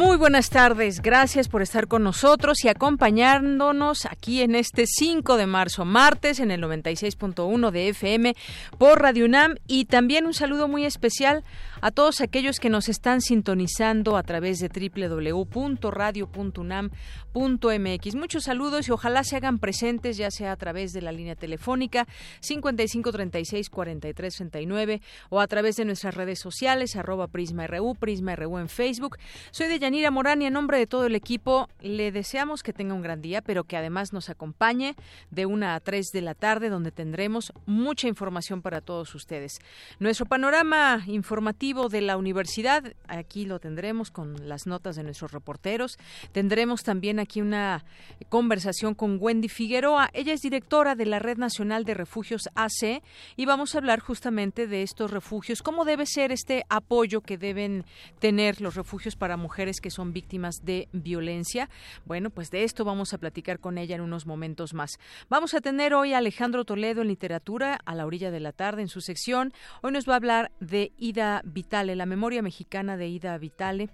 Muy buenas tardes, gracias por estar con nosotros y acompañándonos aquí en este 5 de marzo, martes, en el 96.1 de FM por Radio UNAM y también un saludo muy especial a todos aquellos que nos están sintonizando a través de www.radio.unam.mx. Muchos saludos y ojalá se hagan presentes, ya sea a través de la línea telefónica 5536-4339 o a través de nuestras redes sociales, arroba Prisma RU, Prisma RU en Facebook. Soy de Yanira Morán y en nombre de todo el equipo le deseamos que tenga un gran día, pero que además nos acompañe de una a 3 de la tarde, donde tendremos mucha información para todos ustedes. Nuestro panorama informativo de la universidad, aquí lo tendremos con las notas de nuestros reporteros. Tendremos también aquí una conversación con Wendy Figueroa. Ella es directora de la Red Nacional de Refugios AC y vamos a hablar justamente de estos refugios, cómo debe ser este apoyo que deben tener los refugios para mujeres que son víctimas de violencia. Bueno, pues de esto vamos a platicar con ella en unos momentos más. Vamos a tener hoy a Alejandro Toledo en literatura a la orilla de la tarde en su sección. Hoy nos va a hablar de Ida Vitale, la memoria mexicana de Ida Vitale.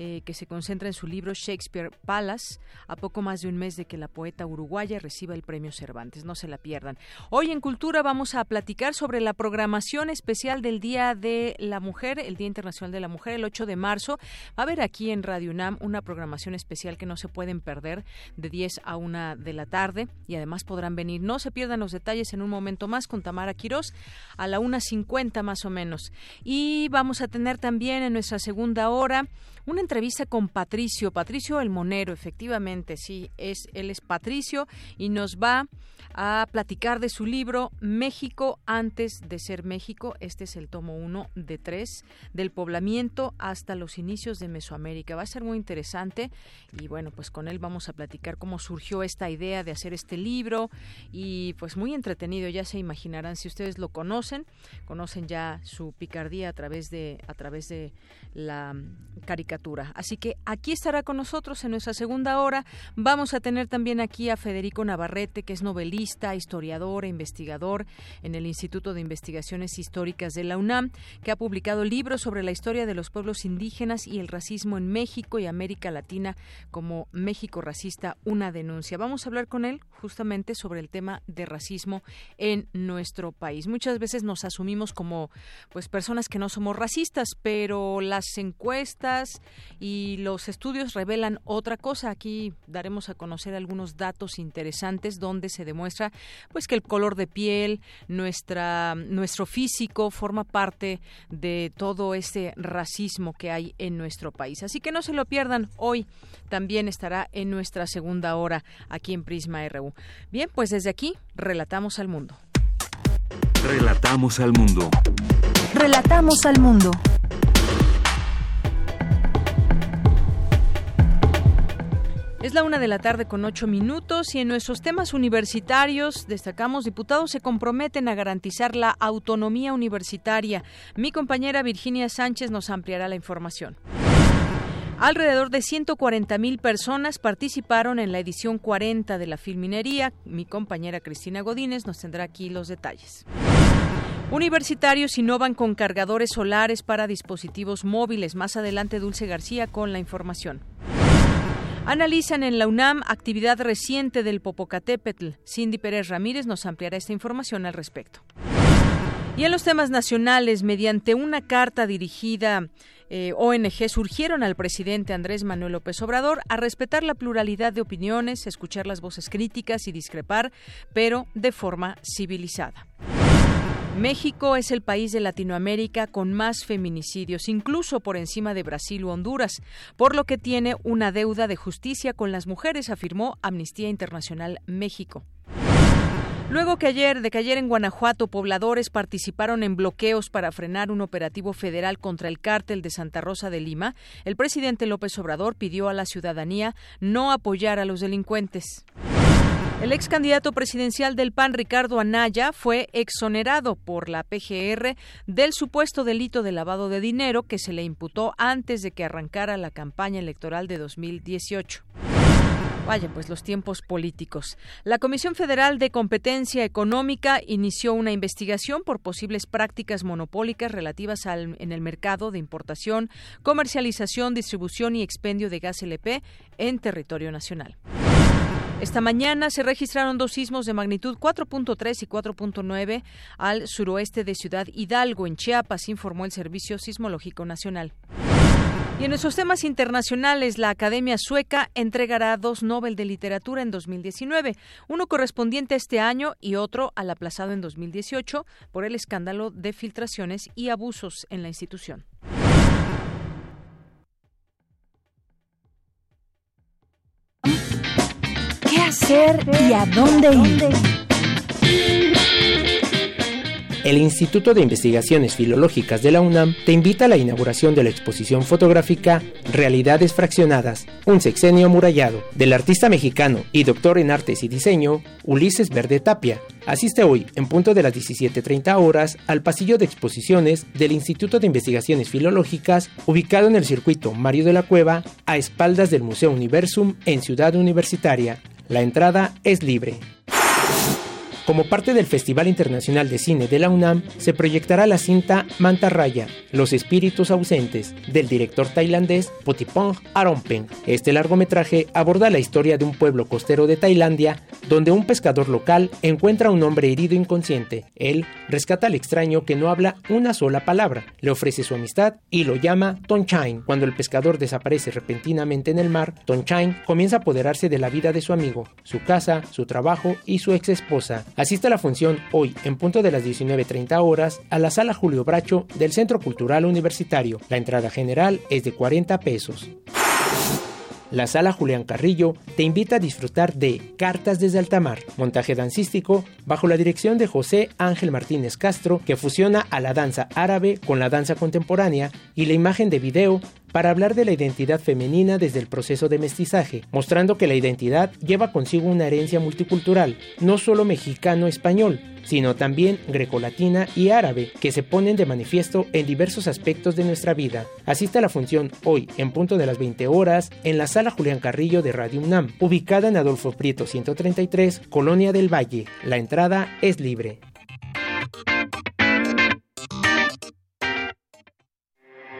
Eh, que se concentra en su libro Shakespeare Palace, a poco más de un mes de que la poeta uruguaya reciba el premio Cervantes. No se la pierdan. Hoy en Cultura vamos a platicar sobre la programación especial del Día de la Mujer, el Día Internacional de la Mujer, el 8 de marzo. Va a haber aquí en Radio UNAM una programación especial que no se pueden perder de 10 a 1 de la tarde y además podrán venir. No se pierdan los detalles en un momento más con Tamara Quirós a la 1.50 más o menos. Y vamos a tener también en nuestra segunda hora una entrevista con Patricio, Patricio El Monero, efectivamente, sí, es él es Patricio y nos va a platicar de su libro México antes de ser México. Este es el tomo uno de tres, del poblamiento hasta los inicios de Mesoamérica. Va a ser muy interesante y bueno, pues con él vamos a platicar cómo surgió esta idea de hacer este libro y pues muy entretenido, ya se imaginarán si ustedes lo conocen, conocen ya su picardía a través de a través de la caricatura. Así que aquí estará con nosotros en nuestra segunda hora. Vamos a tener también aquí a Federico Navarrete, que es novelista, historiador e investigador en el Instituto de Investigaciones Históricas de la UNAM, que ha publicado libros sobre la historia de los pueblos indígenas y el racismo en México y América Latina como México racista, una denuncia. Vamos a hablar con él justamente sobre el tema de racismo en nuestro país. Muchas veces nos asumimos como pues personas que no somos racistas, pero las encuestas y los estudios revelan otra cosa. Aquí daremos a conocer algunos datos interesantes donde se demuestra pues que el color de piel, nuestra nuestro físico forma parte de todo ese racismo que hay en nuestro país. Así que no se lo pierdan hoy. También estará en nuestra segunda hora aquí en Prisma RU. Bien, pues desde aquí relatamos al mundo. Relatamos al mundo. Relatamos al mundo. Es la una de la tarde con ocho minutos y en nuestros temas universitarios destacamos diputados se comprometen a garantizar la autonomía universitaria. Mi compañera Virginia Sánchez nos ampliará la información. Alrededor de 140 mil personas participaron en la edición 40 de la Filminería. Mi compañera Cristina Godínez nos tendrá aquí los detalles. Universitarios innovan con cargadores solares para dispositivos móviles. Más adelante Dulce García con la información. Analizan en la UNAM actividad reciente del Popocatépetl. Cindy Pérez Ramírez nos ampliará esta información al respecto. Y en los temas nacionales, mediante una carta dirigida eh, ONG surgieron al presidente Andrés Manuel López Obrador a respetar la pluralidad de opiniones, escuchar las voces críticas y discrepar, pero de forma civilizada. México es el país de Latinoamérica con más feminicidios, incluso por encima de Brasil u Honduras, por lo que tiene una deuda de justicia con las mujeres, afirmó Amnistía Internacional México. Luego que ayer, de que ayer en Guanajuato pobladores participaron en bloqueos para frenar un operativo federal contra el cártel de Santa Rosa de Lima, el presidente López Obrador pidió a la ciudadanía no apoyar a los delincuentes. El ex candidato presidencial del PAN, Ricardo Anaya, fue exonerado por la PGR del supuesto delito de lavado de dinero que se le imputó antes de que arrancara la campaña electoral de 2018. Vaya, pues los tiempos políticos. La Comisión Federal de Competencia Económica inició una investigación por posibles prácticas monopólicas relativas al, en el mercado de importación, comercialización, distribución y expendio de gas LP en territorio nacional. Esta mañana se registraron dos sismos de magnitud 4.3 y 4.9 al suroeste de Ciudad Hidalgo, en Chiapas, informó el Servicio Sismológico Nacional. Y en esos temas internacionales, la Academia Sueca entregará dos Nobel de Literatura en 2019, uno correspondiente a este año y otro al aplazado en 2018 por el escándalo de filtraciones y abusos en la institución. Hacer y a dónde ir? El Instituto de Investigaciones Filológicas de la UNAM te invita a la inauguración de la exposición fotográfica Realidades Fraccionadas, un sexenio amurallado, del artista mexicano y doctor en artes y diseño, Ulises Verde Tapia. Asiste hoy, en punto de las 17.30 horas, al pasillo de exposiciones del Instituto de Investigaciones Filológicas, ubicado en el circuito Mario de la Cueva, a espaldas del Museo Universum en Ciudad Universitaria. La entrada es libre. Como parte del Festival Internacional de Cine de la UNAM, se proyectará la cinta Mantarraya, Los Espíritus Ausentes, del director tailandés Potipong Arompeng. Este largometraje aborda la historia de un pueblo costero de Tailandia, donde un pescador local encuentra a un hombre herido inconsciente. Él rescata al extraño que no habla una sola palabra, le ofrece su amistad y lo llama Tonchain. Cuando el pescador desaparece repentinamente en el mar, Tonchain comienza a apoderarse de la vida de su amigo, su casa, su trabajo y su ex esposa. Asiste a la función hoy, en punto de las 19.30 horas, a la sala Julio Bracho del Centro Cultural Universitario. La entrada general es de 40 pesos. La sala Julián Carrillo te invita a disfrutar de Cartas desde Altamar, montaje dancístico bajo la dirección de José Ángel Martínez Castro, que fusiona a la danza árabe con la danza contemporánea y la imagen de video para hablar de la identidad femenina desde el proceso de mestizaje, mostrando que la identidad lleva consigo una herencia multicultural, no solo mexicano-español, sino también grecolatina y árabe, que se ponen de manifiesto en diversos aspectos de nuestra vida. Asiste a la función hoy, en punto de las 20 horas, en la sala Julián Carrillo de Radio UNAM, ubicada en Adolfo Prieto 133, Colonia del Valle. La entrada es libre.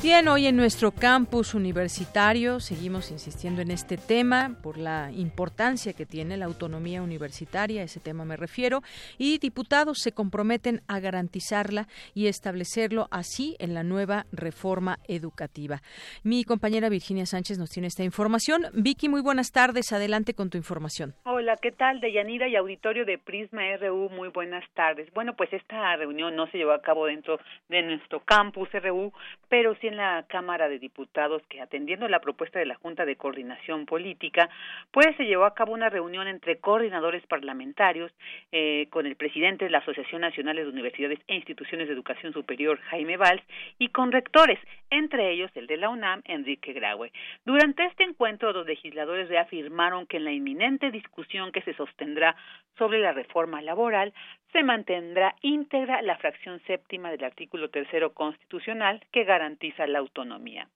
Bien, hoy en nuestro campus universitario seguimos insistiendo en este tema por la importancia que tiene la autonomía universitaria, a ese tema me refiero, y diputados se comprometen a garantizarla y establecerlo así en la nueva reforma educativa. Mi compañera Virginia Sánchez nos tiene esta información. Vicky, muy buenas tardes, adelante con tu información. Hola, ¿qué tal? Deyanira y auditorio de Prisma RU, muy buenas tardes. Bueno, pues esta reunión no se llevó a cabo dentro de nuestro campus RU, pero sí en la Cámara de Diputados que atendiendo la propuesta de la Junta de Coordinación Política, pues se llevó a cabo una reunión entre coordinadores parlamentarios eh, con el presidente de la Asociación Nacional de Universidades e Instituciones de Educación Superior, Jaime Valls, y con rectores, entre ellos el de la UNAM, Enrique Graue. Durante este encuentro, los legisladores reafirmaron que en la inminente discusión que se sostendrá sobre la reforma laboral, se mantendrá íntegra la fracción séptima del artículo tercero constitucional que garantiza la autonomía.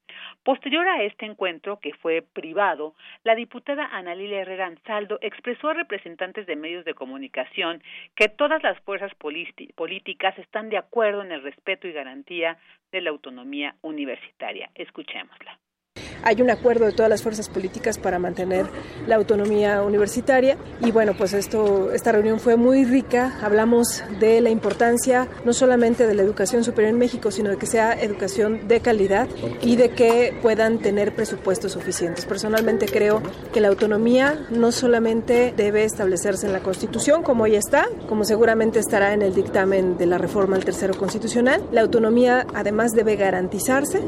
Posterior a este encuentro, que fue privado, la diputada Ana Herrera Ansaldo expresó a representantes de medios de comunicación que todas las fuerzas políticas están de acuerdo en el respeto y garantía de la autonomía universitaria. Escuchémosla. Hay un acuerdo de todas las fuerzas políticas para mantener la autonomía universitaria y bueno, pues esto, esta reunión fue muy rica, hablamos de la importancia no solamente de la educación superior en México, sino de que sea educación de calidad y de que puedan tener presupuestos suficientes. Personalmente creo que la autonomía no solamente debe establecerse en la Constitución, como ya está, como seguramente estará en el dictamen de la reforma al tercero constitucional, la autonomía además debe garantizarse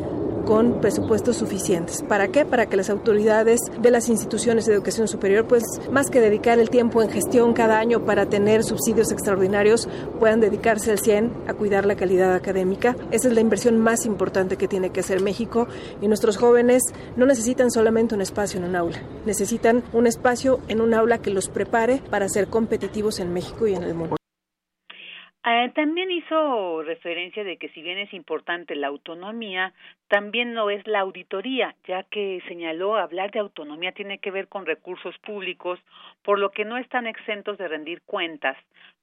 con presupuestos suficientes. ¿Para qué? Para que las autoridades de las instituciones de educación superior, pues más que dedicar el tiempo en gestión cada año para tener subsidios extraordinarios, puedan dedicarse al 100 a cuidar la calidad académica. Esa es la inversión más importante que tiene que hacer México y nuestros jóvenes no necesitan solamente un espacio en un aula, necesitan un espacio en un aula que los prepare para ser competitivos en México y en el mundo. Eh, también hizo referencia de que si bien es importante la autonomía, también no es la auditoría, ya que señaló hablar de autonomía tiene que ver con recursos públicos, por lo que no están exentos de rendir cuentas,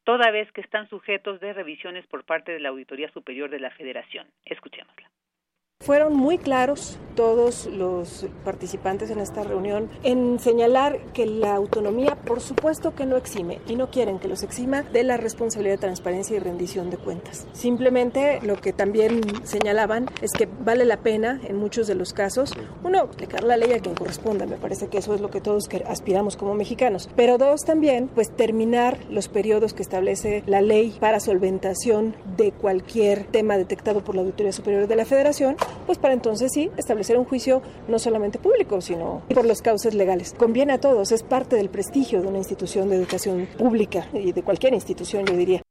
toda vez que están sujetos de revisiones por parte de la Auditoría Superior de la Federación. Escuchémosla. Fueron muy claros todos los participantes en esta reunión en señalar que la autonomía, por supuesto que no exime y no quieren que los exima de la responsabilidad de transparencia y rendición de cuentas. Simplemente lo que también señalaban es que vale la pena en muchos de los casos, uno, aplicar la ley a quien corresponda, me parece que eso es lo que todos aspiramos como mexicanos, pero dos, también, pues terminar los periodos que establece la ley para solventación de cualquier tema detectado por la Auditoría Superior de la Federación pues para entonces sí establecer un juicio no solamente público, sino por los causas legales. Conviene a todos, es parte del prestigio de una institución de educación pública y de cualquier institución, yo diría.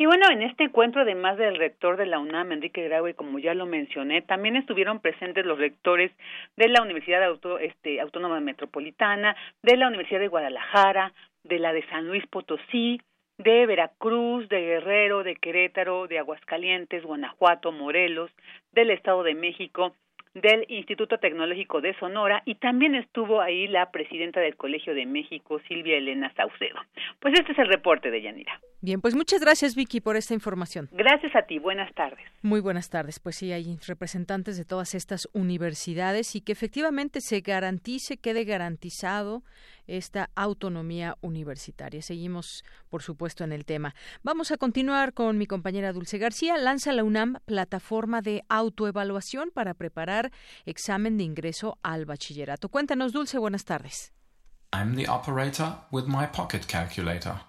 Y bueno, en este encuentro, además del rector de la UNAM, Enrique Graue, como ya lo mencioné, también estuvieron presentes los rectores de la Universidad Auto, este, Autónoma Metropolitana, de la Universidad de Guadalajara, de la de San Luis Potosí, de Veracruz, de Guerrero, de Querétaro, de Aguascalientes, Guanajuato, Morelos, del Estado de México, del Instituto Tecnológico de Sonora y también estuvo ahí la presidenta del Colegio de México, Silvia Elena Saucedo. Pues este es el reporte de Yanira. Bien, pues muchas gracias Vicky por esta información. Gracias a ti, buenas tardes. Muy buenas tardes. Pues sí, hay representantes de todas estas universidades y que efectivamente se garantice, quede garantizado esta autonomía universitaria. Seguimos, por supuesto, en el tema. Vamos a continuar con mi compañera Dulce García. Lanza la UNAM plataforma de autoevaluación para preparar examen de ingreso al bachillerato. Cuéntanos, Dulce, buenas tardes. I'm the operator with my pocket calculator.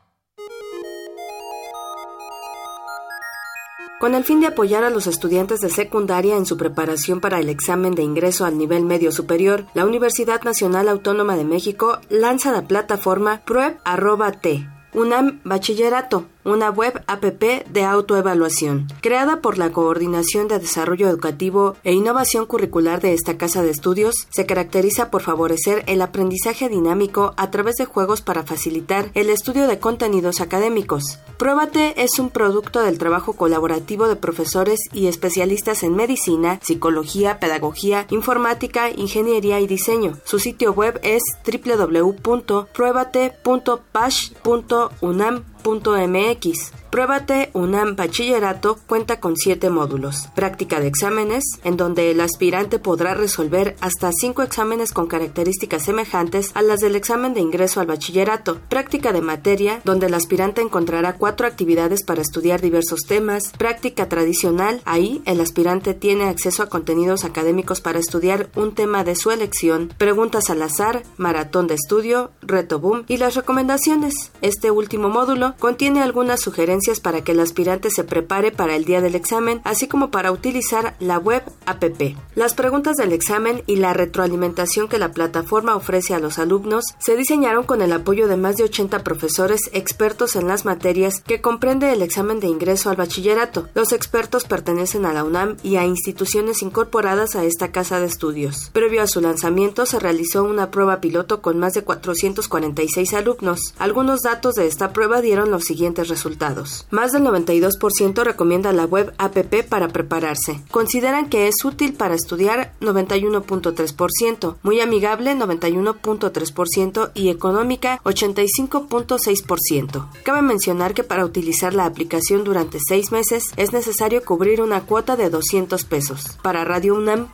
Con el fin de apoyar a los estudiantes de secundaria en su preparación para el examen de ingreso al nivel medio superior, la Universidad Nacional Autónoma de México lanza la plataforma Prueb.t, UNAM Bachillerato, una web app de autoevaluación, creada por la Coordinación de Desarrollo Educativo e Innovación Curricular de esta casa de estudios, se caracteriza por favorecer el aprendizaje dinámico a través de juegos para facilitar el estudio de contenidos académicos. Pruébate es un producto del trabajo colaborativo de profesores y especialistas en medicina, psicología, pedagogía, informática, ingeniería y diseño. Su sitio web es www.pruébate.pash.unam .mx. Pruébate UNAM Bachillerato cuenta con siete módulos. Práctica de exámenes, en donde el aspirante podrá resolver hasta cinco exámenes con características semejantes a las del examen de ingreso al bachillerato. Práctica de materia, donde el aspirante encontrará cuatro actividades para estudiar diversos temas. Práctica tradicional, ahí el aspirante tiene acceso a contenidos académicos para estudiar un tema de su elección. Preguntas al azar, maratón de estudio, reto boom y las recomendaciones. Este último módulo contiene algunas sugerencias para que el aspirante se prepare para el día del examen, así como para utilizar la web APP. Las preguntas del examen y la retroalimentación que la plataforma ofrece a los alumnos se diseñaron con el apoyo de más de 80 profesores expertos en las materias que comprende el examen de ingreso al bachillerato. Los expertos pertenecen a la UNAM y a instituciones incorporadas a esta casa de estudios. Previo a su lanzamiento se realizó una prueba piloto con más de 446 alumnos. Algunos datos de esta prueba dieron los siguientes resultados. Más del 92% recomienda la web APP para prepararse. Consideran que es útil para estudiar 91.3%, muy amigable 91.3% y económica 85.6%. Cabe mencionar que para utilizar la aplicación durante seis meses es necesario cubrir una cuota de 200 pesos. Para Radio UNAM,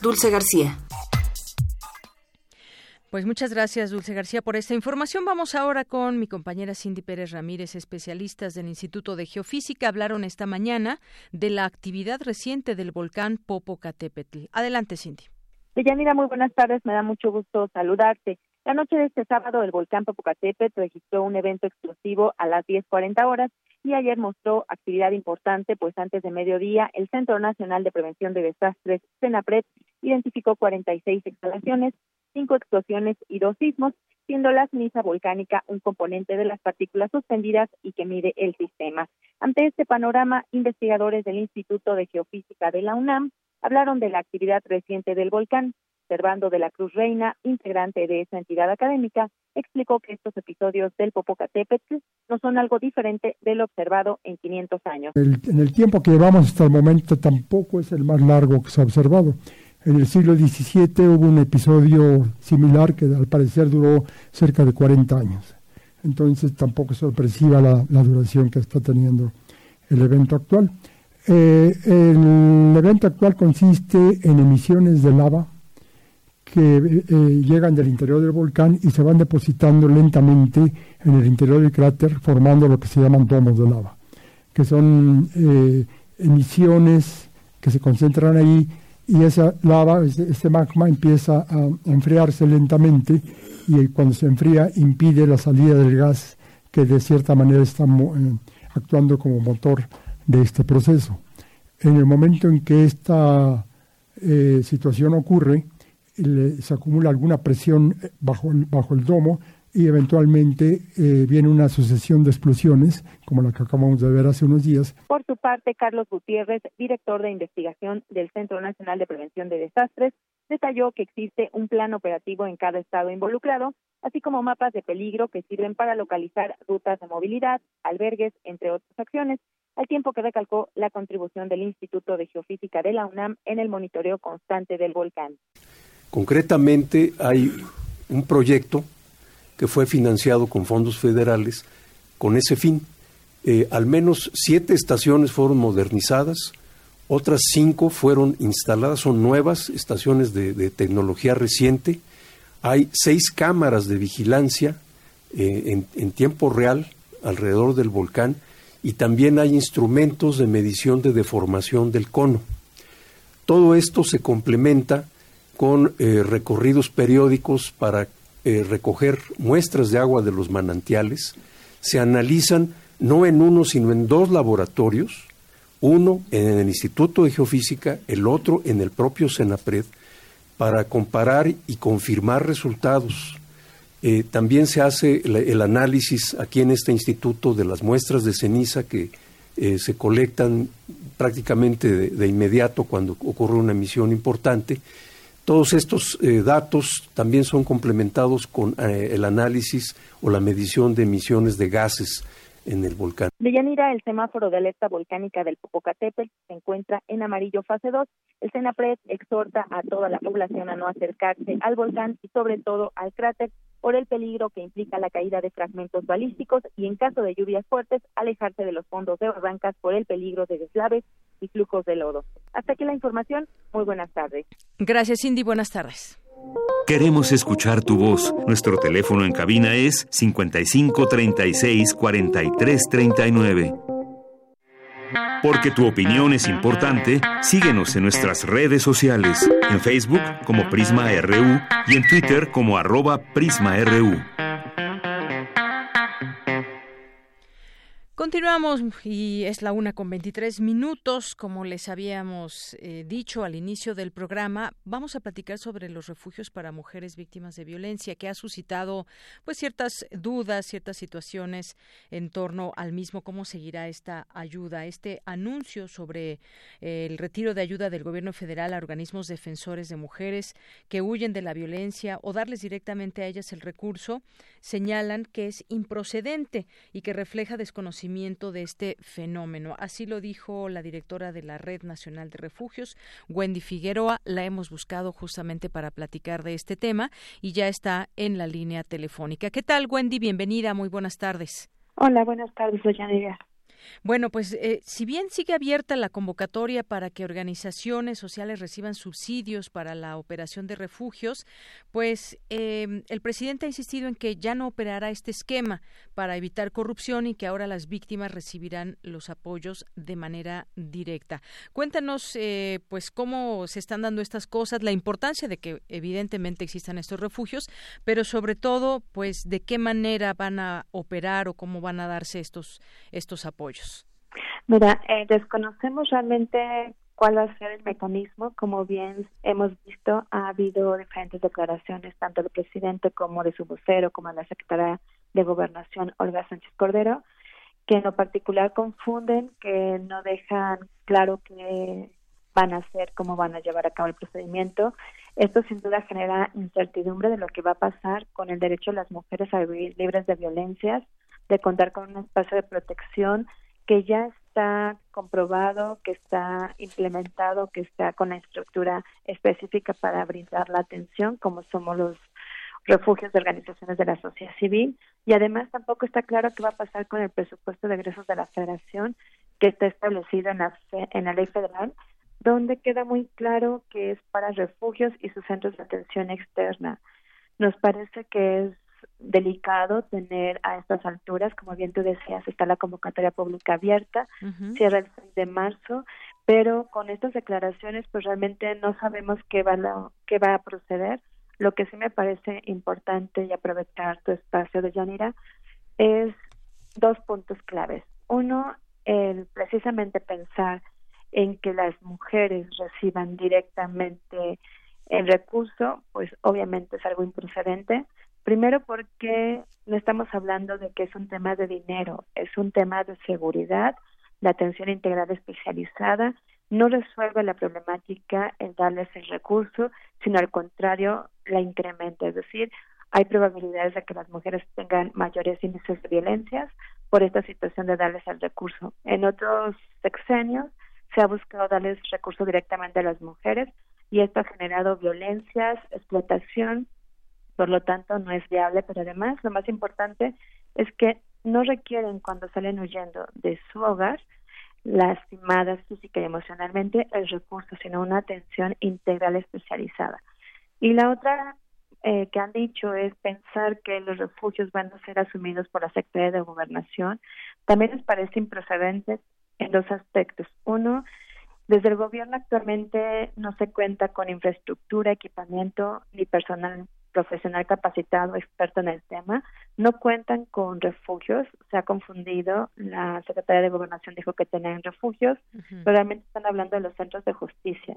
Dulce García. Pues muchas gracias, Dulce García, por esta información. Vamos ahora con mi compañera Cindy Pérez Ramírez, especialistas del Instituto de Geofísica. Hablaron esta mañana de la actividad reciente del volcán Popocatépetl. Adelante, Cindy. Deyanira, muy buenas tardes. Me da mucho gusto saludarte. La noche de este sábado, el volcán Popocatépetl registró un evento explosivo a las 10:40 horas y ayer mostró actividad importante, pues antes de mediodía, el Centro Nacional de Prevención de Desastres, CENAPRED, identificó 46 exhalaciones, cinco explosiones y dos sismos, siendo la ceniza volcánica un componente de las partículas suspendidas y que mide el sistema. Ante este panorama, investigadores del Instituto de Geofísica de la UNAM hablaron de la actividad reciente del volcán, Servando de la Cruz Reina, integrante de esa entidad académica, explicó que estos episodios del Popocatépetl no son algo diferente de lo observado en 500 años. en el tiempo que llevamos hasta el momento tampoco es el más largo que se ha observado. En el siglo XVII hubo un episodio similar que al parecer duró cerca de 40 años. Entonces tampoco es sorpresiva la, duración que está teniendo el evento actual. Eh, el evento actual consiste en emisiones de lava que eh, llegan del interior del volcán y se van depositando lentamente en el interior del cráter formando lo que se llaman domos de lava, que son eh, emisiones que se concentran ahí y esa lava, este, magma empieza a, enfriarse lentamente y cuando se enfría impide la salida del gas que de cierta manera está eh, actuando como motor de este proceso. En el momento en que esta situación ocurre, se acumula alguna presión eh, bajo el domo y eventualmente eh, viene una sucesión de explosiones, como la que acabamos de ver hace unos días. Por su parte, Carlos Gutiérrez, director de investigación del Centro Nacional de Prevención de Desastres, detalló que existe un plan operativo en cada estado involucrado, así como mapas de peligro que sirven para localizar rutas de movilidad, albergues, entre otras acciones, al tiempo que recalcó la contribución del Instituto de Geofísica de la UNAM en el monitoreo constante del volcán. Concretamente hay un proyecto que fue financiado con fondos federales con ese fin. Eh, al menos siete estaciones fueron modernizadas, otras cinco fueron instaladas, son nuevas estaciones de, tecnología reciente. Hay seis cámaras de vigilancia eh, en tiempo real alrededor del volcán y también hay instrumentos de medición de deformación del cono. Todo esto se complementa con eh, recorridos periódicos para eh, recoger muestras de agua de los manantiales. Se analizan no en uno, sino en dos laboratorios, uno en el Instituto de Geofísica, el otro en el propio Senapred, para comparar y confirmar resultados. Eh, también se hace el, análisis aquí en este instituto de las muestras de ceniza que se colectan prácticamente de, inmediato cuando ocurre una emisión importante todos estos eh, datos también son complementados con eh, el análisis o la medición de emisiones de gases en el volcán. De Yanira, el semáforo de alerta volcánica del Popocatépetl se encuentra en amarillo fase 2. El CENAPRED exhorta a toda la población a no acercarse al volcán y sobre todo al cráter por el peligro que implica la caída de fragmentos balísticos y en caso de lluvias fuertes alejarse de los fondos de barrancas por el peligro de deslaves y flujos de lodo. Hasta aquí la información. Muy buenas tardes. Gracias, Cindy. Buenas tardes. Queremos escuchar tu voz. Nuestro teléfono en cabina es 55 36 43 39. Porque tu opinión es importante, síguenos en nuestras redes sociales, en Facebook como Prisma RU y en Twitter como arroba PrismaRU. Continuamos y es la una con 23 minutos. Como les habíamos eh, dicho al inicio del programa, vamos a platicar sobre los refugios para mujeres víctimas de violencia, que ha suscitado pues ciertas dudas, ciertas situaciones en torno al mismo cómo seguirá esta ayuda, este anuncio sobre eh, el retiro de ayuda del gobierno federal a organismos defensores de mujeres que huyen de la violencia o darles directamente a ellas el recurso, señalan que es improcedente y que refleja desconocimiento de este fenómeno. Así lo dijo la directora de la Red Nacional de Refugios, Wendy Figueroa. La hemos buscado justamente para platicar de este tema y ya está en la línea telefónica. ¿Qué tal, Wendy? Bienvenida. Muy buenas tardes. Hola, buenas tardes, doña Bueno, pues eh, si bien sigue abierta la convocatoria para que organizaciones sociales reciban subsidios para la operación de refugios, pues eh, el presidente ha insistido en que ya no operará este esquema para evitar corrupción y que ahora las víctimas recibirán los apoyos de manera directa. Cuéntanos, eh, pues, cómo se están dando estas cosas, la importancia de que evidentemente existan estos refugios, pero sobre todo, pues, de qué manera van a operar o cómo van a darse estos estos apoyos. Mira, eh, desconocemos realmente cuál va a ser el mecanismo. Como bien hemos visto, ha habido diferentes declaraciones, tanto del presidente como de su vocero, como de la secretaria de Gobernación, Olga Sánchez Cordero, que en lo particular confunden, que no dejan claro qué van a hacer, cómo van a llevar a cabo el procedimiento. Esto sin duda genera incertidumbre de lo que va a pasar con el derecho de las mujeres a vivir libres de violencias, de contar con un espacio de protección que ya está comprobado, que está implementado, que está con la estructura específica para brindar la atención, como somos los refugios de organizaciones de la sociedad civil. Y además tampoco está claro qué va a pasar con el presupuesto de egresos de la federación, que está establecido en la, en la ley federal, donde queda muy claro que es para refugios y sus centros de atención externa. Nos parece que es delicado tener a estas alturas, como bien tú decías, está la convocatoria pública abierta, cierra el 6 de marzo, pero con estas declaraciones pues realmente no sabemos qué va, qué va a proceder. Lo que sí me parece importante y aprovechar tu espacio de Yanira es dos puntos claves. Uno, el precisamente pensar en que las mujeres reciban directamente el recurso, pues obviamente es algo improcedente. Primero porque no estamos hablando de que es un tema de dinero, es un tema de seguridad, la atención integral especializada. No resuelve la problemática en darles el recurso, sino al contrario la incrementa, es decir, hay probabilidades de que las mujeres tengan mayores índices de violencias por esta situación de darles el recurso. En otros sexenios se ha buscado darles recurso directamente a las mujeres y esto ha generado violencias, explotación por lo tanto no es viable, pero además lo más importante es que no requieren cuando salen huyendo de su hogar lastimadas física y emocionalmente el recurso, sino una atención integral especializada. Y la otra eh, que han dicho es pensar que los refugios van a ser asumidos por la Secretaría de Gobernación. También les parece improcedente en dos aspectos. Uno, desde el gobierno actualmente no se cuenta con infraestructura, equipamiento ni personal profesional capacitado, experto en el tema, no cuentan con refugios, se ha confundido, la Secretaría de Gobernación dijo que tenían refugios, pero realmente están hablando de los centros de justicia,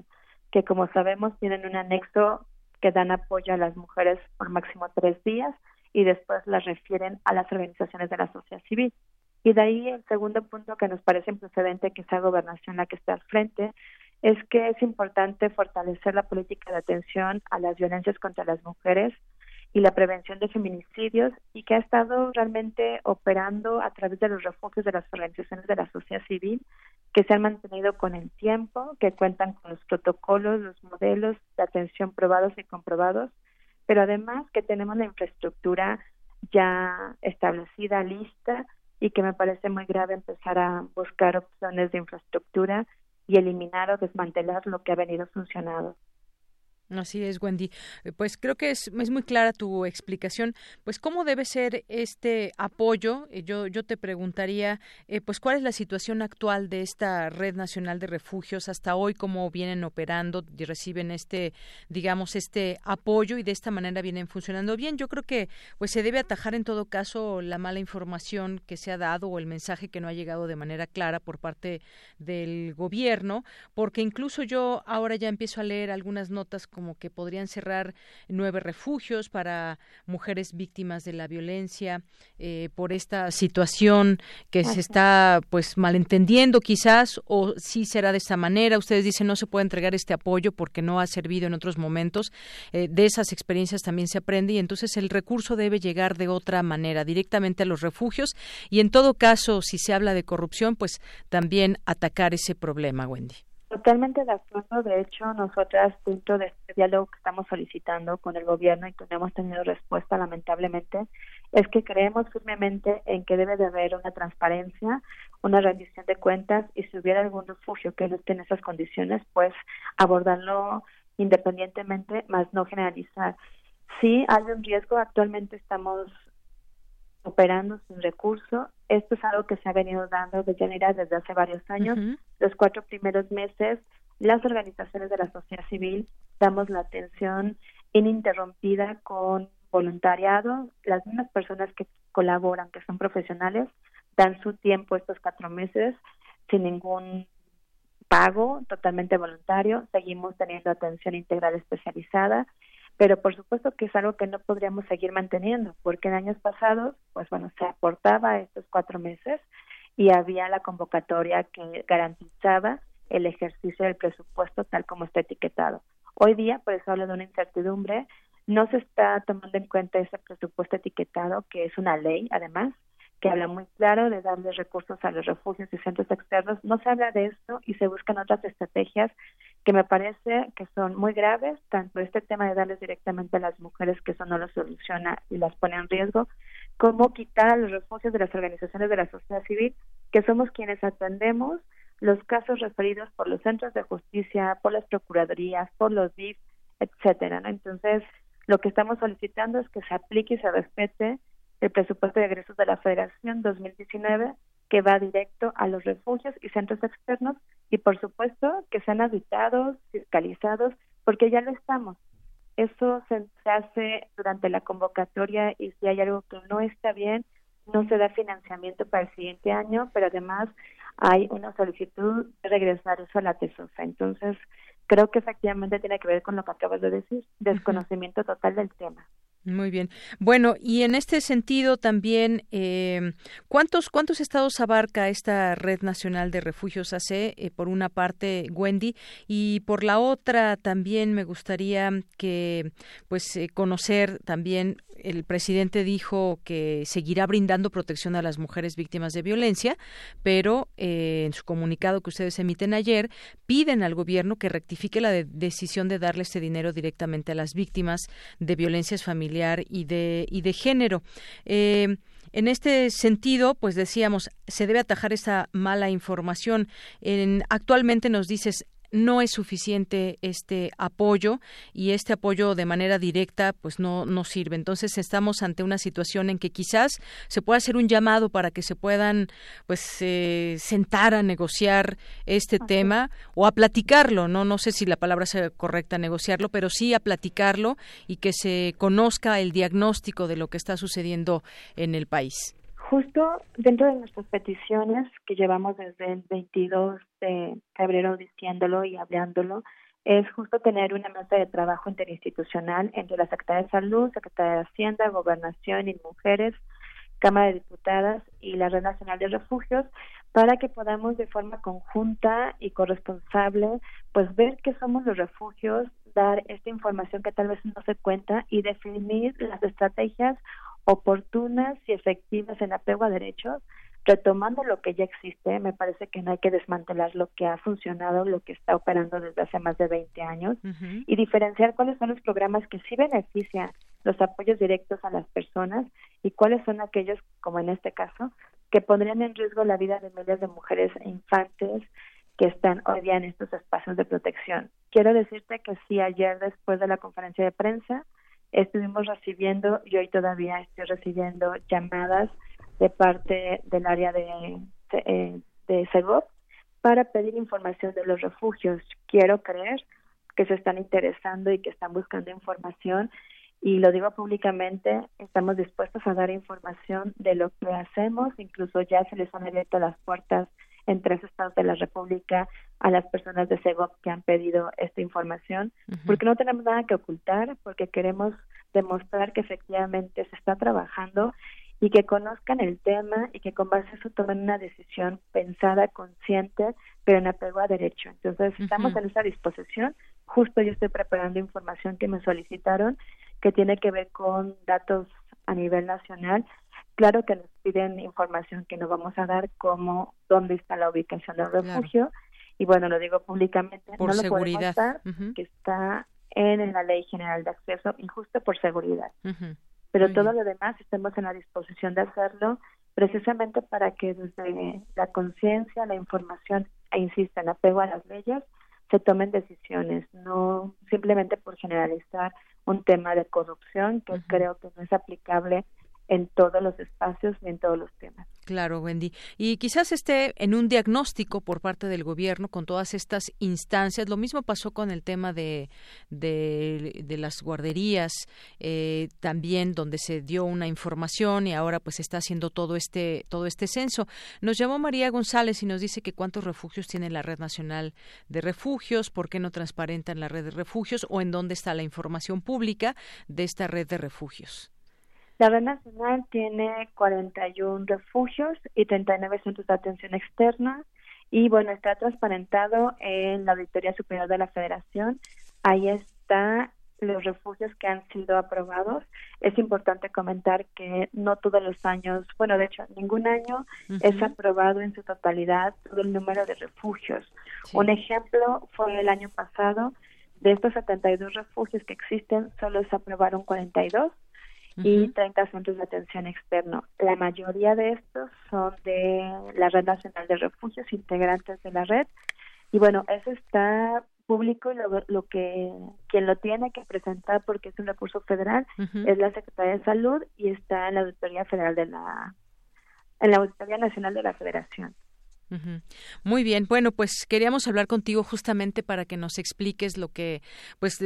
que como sabemos tienen un anexo que dan apoyo a las mujeres por máximo tres días y después las refieren a las organizaciones de la sociedad civil. Y de ahí el segundo punto que nos parece improcedente que sea gobernación la que está al frente es que es importante fortalecer la política de atención a las violencias contra las mujeres y la prevención de feminicidios y que ha estado realmente operando a través de los refugios de las organizaciones de la sociedad civil que se han mantenido con el tiempo, que cuentan con los protocolos, los modelos de atención probados y comprobados, pero además que tenemos la infraestructura ya establecida, lista, y que me parece muy grave empezar a buscar opciones de infraestructura y eliminar o desmantelar lo que ha venido funcionando. Así es, Wendy. Eh, pues creo que es, es, muy clara tu explicación. Pues cómo debe ser este apoyo. Eh, yo, yo te preguntaría, eh, pues cuál es la situación actual de esta red nacional de refugios hasta hoy, cómo vienen operando y reciben este, digamos, este apoyo y de esta manera vienen funcionando bien. Yo creo que pues se debe atajar en todo caso la mala información que se ha dado o el mensaje que no ha llegado de manera clara por parte del gobierno, porque incluso yo ahora ya empiezo a leer algunas notas como que podrían cerrar nueve refugios para mujeres víctimas de la violencia eh, por esta situación que se está pues malentendiendo quizás o si será de esta manera. Ustedes dicen no se puede entregar este apoyo porque no ha servido en otros momentos. Eh, de esas experiencias también se aprende y entonces el recurso debe llegar de otra manera, directamente a los refugios y en todo caso, si se habla de corrupción, pues también atacar ese problema, Wendy. Totalmente de acuerdo. De hecho, nosotras dentro de este diálogo que estamos solicitando con el gobierno y que no hemos tenido respuesta, lamentablemente, es que creemos firmemente en que debe de haber una transparencia, una rendición de cuentas y si hubiera algún refugio que no esté en esas condiciones, pues abordarlo independientemente, más no generalizar. Sí hay un riesgo. Actualmente estamos operando sin recurso. Esto es algo que se ha venido dando de Yanira desde hace varios años. Los cuatro primeros meses, las organizaciones de la sociedad civil damos la atención ininterrumpida con voluntariado. Las mismas personas que colaboran, que son profesionales, dan su tiempo estos cuatro meses sin ningún pago, totalmente voluntario. Seguimos teniendo atención integral especializada pero por supuesto que es algo que no podríamos seguir manteniendo, porque en años pasados, pues bueno, se aportaba estos cuatro meses y había la convocatoria que garantizaba el ejercicio del presupuesto tal como está etiquetado. Hoy día, por eso hablo de una incertidumbre, no se está tomando en cuenta ese presupuesto etiquetado, que es una ley, además, que habla muy claro de darle recursos a los refugios y centros externos. No se habla de esto y se buscan otras estrategias que me parece que son muy graves, tanto este tema de darles directamente a las mujeres, que eso no lo soluciona y las pone en riesgo, como quitar los refugios de las organizaciones de la sociedad civil, que somos quienes atendemos los casos referidos por los centros de justicia, por las procuradurías, por los DIF, etcétera. Entonces, lo que estamos solicitando es que se aplique y se respete el presupuesto de egresos de la Federación 2019 que va directo a los refugios y centros externos y por supuesto que sean habitados, fiscalizados, porque ya lo estamos. Eso se, hace durante la convocatoria y si hay algo que no está bien, no se da financiamiento para el siguiente año, pero además hay una solicitud de regresar eso a la TESOSA. Entonces, creo que efectivamente tiene que ver con lo que acabas de decir, desconocimiento total del tema. Muy bien. Bueno, y en este sentido también, eh, ¿cuántos, ¿cuántos estados abarca esta Red Nacional de Refugios AC? Eh, por una parte, Wendy, y por la otra también me gustaría que, pues, eh, conocer también el presidente dijo que seguirá brindando protección a las mujeres víctimas de violencia, pero eh, en su comunicado que ustedes emiten ayer piden al gobierno que rectifique la decisión de darle este dinero directamente a las víctimas de violencias familiar y de y de género. Eh, en este sentido, pues decíamos, se debe atajar esta mala información. En, actualmente nos dices, no es suficiente este apoyo y este apoyo de manera directa pues no, no sirve. Entonces estamos ante una situación en que quizás se pueda hacer un llamado para que se puedan pues eh, sentar a negociar este tema o a platicarlo, no no sé si la palabra sea correcta negociarlo, pero sí a platicarlo y que se conozca el diagnóstico de lo que está sucediendo en el país. Justo dentro de nuestras peticiones que llevamos desde el 22 de febrero diciéndolo y hablándolo, es justo tener una mesa de trabajo interinstitucional entre la Secretaría de Salud, Secretaría de Hacienda, Gobernación y Mujeres, Cámara de Diputadas y la Red Nacional de Refugios para que podamos de forma conjunta y corresponsable pues ver qué somos los refugios, dar esta información que tal vez no se cuenta y definir las estrategias oportunas y efectivas en apego a derechos, retomando lo que ya existe, me parece que no hay que desmantelar lo que ha funcionado, lo que está operando desde hace más de 20 años y diferenciar cuáles son los programas que sí benefician los apoyos directos a las personas y cuáles son aquellos, como en este caso, que pondrían en riesgo la vida de miles de mujeres e infantes que están hoy día en estos espacios de protección. Quiero decirte que sí, ayer después de la conferencia de prensa, estuvimos recibiendo y hoy todavía estoy recibiendo llamadas de parte del área de, de, de Segov para pedir información de los refugios. Quiero creer que se están interesando y que están buscando información y lo digo públicamente, estamos dispuestos a dar información de lo que hacemos, incluso ya se les han abierto las puertas en tres estados de la República a las personas de SEGOP que han pedido esta información, porque no tenemos nada que ocultar, porque queremos demostrar que efectivamente se está trabajando y que conozcan el tema y que con base a eso tomen una decisión pensada, consciente, pero en apego a derecho. Entonces, estamos en esa disposición. Justo yo estoy preparando información que me solicitaron que tiene que ver con datos a nivel nacional Claro que nos piden información que nos vamos a dar como dónde está la ubicación del refugio. Y bueno, lo digo públicamente, por no lo seguridad. podemos que está en la Ley General de Acceso injusto por seguridad. Pero todo lo demás estamos en la disposición de hacerlo precisamente para que desde la conciencia, la información e insisto, en apego a las leyes, se tomen decisiones, no simplemente por generalizar un tema de corrupción que creo que no es aplicable en todos los espacios y en todos los temas. Claro, Wendy. Y quizás esté en un diagnóstico por parte del gobierno con todas estas instancias. Lo mismo pasó con el tema de, de, las guarderías, eh, también donde se dio una información y ahora pues está haciendo todo este, todo este censo. Nos llamó María González y nos dice que cuántos refugios tiene la Red Nacional de Refugios, por qué no transparentan la red de refugios o en dónde está la información pública de esta red de refugios. La Red Nacional tiene 41 refugios y 39 centros de atención externa y bueno, está transparentado en la Auditoría Superior de la Federación. Ahí está los refugios que han sido aprobados. Es importante comentar que no todos los años, bueno, de hecho, ningún año es aprobado en su totalidad todo el número de refugios. Un ejemplo fue el año pasado, de estos 72 refugios que existen, solo se aprobaron 42 y 30 centros de atención externo. La mayoría de estos son de la Red Nacional de Refugios, integrantes de la red. Y bueno, eso está público y lo, lo que quien lo tiene que presentar porque es un recurso federal es la Secretaría de Salud y está en la Auditoría Federal de la en la Auditoría Nacional de la Federación. Muy bien, bueno, pues queríamos hablar contigo justamente para que nos expliques lo que, pues,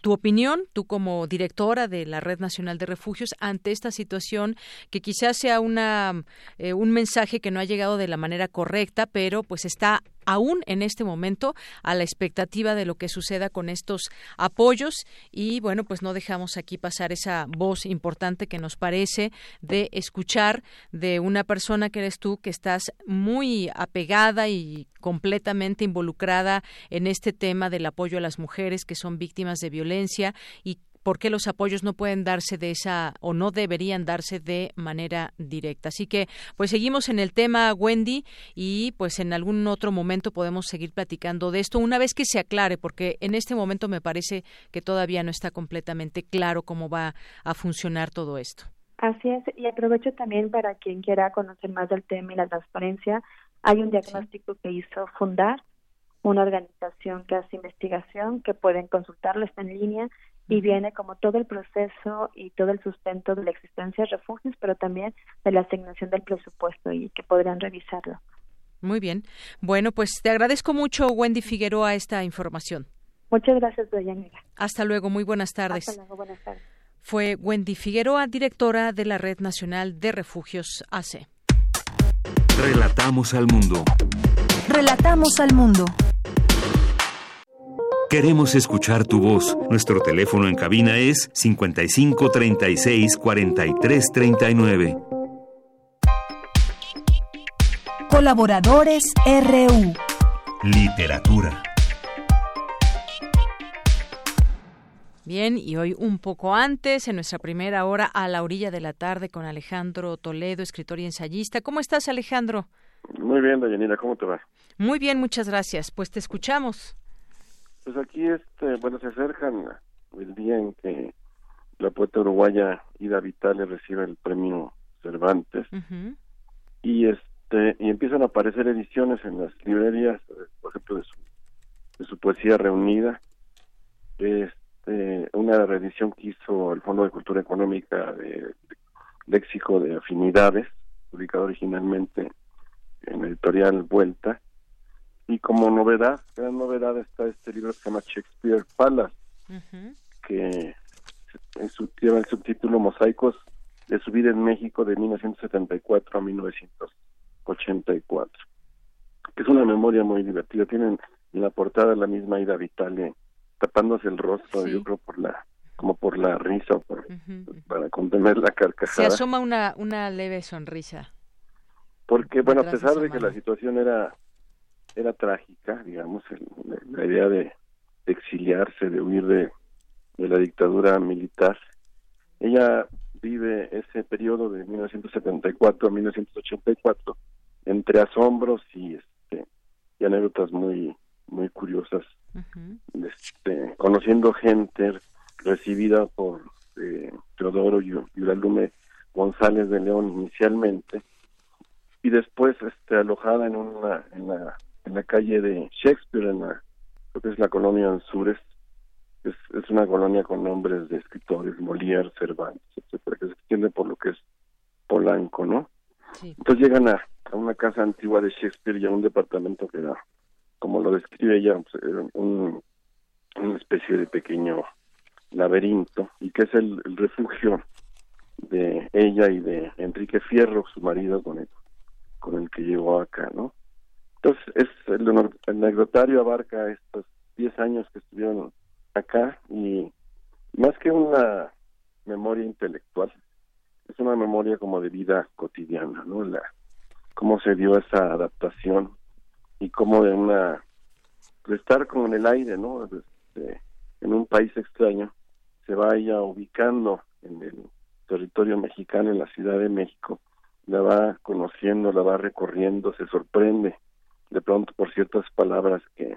tu opinión, tú como directora de la Red Nacional de Refugios ante esta situación que quizás sea una eh, un mensaje que no ha llegado de la manera correcta, pero pues está aún en este momento a la expectativa de lo que suceda con estos apoyos. Y bueno pues no dejamos aquí pasar esa voz importante que nos parece de escuchar de una persona que eres tú que estás muy apegada y completamente involucrada en este tema del apoyo a las mujeres que son víctimas de violencia y por qué los apoyos no pueden darse de esa o no deberían darse de manera directa. Así que pues seguimos en el tema Wendy y pues en algún otro momento podemos seguir platicando de esto una vez que se aclare porque en este momento me parece que todavía no está completamente claro cómo va a funcionar todo esto. Así es, y aprovecho también para quien quiera conocer más del tema y la transparencia, hay un diagnóstico que hizo Fundar, una organización que hace investigación, que pueden consultarlo, está en línea, y viene como todo el proceso y todo el sustento de la existencia de refugios, pero también de la asignación del presupuesto y que podrían revisarlo. Muy bien. Bueno, pues te agradezco mucho, Wendy Figueroa, esta información. Muchas gracias, Doyanira. Hasta luego, muy buenas tardes. Hasta luego, buenas tardes. Fue Wendy Figueroa, directora de la Red Nacional de Refugios AC. Relatamos al mundo. Relatamos al mundo. Queremos escuchar tu voz. Nuestro teléfono en cabina es 55 36 43 39. Colaboradores RU. Literatura. Bien, y hoy un poco antes, en nuestra primera hora, a la orilla de la tarde, con Alejandro Toledo, escritor y ensayista. ¿Cómo estás, Alejandro? Muy bien, Dayanira, ¿cómo te va? Muy bien, muchas gracias. Pues te escuchamos. Pues aquí, este, bueno, se acercan el día en que la poeta uruguaya Ida Vitale recibe el premio Cervantes. Y este y empiezan a aparecer ediciones en las librerías, por ejemplo, de su, de su poesía reunida, este, una reedición que hizo el Fondo de Cultura Económica de, Léxico de Afinidades, publicado originalmente en editorial Vuelta, y como novedad, gran novedad está este libro que se llama Shakespeare Palace, que lleva el subtítulo Mosaicos de su vida en México de 1974 a 1984, que es una memoria muy divertida. Tienen en la portada la misma Ida Vitale tapándose el rostro, yo creo por la como por la risa, para contener la carcajada. Se asoma una, una leve sonrisa. Porque, bueno, a pesar de que la situación era era trágica, digamos, la idea de, exiliarse, de huir de, la dictadura militar. Ella vive ese periodo de 1974 a 1984 entre asombros y este y anécdotas muy muy curiosas este, conociendo gente recibida por eh, Teodoro Yuralume González de León inicialmente y después este alojada en una en la en la calle de Shakespeare en la que es la colonia Anzures es, es una colonia con nombres de escritores Molière, Cervantes, etcétera, que se extiende por lo que es Polanco, ¿no? Entonces llegan a, a, una casa antigua de Shakespeare y a un departamento que era, como lo describe ella, pues, un, una especie de pequeño laberinto y que es el, refugio de ella y de Enrique Fierro, su marido con el, con el que llegó acá, ¿no? Entonces, es el, el abarca estos 10 años que estuvieron acá y más que una memoria intelectual, es una memoria como de vida cotidiana, ¿no? La, cómo se dio esa adaptación y cómo de una de estar como en el aire, ¿no? Este, en un país extraño se vaya ubicando en el territorio mexicano, en la Ciudad de México, la va conociendo, la va recorriendo, se sorprende de pronto por ciertas palabras que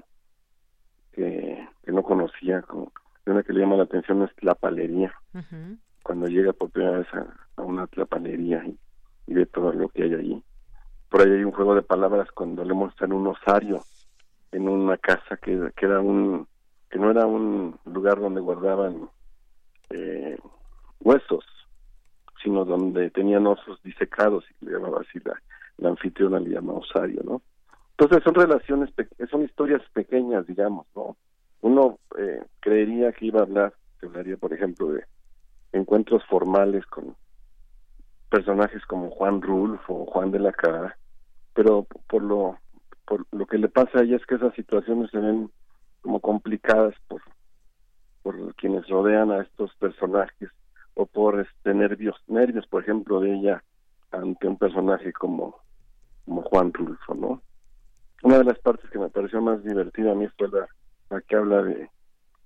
que, no conocía, como una que le llama la atención es la palería. Cuando llega por primera vez a, una tlapalería y, y, ve todo lo que hay allí. Por ahí hay un juego de palabras cuando le muestran un osario en una casa que, que era un que no era un lugar donde guardaban eh, huesos, sino donde tenían osos disecados y le llamaba así la, la anfitriona le llama osario, ¿no? Entonces son relaciones, son historias pequeñas, digamos, ¿no? Uno eh, creería que iba a hablar, que hablaría, por ejemplo, de encuentros formales con personajes como Juan Rulfo o Juan de la Cara, pero por lo por lo que le pasa a ella es que esas situaciones se ven como complicadas por por quienes rodean a estos personajes o por este nervios nervios por ejemplo de ella ante un personaje como como Juan Rulfo no una de las partes que me pareció más divertida a mí fue la, que habla de,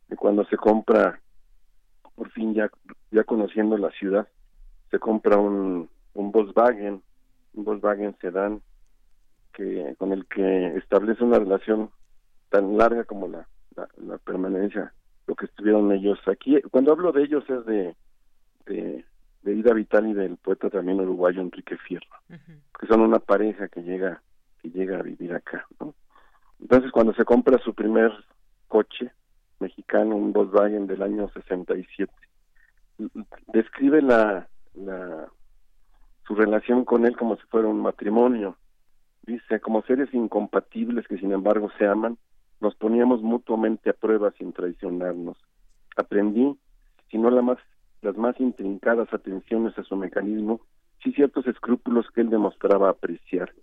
de, cuando se compra, por fin ya, ya conociendo la ciudad, se compra un, un Volkswagen, un Volkswagen sedán, que, con el que establece una relación tan larga como la, la, permanencia, lo que estuvieron ellos aquí. Cuando hablo de ellos es de, de, de Ida Vital y del poeta también uruguayo Enrique Fierro, que son una pareja que llega que llega a vivir acá, ¿no? Entonces, cuando se compra su primer coche mexicano, un Volkswagen del año 67, describe la, su relación con él como si fuera un matrimonio. Dice, como seres incompatibles que sin embargo se aman, nos poníamos mutuamente a prueba sin traicionarnos. Aprendí, si no la más, las más intrincadas atenciones a su mecanismo, sí ciertos escrúpulos que él demostraba apreciar.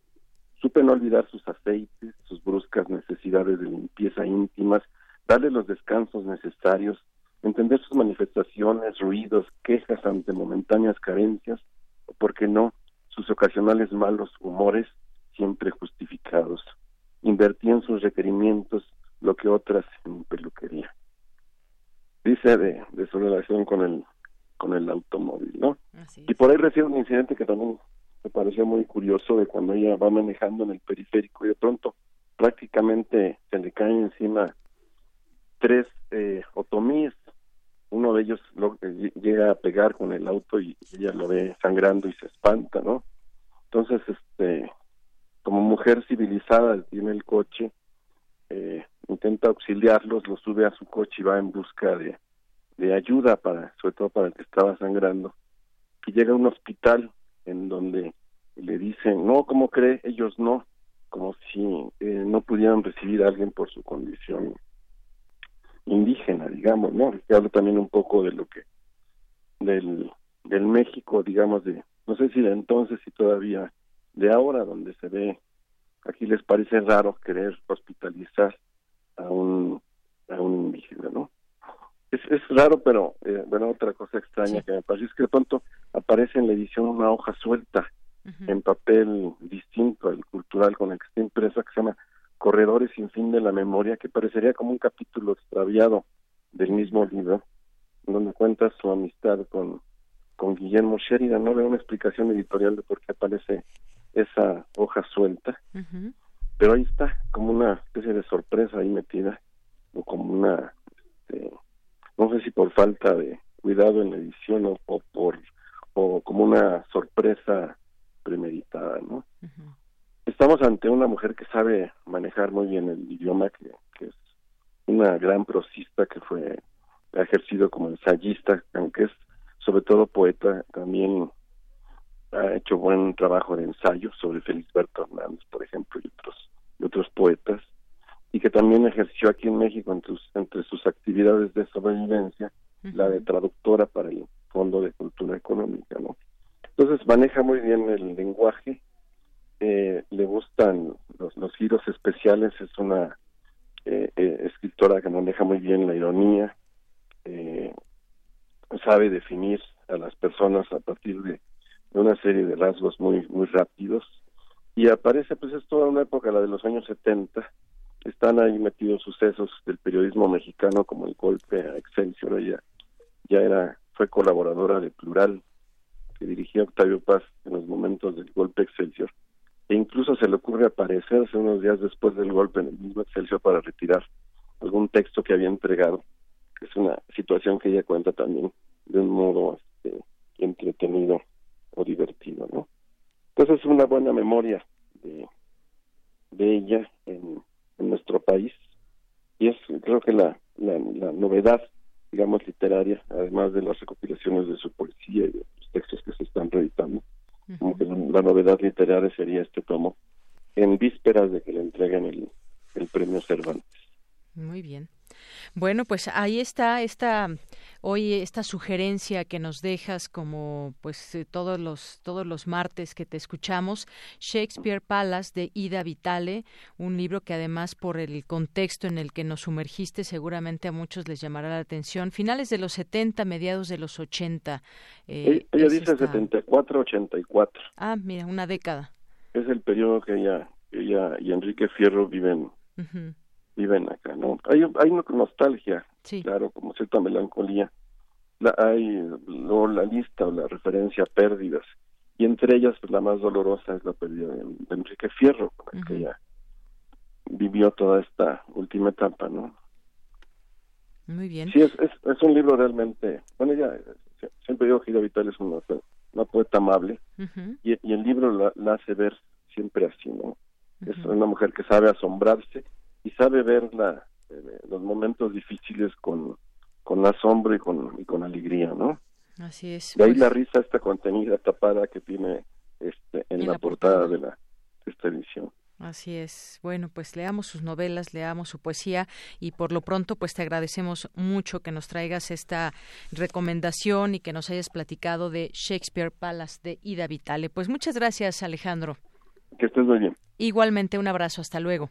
Supe no olvidar sus aceites, sus bruscas necesidades de limpieza íntimas, darle los descansos necesarios, entender sus manifestaciones, ruidos, quejas ante momentáneas carencias, o, por qué no, sus ocasionales malos humores, siempre justificados. Invertí en sus requerimientos lo que otras en peluquería. Dice de, de su relación con el con el automóvil, ¿no? Y por ahí recibe un incidente que también me pareció muy curioso de cuando ella va manejando en el periférico y de pronto prácticamente se le caen encima tres eh, otomíes. Uno de ellos lo, eh, llega a pegar con el auto y ella lo ve sangrando y se espanta no entonces este como mujer civilizada tiene el coche eh, intenta auxiliarlos lo sube a su coche y va en busca de, de ayuda para sobre todo para el que estaba sangrando. Y llega a un hospital en donde le dicen, no, ¿cómo cree? Ellos no, como si eh, no pudieran recibir a alguien por su condición indígena, digamos, ¿no? Que habla también un poco de lo que, del, del México, digamos, de, no sé si de entonces y todavía de ahora, donde se ve, aquí les parece raro querer hospitalizar a un, a un indígena, ¿no? Es, es raro, pero, eh, bueno, otra cosa extraña que me parece es que de pronto aparece en la edición una hoja suelta en papel distinto al cultural con el que está impresa que se llama Corredores sin fin de la memoria, que parecería como un capítulo extraviado del mismo libro, donde cuenta su amistad con, con Guillermo Sheridan. No veo una explicación editorial de por qué aparece esa hoja suelta. pero ahí está, como una especie de sorpresa ahí metida, o como una, este, no sé si por falta de cuidado en la edición o, o por, o como una sorpresa premeditada, ¿no? Estamos ante una mujer que sabe manejar muy bien el idioma, que, que es una gran prosista que fue ha ejercido como ensayista, aunque es sobre todo poeta, también ha hecho buen trabajo de ensayo sobre Felisberto Hernández, por ejemplo, y otros, y otros poetas, y que también ejerció aquí en México entre, entre sus actividades de sobrevivencia la de traductora para el Fondo de Cultura Económica, ¿no? Entonces maneja muy bien el lenguaje, eh, le gustan los, los giros especiales, es una eh, eh, escritora que maneja muy bien la ironía, eh, sabe definir a las personas a partir de, una serie de rasgos muy muy rápidos y aparece pues es toda una época la de los años 70 están ahí metidos sucesos del periodismo mexicano como el golpe a Excelsior ella ya era fue colaboradora de Plural que dirigía Octavio Paz en los momentos del golpe Excelsior e incluso se le ocurre aparecerse unos días después del golpe en el mismo Excelsior para retirar algún texto que había entregado es una situación que ella cuenta también de un modo este, entretenido o divertido, ¿no? Entonces es una buena memoria de, de ella en, nuestro país y es creo que la, la, novedad, digamos, literaria, además de las recopilaciones de su poesía y de los textos que se están reeditando, como que la, novedad literaria sería este tomo en vísperas de que le entreguen el, el premio Cervantes. Muy bien. Bueno, pues ahí está esta hoy esta sugerencia que nos dejas como pues eh, todos los todos los martes que te escuchamos Shakespeare Palace de Ida Vitale, un libro que además por el contexto en el que nos sumergiste seguramente a muchos les llamará la atención. Finales de los 70, mediados de los 80. Eh, ella dice 74, 84. Ah, mira, una década. Es el periodo que ella, ella y Enrique Fierro viven viven acá, ¿no? Hay, hay una nostalgia, claro, como cierta melancolía. La, hay luego la lista o la referencia a pérdidas, y entre ellas pues, la más dolorosa es la pérdida de, Enrique Fierro, con el que ella vivió toda esta última etapa, ¿no? Muy bien. Sí, es, es, un libro realmente, bueno, ya siempre digo que Gida Vital es una, una poeta amable, y, y, el libro la, la, hace ver siempre así, ¿no? Es una mujer que sabe asombrarse y sabe ver la, eh, los momentos difíciles con, con asombro y con, y con alegría, ¿no? Así es. De ahí pues la risa está contenida, tapada que tiene este, en, la, portada, de la esta edición. Así es. Bueno, pues leamos sus novelas, leamos su poesía y por lo pronto pues te agradecemos mucho que nos traigas esta recomendación y que nos hayas platicado de Shakespeare Palace de Ida Vitale. Pues muchas gracias, Alejandro. Que estés muy bien. Igualmente un abrazo, hasta luego.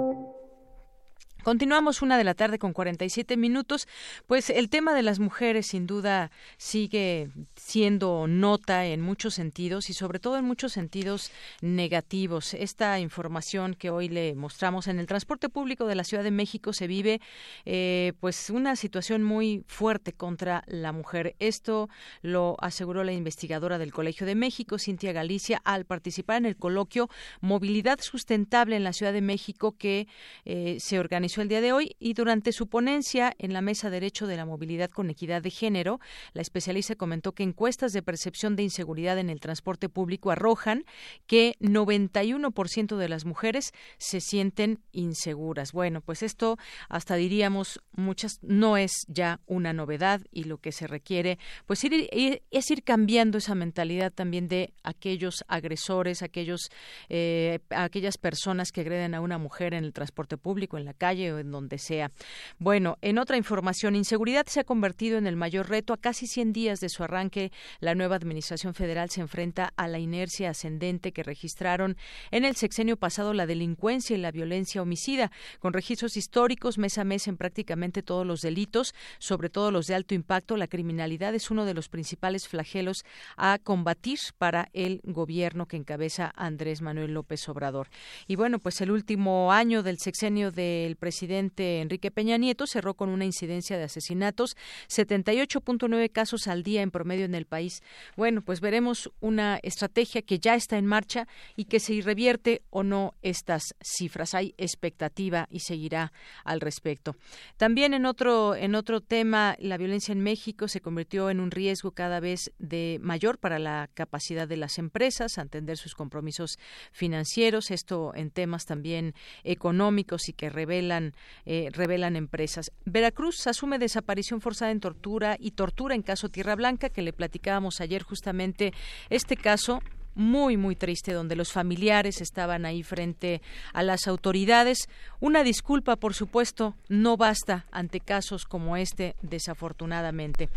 Continuamos una de la tarde con 47 minutos. Pues el tema de las mujeres sin duda sigue siendo nota en muchos sentidos y sobre todo en muchos sentidos negativos. Esta información que hoy le mostramos en el transporte público de la Ciudad de México se vive eh, pues una situación muy fuerte contra la mujer. Esto lo aseguró la investigadora del Colegio de México, Cintia Galicia, al participar en el coloquio Movilidad Sustentable en la Ciudad de México que eh, se organizó el día de hoy y durante su ponencia en la Mesa Derecho de la Movilidad con Equidad de Género, la especialista comentó que encuestas de percepción de inseguridad en el transporte público arrojan que 91% de las mujeres se sienten inseguras. Bueno, pues esto hasta diríamos muchas no es ya una novedad y lo que se requiere pues ir, es ir cambiando esa mentalidad también de aquellos agresores, aquellos eh, aquellas personas que agreden a una mujer en el transporte público, en la calle o en donde sea. Bueno, en otra información, inseguridad se ha convertido en el mayor reto. A casi 100 días de su arranque, la nueva Administración Federal se enfrenta a la inercia ascendente que registraron en el sexenio pasado la delincuencia y la violencia homicida, con registros históricos mes a mes en prácticamente todos los delitos, sobre todo los de alto impacto. La criminalidad es uno de los principales flagelos a combatir para el gobierno que encabeza Andrés Manuel López Obrador. Y bueno, pues el último año del sexenio del presidente presidente Enrique Peña Nieto cerró con una incidencia de asesinatos, 78.9 casos al día en promedio en el país. Bueno, pues veremos una estrategia que ya está en marcha y que se revierte o no estas cifras. Hay expectativa y seguirá al respecto. También en otro en otro tema, la violencia en México se convirtió en un riesgo cada vez de mayor para la capacidad de las empresas a entender sus compromisos financieros. Esto en temas también económicos y que revelan eh, revelan empresas. Veracruz asume desaparición forzada en tortura y tortura en caso Tierra Blanca que le platicábamos ayer justamente este caso muy, muy triste, donde los familiares estaban ahí frente a las autoridades. Una disculpa, por supuesto, no basta ante casos como este, desafortunadamente.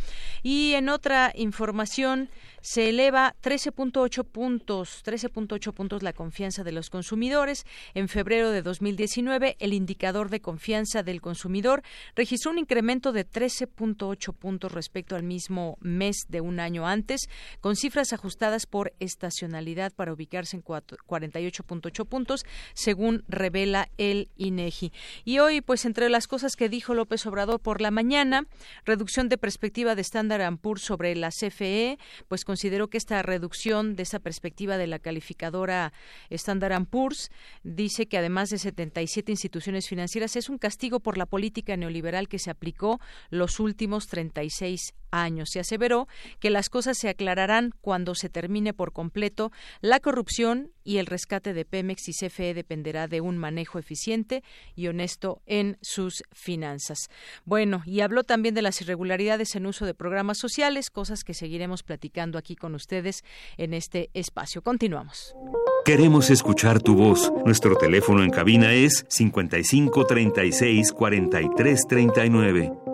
Y en otra información, se eleva 13.8 puntos, 13.8 puntos la confianza de los consumidores. En febrero de 2019, el indicador de confianza del consumidor registró un incremento de 13.8 puntos respecto al mismo mes de un año antes, con cifras ajustadas por estación para ubicarse en 48.8 puntos, según revela el INEGI. Y hoy, pues entre las cosas que dijo López Obrador por la mañana, reducción de perspectiva de Standard Poor's sobre la CFE, pues consideró que esta reducción de esa perspectiva de la calificadora Standard Poor's dice que además de 77 instituciones financieras es un castigo por la política neoliberal que se aplicó los últimos 36 años. Se aseveró que las cosas se aclararán cuando se termine por completo la corrupción y el rescate de Pemex y CFE dependerá de un manejo eficiente y honesto en sus finanzas. Bueno, y habló también de las irregularidades en uso de programas sociales, cosas que seguiremos platicando aquí con ustedes en este espacio. Continuamos. Queremos escuchar tu voz. Nuestro teléfono en cabina es 55 36 43 39.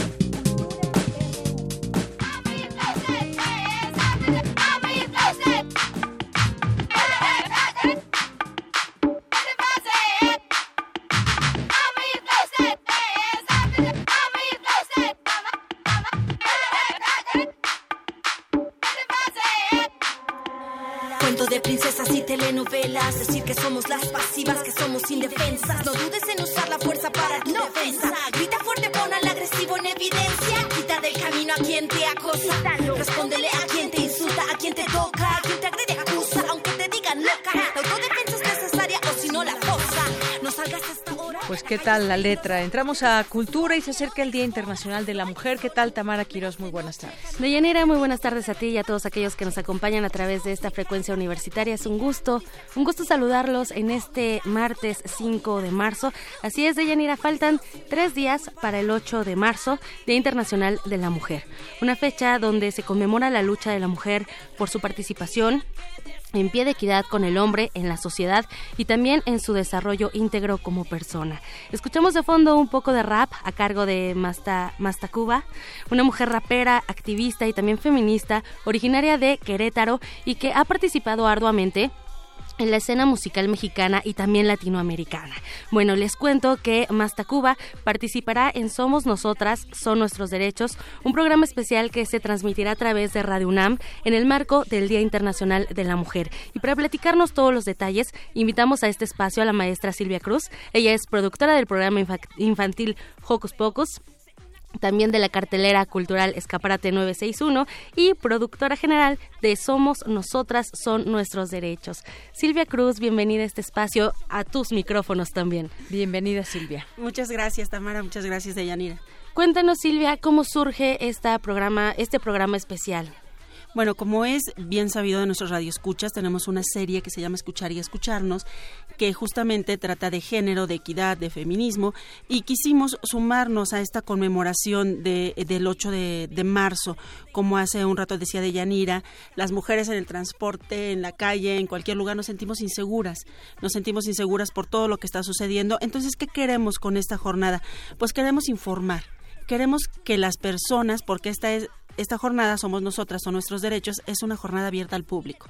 Tal la letra. Entramos a cultura y se acerca el Día Internacional de la Mujer. ¿Qué tal Tamara Quiroz? Muy buenas tardes. Deyanira, muy buenas tardes a ti y a todos aquellos que nos acompañan a través de esta frecuencia universitaria. Es un gusto, un gusto saludarlos en este martes 5 de marzo. Así es, Deyanira, faltan tres días para el 8 de marzo, Día Internacional de la Mujer. Una fecha donde se conmemora la lucha de la mujer por su participación en pie de equidad con el hombre en la sociedad y también en su desarrollo íntegro como persona. Escuchamos de fondo un poco de rap a cargo de Masta, Cuba, una mujer rapera, activista y también feminista, originaria de Querétaro y que ha participado arduamente en la escena musical mexicana y también latinoamericana. Bueno, les cuento que Mastacuba participará en Somos Nosotras, Son Nuestros Derechos, un programa especial que se transmitirá a través de Radio UNAM en el marco del Día Internacional de la Mujer. Y para platicarnos todos los detalles, invitamos a este espacio a la maestra Silvia Cruz. Ella es productora del programa infantil Hocus Pocus también de la cartelera cultural Escaparate 961 y productora general de Somos Nosotras Son Nuestros Derechos. Silvia Cruz, bienvenida a este espacio, a tus micrófonos también. Bienvenida Silvia. Muchas gracias Tamara, muchas gracias Deyanira. Cuéntanos Silvia, ¿cómo surge esta programa, este programa especial? Bueno, como es bien sabido de nuestros radioescuchas, tenemos una serie que se llama Escuchar y Escucharnos, que justamente trata de género, de equidad, de feminismo, y quisimos sumarnos a esta conmemoración de, del 8 de, de marzo, como hace un rato decía de Yanira, las mujeres en el transporte, en la calle, en cualquier lugar nos sentimos inseguras, nos sentimos inseguras por todo lo que está sucediendo. Entonces, ¿qué queremos con esta jornada? Pues queremos informar queremos que las personas, porque esta es esta jornada somos nosotras, son nuestros derechos, es una jornada abierta al público.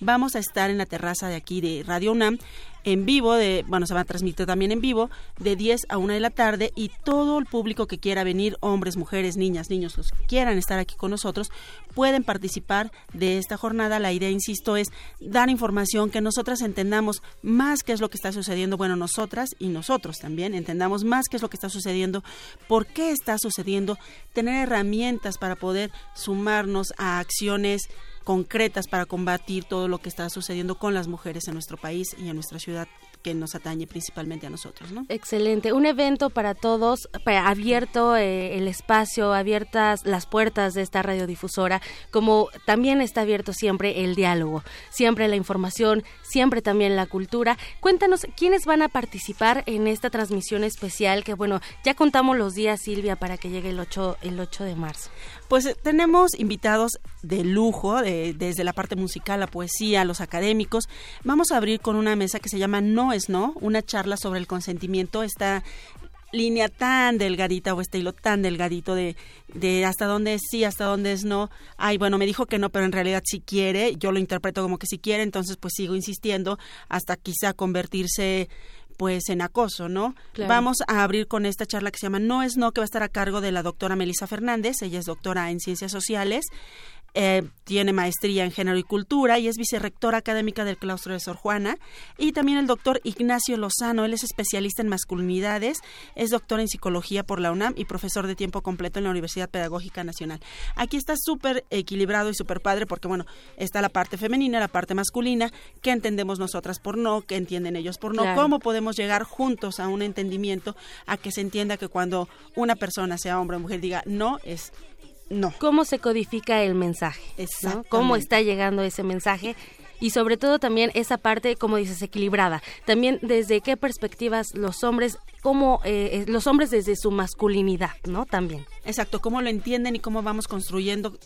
Vamos a estar en la terraza de aquí de Radio UNAM en vivo, de, bueno, se va a transmitir también en vivo, de 10 a 1 de la tarde y todo el público que quiera venir, hombres, mujeres, niñas, niños, los que quieran estar aquí con nosotros, pueden participar de esta jornada. La idea, insisto, es dar información que nosotras entendamos más qué es lo que está sucediendo, bueno, nosotras y nosotros también entendamos más qué es lo que está sucediendo, por qué está sucediendo, tener herramientas para poder sumarnos a acciones concretas para combatir todo lo que está sucediendo con las mujeres en nuestro país y en nuestra ciudad que nos atañe principalmente a nosotros, ¿no? Excelente, un evento para todos, para abierto eh, el espacio, abiertas las puertas de esta radiodifusora, como también está abierto siempre el diálogo, siempre la información, siempre también la cultura. Cuéntanos quiénes van a participar en esta transmisión especial que bueno, ya contamos los días Silvia para que llegue el 8 el 8 de marzo. Pues eh, tenemos invitados de lujo, desde la parte musical, la poesía, los académicos. Vamos a abrir con una mesa que se llama No es No, una charla sobre el consentimiento. Esta línea tan delgadita o este hilo tan delgadito de, de hasta dónde es sí, hasta dónde es no. Ay, bueno, me dijo que no, pero en realidad sí quiere. Yo lo interpreto como que sí quiere, entonces pues sigo insistiendo hasta quizá convertirse pues en acoso, ¿no? Vamos a abrir con esta charla que se llama No es No, que va a estar a cargo de la doctora Melissa Fernández, ella es doctora en ciencias sociales eh, tiene maestría en género y cultura y es vicerrectora académica del claustro de Sor Juana. Y también el doctor Ignacio Lozano, él es especialista en masculinidades, es doctor en psicología por la UNAM y profesor de tiempo completo en la Universidad Pedagógica Nacional. Aquí está súper equilibrado y súper padre porque, bueno, está la parte femenina, la parte masculina, qué entendemos nosotras por no, qué entienden ellos por no, cómo podemos llegar juntos a un entendimiento, a que se entienda que cuando una persona, sea hombre o mujer, diga no, es no. ¿Cómo se codifica el mensaje? ¿Cómo está llegando ese mensaje? Y sobre todo también esa parte, como dices, equilibrada. También desde qué perspectivas los hombres, cómo eh, eh, los hombres desde su masculinidad, ¿no? También. Exacto, cómo lo entienden y cómo vamos construyendo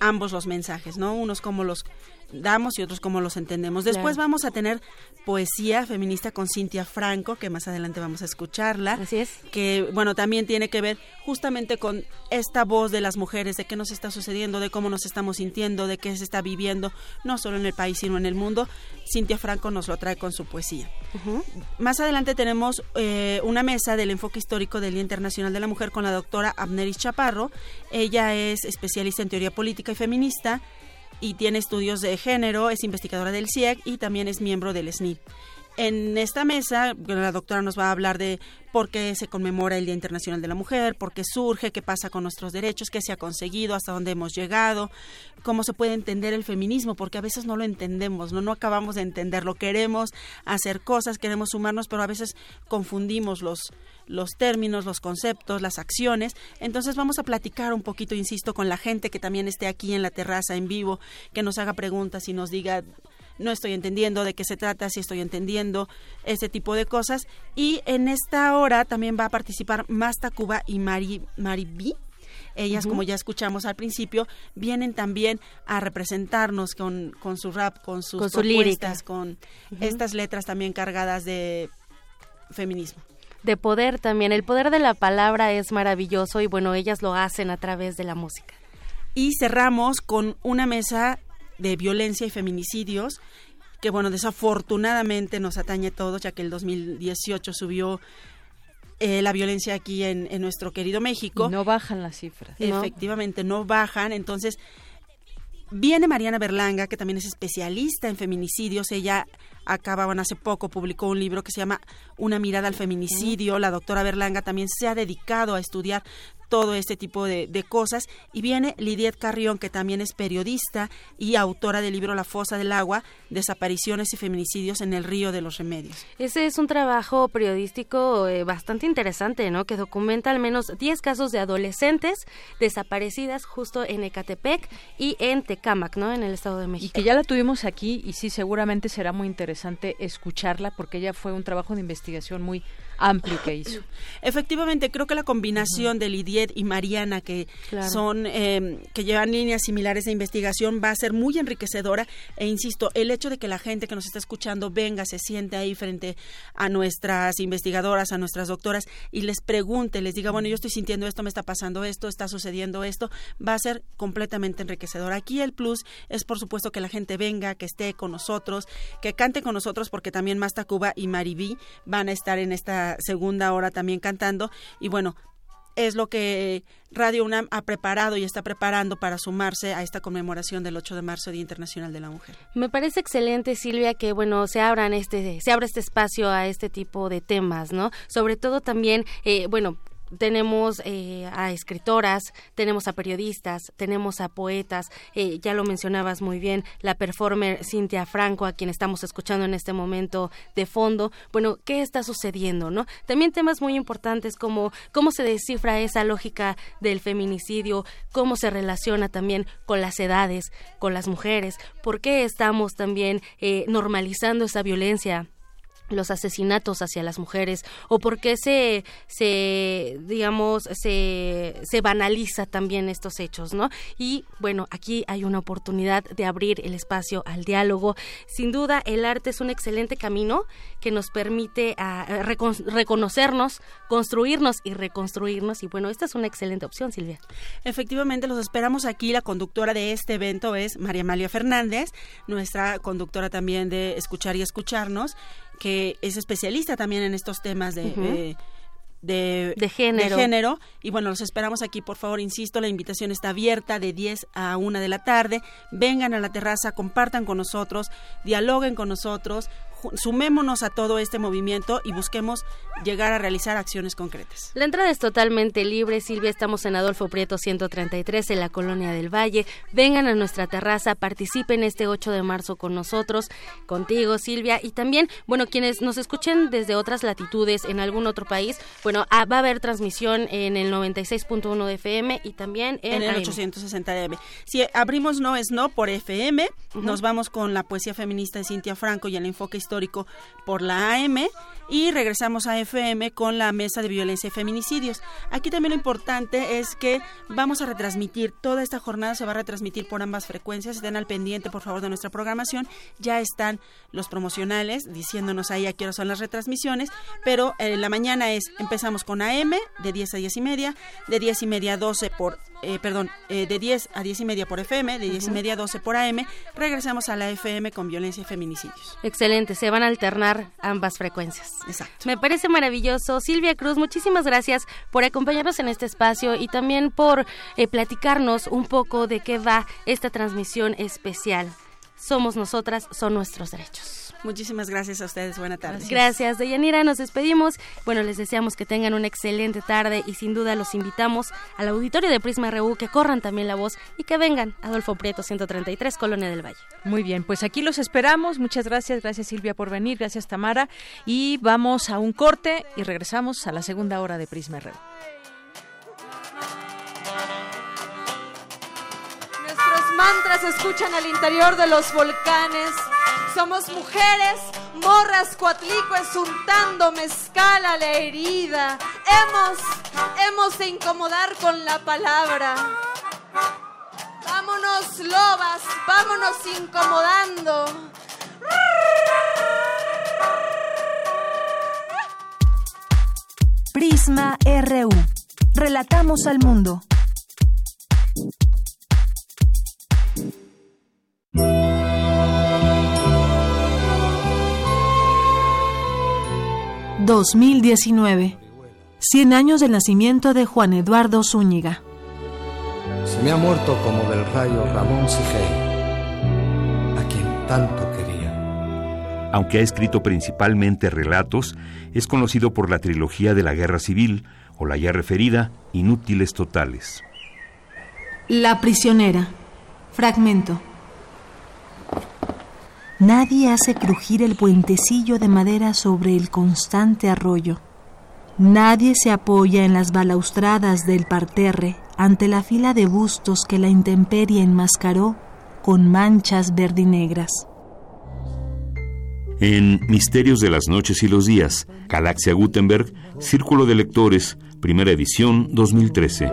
ambos los mensajes, ¿no? Unos como los damos y otros como los entendemos. Después vamos a tener poesía feminista con Cintia Franco, que más adelante vamos a escucharla. Así es. Que, bueno, también tiene que ver justamente con esta voz de las mujeres, de qué nos está sucediendo, de cómo nos estamos sintiendo, de qué se está viviendo, no solo en el país, sino en el mundo. Cintia Franco nos lo trae con su poesía. Más adelante tenemos eh, una mesa del enfoque histórico del Día Internacional de la Mujer con la doctora Abneris Chaparro. Ella es especialista en teoría política y feminista y tiene estudios de género, es investigadora del CIEC y también es miembro del SNI. En esta mesa, la doctora nos va a hablar de por qué se conmemora el Día Internacional de la Mujer, por qué surge, qué pasa con nuestros derechos, qué se ha conseguido, hasta dónde hemos llegado, cómo se puede entender el feminismo, porque a veces no lo entendemos, no, no acabamos de entenderlo. Queremos hacer cosas, queremos sumarnos, pero a veces confundimos los, los términos, los conceptos, las acciones. Entonces vamos a platicar un poquito, insisto, con la gente que también esté aquí en la terraza en vivo, que nos haga preguntas y nos diga no estoy entendiendo de qué se trata, si estoy entendiendo, ese tipo de cosas. Y en esta hora también va a participar Masta Cuba y Mari, Mariby. Ellas, como ya escuchamos al principio, vienen también a representarnos con, con su rap, con sus con propuestas, con estas letras también cargadas de feminismo de poder también. El poder de la palabra es maravilloso y bueno, ellas lo hacen a través de la música. Y cerramos con una mesa de violencia y feminicidios, que bueno, desafortunadamente nos atañe a todos, ya que el 2018 subió eh, la violencia aquí en, nuestro querido México. no bajan las cifras. Efectivamente, no bajan. Entonces, viene Mariana Berlanga, que también es especialista en feminicidios. Ella acababan hace poco, publicó un libro que se llama Una mirada al feminicidio. La doctora Berlanga también se ha dedicado a estudiar todo este tipo de, cosas. Y viene Lidiet Carrión, que también es periodista y autora del libro La fosa del agua, desapariciones y feminicidios en el río de los remedios. Ese es un trabajo periodístico eh, bastante interesante, ¿no? Que documenta al menos 10 casos de adolescentes desaparecidas justo en Ecatepec y en Tecámac, ¿no? En el Estado de México. Y que ya la tuvimos aquí y sí, seguramente será muy interesante escucharla porque ella fue un trabajo de investigación muy amplio que hizo. Efectivamente, creo que la combinación de Lidiet y Mariana, que son em, que llevan líneas similares de investigación, va a ser muy enriquecedora. E insisto, el hecho de que la gente que nos está escuchando venga, se siente ahí frente a nuestras investigadoras, a nuestras doctoras y les pregunte, les diga, bueno, yo estoy sintiendo esto, me está pasando esto, está sucediendo esto, va a ser completamente enriquecedor. Aquí el plus es, por supuesto, que la gente venga, que esté con nosotros, que cante con nosotros, porque también Masta Cuba y Maribí van a estar en esta segunda hora también cantando. Y bueno, es lo que Radio UNAM ha preparado y está preparando para sumarse a esta conmemoración del 8 de marzo, Día Internacional de la Mujer. Me parece excelente, Silvia, que bueno se abran este se abra este espacio a este tipo de temas, ¿no? Sobre todo también, eh, bueno, tenemos eh, a escritoras, tenemos a periodistas, tenemos a poetas, eh, ya lo mencionabas muy bien, la performer Cintia Franco, a quien estamos escuchando en este momento de fondo. Bueno, ¿qué está sucediendo, no? También temas muy importantes como cómo se descifra esa lógica del feminicidio, cómo se relaciona también con las edades, con las mujeres, por qué estamos también eh, normalizando esa violencia los asesinatos hacia las mujeres o por qué se, se digamos se, se banaliza también estos hechos no y bueno aquí hay una oportunidad de abrir el espacio al diálogo. Sin duda el arte es un excelente camino que nos permite ah, reconocernos construirnos y reconstruirnos. Y bueno esta es una excelente opción Silvia. Efectivamente los esperamos aquí. La conductora de este evento es María Amalia Fernández nuestra conductora también de escuchar y escucharnos que es especialista también en estos temas de, de, género. Y bueno, los esperamos aquí, por favor, insisto, la invitación está abierta de 10 a 1 de la tarde. Vengan a la terraza, compartan con nosotros, dialoguen con nosotros, sumémonos a todo este movimiento y busquemos llegar a realizar acciones concretas. La entrada es totalmente libre, Silvia, estamos en Adolfo Prieto 133 en la Colonia del Valle. Vengan a nuestra terraza, participen este 8 de marzo con nosotros, contigo, Silvia, y también, bueno, quienes nos escuchen desde otras latitudes en algún otro país, bueno, ah, va a haber transmisión en el 96.1 de FM y también en, el 860 de M. Si abrimos No es No por FM, nos vamos con la poesía feminista de Cintia Franco y el enfoque histórico histórico por la AM y regresamos a FM con la mesa de violencia y feminicidios. Aquí también lo importante es que vamos a retransmitir, toda esta jornada se va a retransmitir por ambas frecuencias, estén al pendiente por favor de nuestra programación, ya están los promocionales diciéndonos ahí a qué hora son las retransmisiones, pero en la mañana es, empezamos con AM de 10 a 10 y media, de 10 y media a 12 por eh, perdón, eh, de 10 a 10 y media por FM, de 10 y media a 12 por AM, regresamos a la FM con violencia y feminicidios. Excelente, se van a alternar ambas frecuencias. Exacto. Me parece maravilloso. Silvia Cruz, muchísimas gracias por acompañarnos en este espacio y también por eh, platicarnos un poco de qué va esta transmisión especial. Somos nosotras, son nuestros derechos. Muchísimas gracias a ustedes. Buenas tardes. Gracias, Deyanira. Nos despedimos. Bueno, les deseamos que tengan una excelente tarde y sin duda los invitamos al auditorio de Prisma RU que corran también la voz y que vengan. Adolfo Prieto, 133, Colonia del Valle. Muy bien, pues aquí los esperamos. Muchas gracias. Gracias, Silvia, por venir. Gracias, Tamara. Y vamos a un corte y regresamos a la segunda hora de Prisma RU. Nuestros mantras se escuchan al interior de los volcanes somos mujeres, morras, cuatlicues, untando mezcal a la herida. Hemos, hemos de incomodar con la palabra. Vámonos, lobas, vámonos incomodando. Prisma RU. Relatamos al mundo. 2019. 100 años del nacimiento de Juan Eduardo Zúñiga. Se me ha muerto como del rayo Ramón Sigey, a quien tanto quería. Aunque ha escrito principalmente relatos, es conocido por la trilogía de la Guerra Civil o la ya referida Inútiles Totales. La prisionera. Fragmento. Nadie hace crujir el puentecillo de madera sobre el constante arroyo. Nadie se apoya en las balaustradas del parterre ante la fila de bustos que la intemperie enmascaró con manchas verdinegras. En Misterios de las Noches y los Días, Galaxia Gutenberg, Círculo de Lectores, primera edición 2013.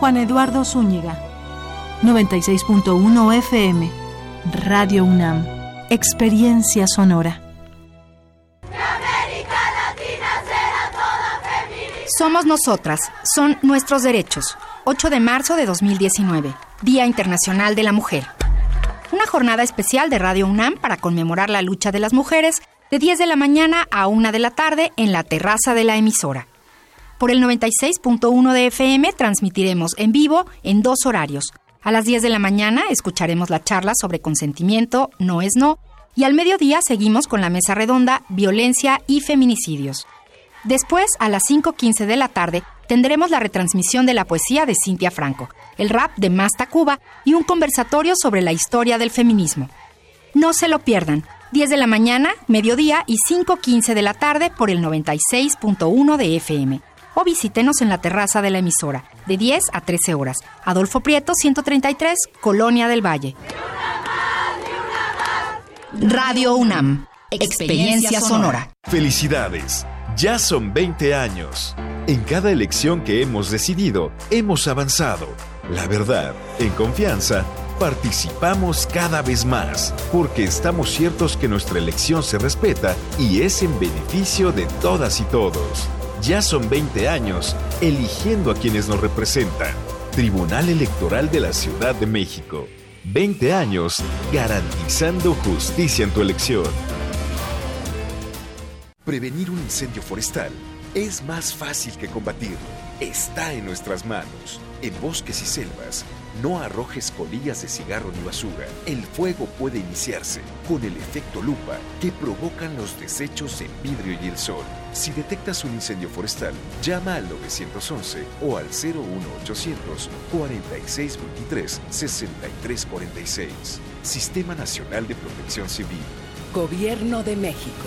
Juan Eduardo Zúñiga, 96.1 FM, Radio UNAM, Experiencia Sonora. Somos nosotras, son nuestros derechos. 8 de marzo de 2019, Día Internacional de la Mujer. Una jornada especial de Radio UNAM para conmemorar la lucha de las mujeres de 10 de la mañana a 1 de la tarde en la terraza de la emisora. Por el 96.1 de FM transmitiremos en vivo en dos horarios. A las 10 de la mañana escucharemos la charla sobre consentimiento, no es no, y al mediodía seguimos con la mesa redonda Violencia y Feminicidios. Después, a las 5.15 de la tarde, tendremos la retransmisión de la poesía de Cintia Franco, el rap de Masta Cuba y un conversatorio sobre la historia del feminismo. No se lo pierdan, 10 de la mañana, mediodía y 5.15 de la tarde por el 96.1 de FM. O visítenos en la terraza de la emisora, de 10 a 13 horas. Adolfo Prieto, 133, Colonia del Valle. Radio UNAM, experiencia sonora. Felicidades. Ya son 20 años. En cada elección que hemos decidido, hemos avanzado. La verdad, en confianza, participamos cada vez más, porque estamos ciertos que nuestra elección se respeta y es en beneficio de todas y todos. Ya son 20 años eligiendo a quienes nos representan. Tribunal Electoral de la Ciudad de México. 20 años garantizando justicia en tu elección. Prevenir un incendio forestal es más fácil que combatirlo. Está en nuestras manos. En bosques y selvas, no arrojes colillas de cigarro ni basura. El fuego puede iniciarse con el efecto lupa que provocan los desechos en vidrio y el sol. Si detectas un incendio forestal, llama al 911 o al 01800 4623 6346. Sistema Nacional de Protección Civil. Gobierno de México.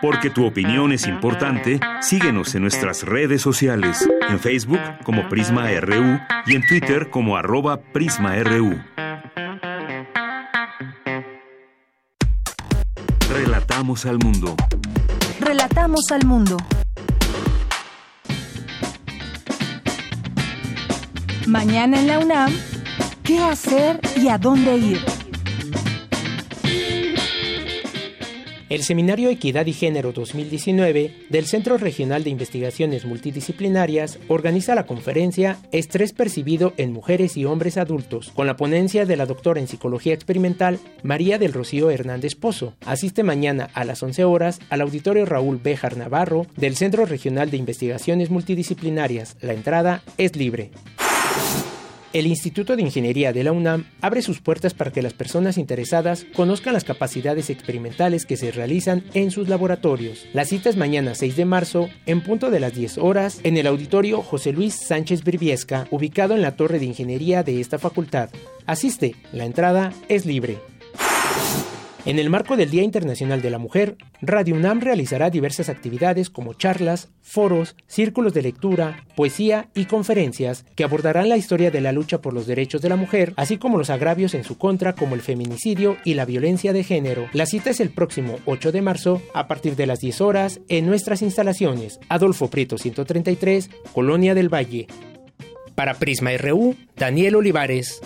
Porque tu opinión es importante, síguenos en nuestras redes sociales, en Facebook como Prisma RU y en Twitter como arroba PrismaRU. Relatamos al mundo. Relatamos al mundo. Mañana en la UNAM, ¿qué hacer y a dónde ir? El Seminario Equidad y Género 2019 del Centro Regional de Investigaciones Multidisciplinarias organiza la conferencia Estrés percibido en mujeres y hombres adultos, con la ponencia de la doctora en Psicología Experimental María del Rocío Hernández Pozo. Asiste mañana a las 11 horas al auditorio Raúl Béjar Navarro del Centro Regional de Investigaciones Multidisciplinarias. La entrada es libre. El Instituto de Ingeniería de la UNAM abre sus puertas para que las personas interesadas conozcan las capacidades experimentales que se realizan en sus laboratorios. La cita es mañana 6 de marzo, en punto de las 10 horas, en el auditorio José Luis Sánchez Briviesca, ubicado en la Torre de Ingeniería de esta facultad. Asiste, la entrada es libre. En el marco del Día Internacional de la Mujer, Radio UNAM realizará diversas actividades como charlas, foros, círculos de lectura, poesía y conferencias que abordarán la historia de la lucha por los derechos de la mujer, así como los agravios en su contra como el feminicidio y la violencia de género. La cita es el próximo 8 de marzo a partir de las 10 horas en nuestras instalaciones. Adolfo Prieto 133, Colonia del Valle. Para Prisma RU, Daniel Olivares.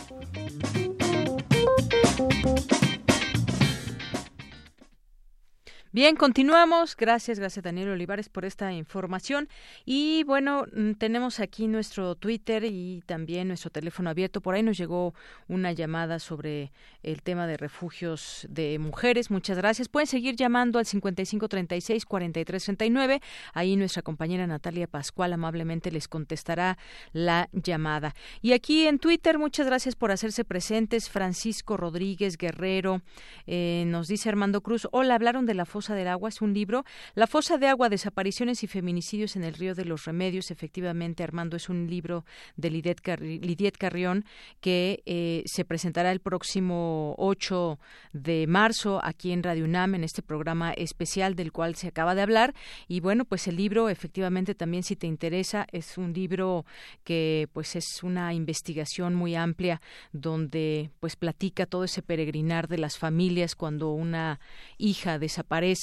Bien, continuamos. Gracias, gracias Daniel Olivares por esta información. Y bueno, mm, tenemos aquí nuestro Twitter y también nuestro teléfono abierto. Por ahí nos llegó una llamada sobre el tema de refugios de mujeres. Muchas gracias. Pueden seguir llamando al 5536-4339. Ahí nuestra compañera Natalia Pascual amablemente les contestará la llamada. Y aquí en Twitter, muchas gracias por hacerse presentes. Francisco Rodríguez Guerrero eh, nos dice Armando Cruz. Hola, hablaron de la fosa del Agua es un libro. La Fosa de Agua, Desapariciones y Feminicidios en el Río de los Remedios. Efectivamente, Armando, es un libro de Lidiet, Carrión que eh, se presentará el próximo 8 de marzo aquí en Radio UNAM, en este programa especial del cual se acaba de hablar. Y bueno, pues el libro, efectivamente, también si te interesa, es un libro que pues es una investigación muy amplia donde pues platica todo ese peregrinar de las familias cuando una hija desaparece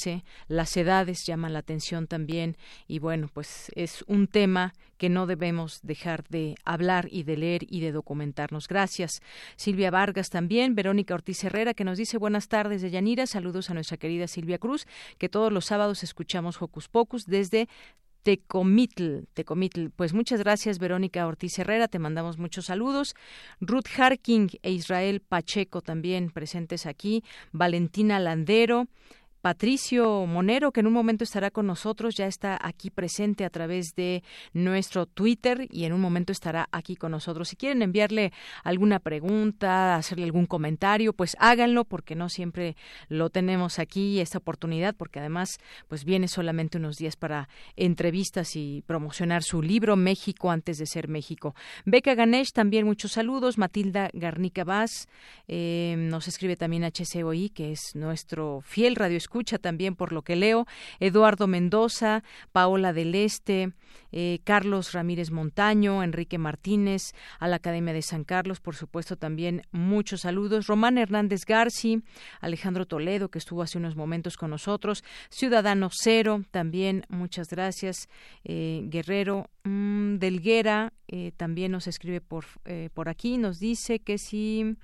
las edades llaman la atención también y bueno, pues es un tema que no debemos dejar de hablar y de leer y de documentarnos. Gracias. Silvia Vargas también, Verónica Ortiz Herrera que nos dice buenas tardes de Yanira, saludos a nuestra querida Silvia Cruz, que todos los sábados escuchamos Hocus Pocus desde Tecomitl, Tecomitl. Pues muchas gracias, Verónica Ortiz Herrera, te mandamos muchos saludos. Ruth Harking e Israel Pacheco también presentes aquí. Valentina Landero, Patricio Monero, que en un momento estará con nosotros, ya está aquí presente a través de nuestro Twitter y en un momento estará aquí con nosotros. Si quieren enviarle alguna pregunta, hacerle algún comentario, pues háganlo porque no siempre lo tenemos aquí esta oportunidad, porque además pues viene solamente unos días para entrevistas y promocionar su libro México antes de ser México. Beca Ganesh, también muchos saludos. Matilda Garnica Vaz eh, nos escribe también HCOI, que es nuestro fiel radio escucha también por lo que leo, Eduardo Mendoza, Paola del Este, eh, Carlos Ramírez Montaño, Enrique Martínez, a la Academia de San Carlos, por supuesto también muchos saludos, Román Hernández Garci, Alejandro Toledo, que estuvo hace unos momentos con nosotros, Ciudadano Cero, también muchas gracias, eh, Guerrero, mm, Delguera, eh, también nos escribe por, por aquí, nos dice que si...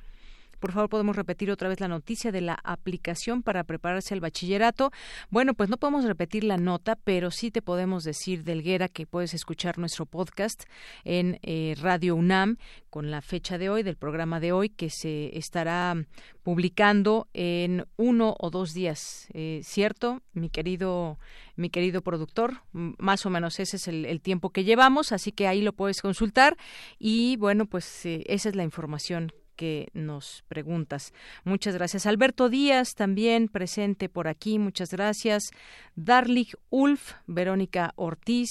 Por favor, podemos repetir otra vez la noticia de la aplicación para prepararse al bachillerato. Bueno, pues no podemos repetir la nota, pero sí te podemos decir, Delguera, que puedes escuchar nuestro podcast en eh, Radio UNAM con la fecha de hoy, del programa de hoy, que se estará publicando en uno o dos días, eh, ¿cierto? Mi querido, mi querido productor, más o menos ese es el, tiempo que llevamos, así que ahí lo puedes consultar y bueno, pues eh, esa es la información que nos preguntas. Muchas gracias. Alberto Díaz también presente por aquí. Muchas gracias. Darlich Ulf, Verónica Ortiz,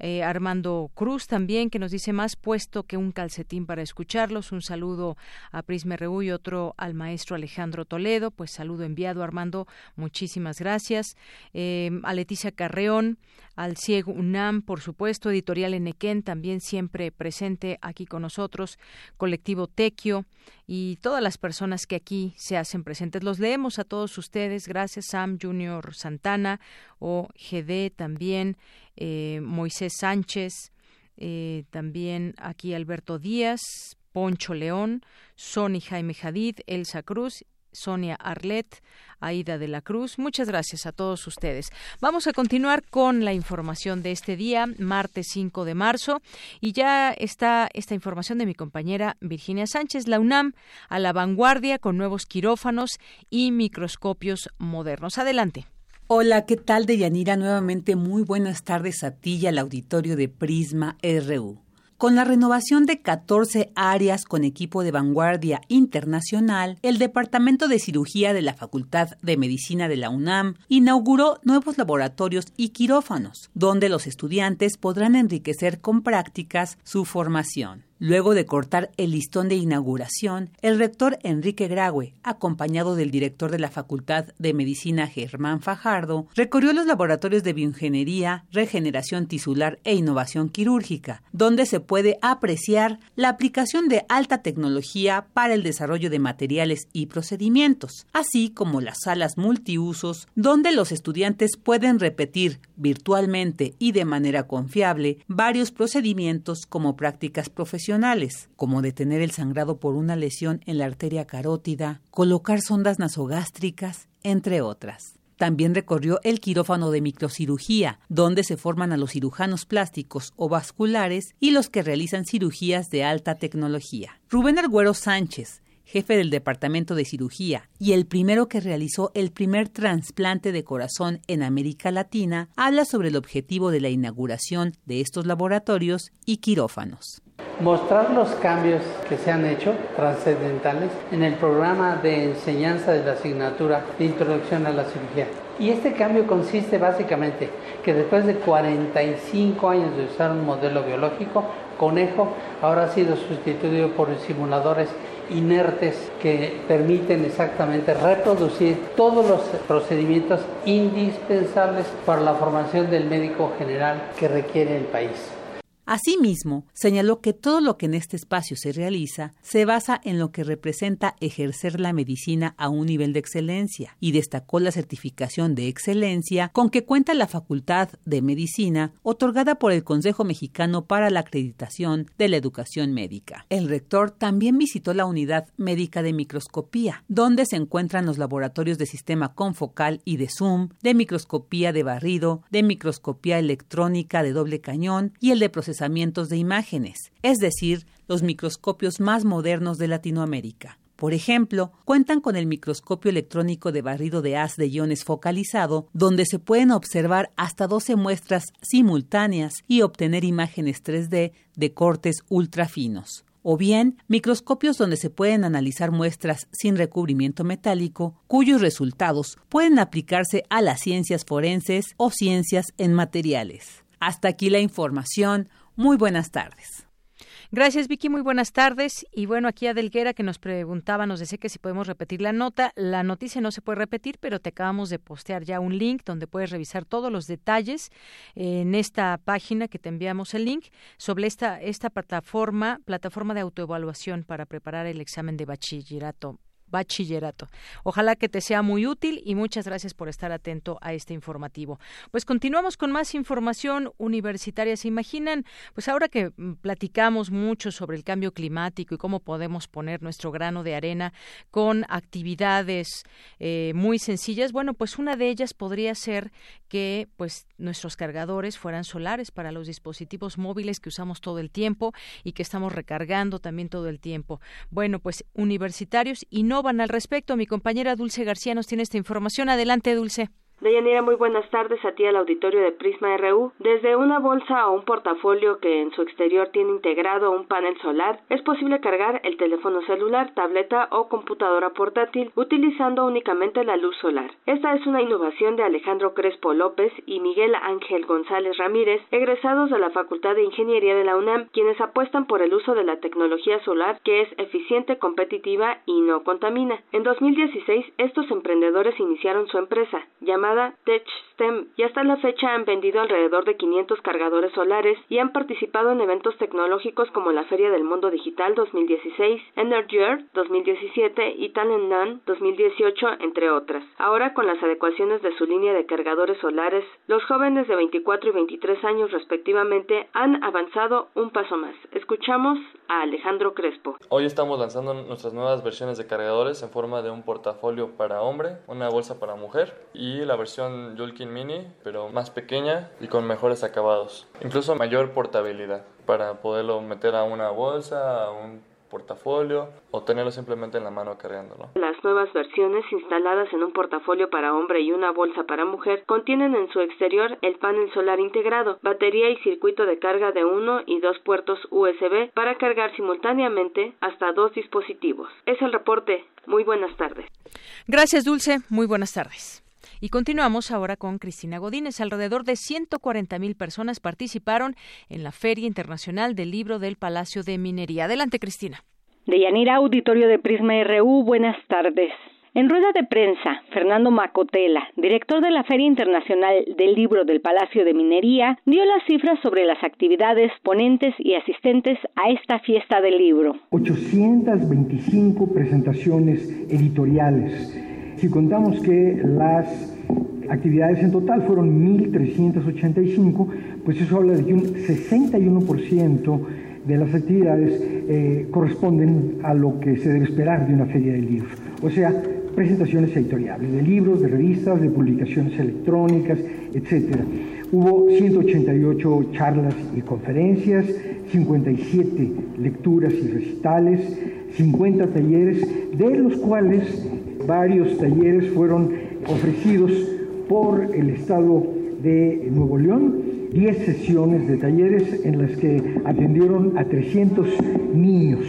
eh, Armando Cruz también, que nos dice más puesto que un calcetín para escucharlos. Un saludo a Prisma RU y otro al maestro Alejandro Toledo. Pues saludo enviado, Armando. Muchísimas gracias. Eh, a Leticia Carreón, al Ciego UNAM, por supuesto. Editorial Enequén, también siempre presente aquí con nosotros. Colectivo Tequio y todas las personas que aquí se hacen presentes. Los leemos a todos ustedes. Gracias, Sam Junior Santana o GD también, eh, Moisés Sánchez, eh, también aquí Alberto Díaz, Poncho León, Sony Jaime Jadid, Elsa Cruz Sonia Arlet, Aida de la Cruz. Muchas gracias a todos ustedes. Vamos a continuar con la información de este día, martes 5 de marzo, y ya está esta información de mi compañera Virginia Sánchez, la UNAM, a la vanguardia con nuevos quirófanos y microscopios modernos. Adelante. Hola, ¿qué tal, Deyanira? Nuevamente muy buenas tardes a ti y al auditorio de Prisma RU. Con la renovación de 14 áreas con equipo de vanguardia internacional, el Departamento de Cirugía de la Facultad de Medicina de la UNAM inauguró nuevos laboratorios y quirófanos, donde los estudiantes podrán enriquecer con prácticas su formación. Luego de cortar el listón de inauguración, el rector Enrique Graue, acompañado del director de la Facultad de Medicina Germán Fajardo, recorrió los laboratorios de bioingeniería, regeneración tisular e innovación quirúrgica, donde se puede apreciar la aplicación de alta tecnología para el desarrollo de materiales y procedimientos, así como las salas multiusos, donde los estudiantes pueden repetir virtualmente y de manera confiable varios procedimientos como prácticas profesionales como detener el sangrado por una lesión en la arteria carótida, colocar sondas nasogástricas, entre otras. también recorrió el quirófano de microcirugía, donde se forman a los cirujanos plásticos o vasculares y los que realizan cirugías de alta tecnología. Rubén Arguero Sánchez, jefe del Departamento de Cirugía y el primero que realizó el primer trasplante de corazón en América Latina, habla sobre el objetivo de la inauguración de estos laboratorios y quirófanos. Mostrar los cambios que se han hecho trascendentales en el programa de enseñanza de la asignatura de introducción a la cirugía. Y este cambio consiste básicamente que después de 45 años de usar un modelo biológico, conejo ahora ha sido sustituido por simuladores inertes que permiten exactamente reproducir todos los procedimientos indispensables para la formación del médico general que requiere el país. Asimismo, señaló que todo lo que en este espacio se realiza se basa en lo que representa ejercer la medicina a un nivel de excelencia y destacó la certificación de excelencia con que cuenta la Facultad de Medicina otorgada por el Consejo Mexicano para la Acreditación de la Educación Médica. El rector también visitó la unidad médica de microscopía, donde se encuentran los laboratorios de sistema confocal y de zoom, de microscopía de barrido, de microscopía electrónica de doble cañón y el de procesamiento de imágenes, es decir, los microscopios más modernos de Latinoamérica. Por ejemplo, cuentan con el microscopio electrónico de barrido de haz de iones focalizado, donde se pueden observar hasta 12 muestras simultáneas y obtener imágenes 3D de cortes ultra finos. O bien, microscopios donde se pueden analizar muestras sin recubrimiento metálico, cuyos resultados pueden aplicarse a las ciencias forenses o ciencias en materiales. Hasta aquí la información. Muy buenas tardes. Gracias, Vicky. Muy buenas tardes. Y bueno, aquí Adelguera que nos preguntaba, nos decía que si podemos repetir la nota. La noticia no se puede repetir, pero te acabamos de postear ya un link donde puedes revisar todos los detalles en esta página que te enviamos el link sobre esta, esta plataforma, plataforma de autoevaluación para preparar el examen de bachillerato bachillerato. Ojalá que te sea muy útil y muchas gracias por estar atento a este informativo. Pues continuamos con más información universitaria. ¿Se imaginan? Pues ahora que mm, platicamos mucho sobre el cambio climático y cómo podemos poner nuestro grano de arena con actividades eh, muy sencillas, bueno, pues una de ellas podría ser que pues nuestros cargadores fueran solares para los dispositivos móviles que usamos todo el tiempo y que estamos recargando también todo el tiempo. Bueno, pues universitarios y no al respecto. Mi compañera Dulce García nos tiene esta información. Adelante, Dulce. Deyanira, muy buenas tardes a ti al auditorio de Prisma RU. Desde una bolsa o un portafolio que en su exterior tiene integrado un panel solar, es posible cargar el teléfono celular, tableta o computadora portátil utilizando únicamente la luz solar. Esta es una innovación de Alejandro Crespo López y Miguel Ángel González Ramírez, egresados de la Facultad de Ingeniería de la UNAM, quienes apuestan por el uso de la tecnología solar que es eficiente, competitiva y no contamina. En 2016, estos emprendedores iniciaron su empresa, llamada TechStem y hasta la fecha han vendido alrededor de 500 cargadores solares y han participado en eventos tecnológicos como la Feria del Mundo Digital 2016, Energy Earth 2017 y Talent 2018, entre otras. Ahora, con las adecuaciones de su línea de cargadores solares, los jóvenes de 24 y 23 años respectivamente han avanzado un paso más. Escuchamos a Alejandro Crespo. Hoy estamos lanzando nuestras nuevas versiones de cargadores en forma de un portafolio para hombre, una bolsa para mujer y la versión Julkin Mini, pero más pequeña y con mejores acabados. Incluso mayor portabilidad para poderlo meter a una bolsa, a un portafolio o tenerlo simplemente en la mano cargándolo. Las nuevas versiones instaladas en un portafolio para hombre y una bolsa para mujer contienen en su exterior el panel solar integrado, batería y circuito de carga de uno y dos puertos USB para cargar simultáneamente hasta dos dispositivos. Es el reporte. Muy buenas tardes. Gracias, Dulce. Muy buenas tardes. Y continuamos ahora con Cristina Godínez. Alrededor de 140 mil personas participaron en la Feria Internacional del Libro del Palacio de Minería. Adelante, Cristina. Deyanira, auditorio de Prisma RU, buenas tardes. En rueda de prensa, Fernando Macotela, director de la Feria Internacional del Libro del Palacio de Minería, dio las cifras sobre las actividades, ponentes y asistentes a esta fiesta del libro. 825 presentaciones editoriales si contamos que las actividades en total fueron 1.385, pues eso habla de que un 61% de las actividades eh, corresponden a lo que se debe esperar de una feria del libro. O sea, presentaciones editoriales, de libros, de revistas, de publicaciones electrónicas, etc. Hubo 188 charlas y conferencias, 57 lecturas y recitales, 50 talleres, de los cuales varios talleres fueron ofrecidos por el Estado de Nuevo León, 10 sesiones de talleres en las que atendieron a 300 niños,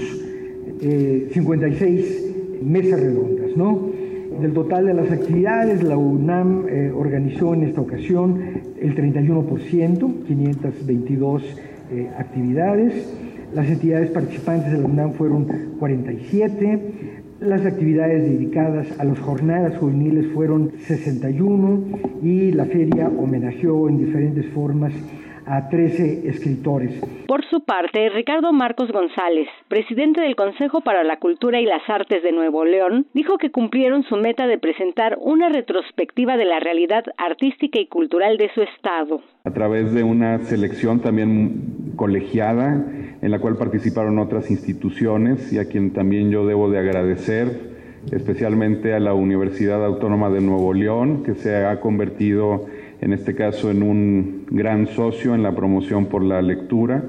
56 eh, mesas redondas, ¿no? Del total de las actividades, la UNAM eh, organizó en esta ocasión el 31%, 522 eh, actividades. Las entidades participantes de la UNAM fueron 47. Las actividades dedicadas a las jornadas juveniles fueron 61 y la feria homenajeó en diferentes formas a 13 escritores. Por su parte, Ricardo Marcos González, presidente del Consejo para la Cultura y las Artes de Nuevo León, dijo que cumplieron su meta de presentar una retrospectiva de la realidad artística y cultural de su estado. A través de una selección también colegiada en la cual participaron otras instituciones y a quien también yo debo de agradecer especialmente a la Universidad Autónoma de Nuevo León, que se ha convertido en este caso en un gran socio en la promoción por la lectura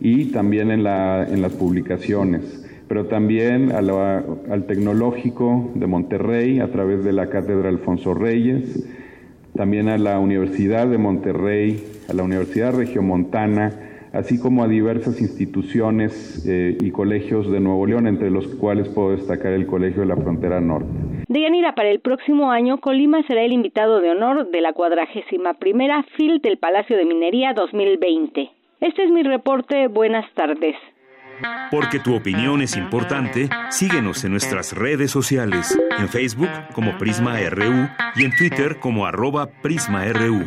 y también en, en las publicaciones, pero también al Tecnológico de Monterrey a través de la Cátedra Alfonso Reyes, también a la Universidad de Monterrey, a la Universidad Regiomontana, así como a diversas instituciones eh, y colegios de Nuevo León, entre los cuales puedo destacar el Colegio de la Frontera Norte. De Yanira, para el próximo año, Colima será el invitado de honor de la cuadragésima primera FIL del Palacio de Minería 2020. Este es mi reporte. Buenas tardes. Porque tu opinión es importante, síguenos en nuestras redes sociales, en Facebook como Prisma RU y en Twitter como arroba PrismaRU.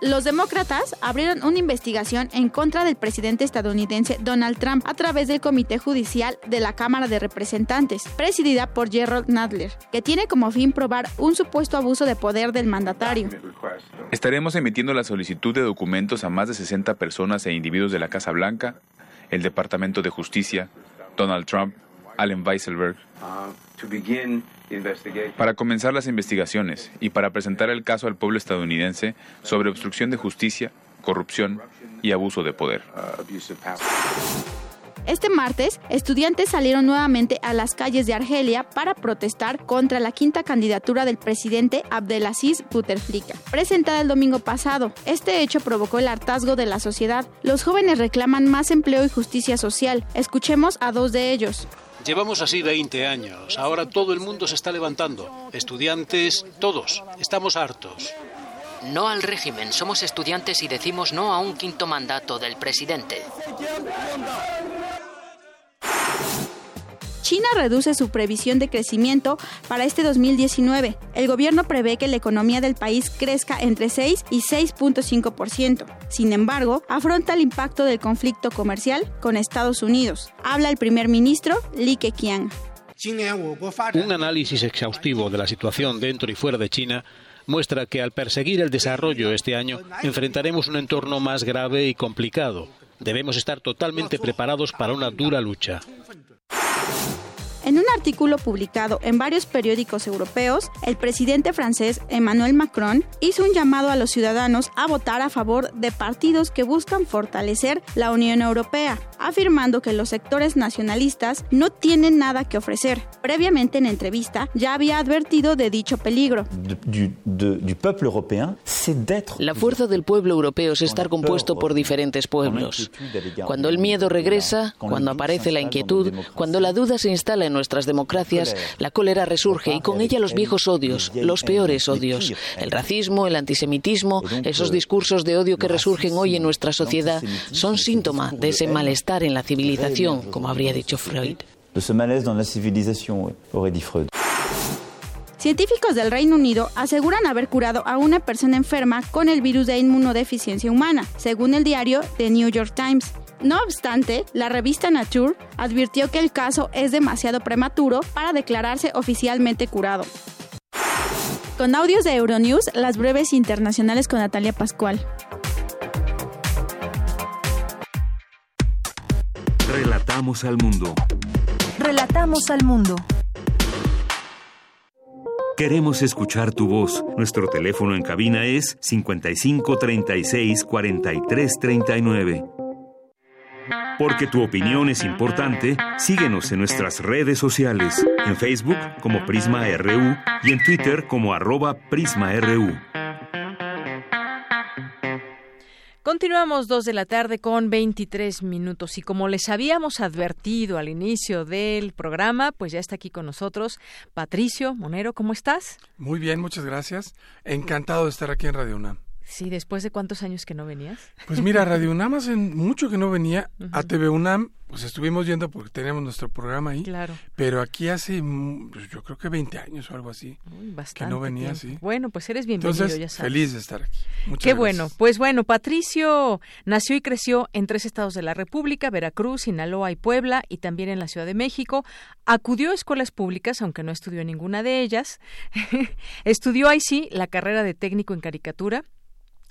Los demócratas abrieron una investigación en contra del presidente estadounidense Donald Trump a través del Comité Judicial de la Cámara de Representantes, presidida por Gerald Nadler, que tiene como fin probar un supuesto abuso de poder del mandatario. Estaremos emitiendo la solicitud de documentos a más de 60 personas e individuos de la Casa Blanca, el Departamento de Justicia, Donald Trump, Allen Weisselberg, para comenzar las investigaciones y para presentar el caso al pueblo estadounidense sobre obstrucción de justicia, corrupción y abuso de poder. Este martes, estudiantes salieron nuevamente a las calles de Argelia para protestar contra la quinta candidatura del presidente Abdelaziz Bouteflika, presentada el domingo pasado. Este hecho provocó el hartazgo de la sociedad. Los jóvenes reclaman más empleo y justicia social. Escuchemos a dos de ellos. Llevamos así 20 años. Ahora todo el mundo se está levantando. Estudiantes, todos. Estamos hartos. No al régimen. Somos estudiantes y decimos no a un quinto mandato del presidente. China reduce su previsión de crecimiento para este 2019. El gobierno prevé que la economía del país crezca entre 6 y 6.5%. Sin embargo, afronta el impacto del conflicto comercial con Estados Unidos. Habla el primer ministro Li Keqiang. Un análisis exhaustivo de la situación dentro y fuera de China muestra que al perseguir el desarrollo este año enfrentaremos un entorno más grave y complicado. Debemos estar totalmente preparados para una dura lucha. En un artículo publicado en varios periódicos europeos, el presidente francés Emmanuel Macron hizo un llamado a los ciudadanos a votar a favor de partidos que buscan fortalecer la Unión Europea, afirmando que los sectores nacionalistas no tienen nada que ofrecer. Previamente en entrevista ya había advertido de dicho peligro. La fuerza del pueblo europeo es estar compuesto por diferentes pueblos. Cuando el miedo regresa, cuando aparece la inquietud, cuando la duda se instala en nuestras democracias, la cólera resurge y con ella los viejos odios, los peores odios, el racismo, el antisemitismo, esos discursos de odio que resurgen hoy en nuestra sociedad, son síntoma de ese malestar en la civilización, como habría dicho Freud. Científicos del Reino Unido aseguran haber curado a una persona enferma con el virus de inmunodeficiencia humana, según el diario The New York Times. No obstante, la revista Nature advirtió que el caso es demasiado prematuro para declararse oficialmente curado. Con audios de Euronews, las breves internacionales con Natalia Pascual. Relatamos al mundo. Relatamos al mundo. Queremos escuchar tu voz. Nuestro teléfono en cabina es 55 36 43 39. Porque tu opinión es importante, síguenos en nuestras redes sociales, en Facebook como Prisma RU y en Twitter como arroba PrismaRU. Continuamos dos de la tarde con 23 minutos y como les habíamos advertido al inicio del programa, pues ya está aquí con nosotros Patricio Monero, ¿cómo estás? Muy bien, muchas gracias. Encantado de estar aquí en Radio UNAM. Sí, después de cuántos años que no venías. Pues mira, Radio UNAM hace mucho que no venía. A TV UNAM, pues estuvimos yendo porque teníamos nuestro programa ahí. Claro. Pero aquí hace, pues, yo creo que 20 años o algo así. bastante que no venía así. Bueno, pues eres bienvenido, Entonces, ya sabes. feliz de estar aquí. Muchas Qué gracias. bueno. Pues bueno, Patricio nació y creció en tres estados de la República, Veracruz, Sinaloa y Puebla, y también en la Ciudad de México. Acudió a escuelas públicas, aunque no estudió en ninguna de ellas. estudió ahí sí la carrera de técnico en caricatura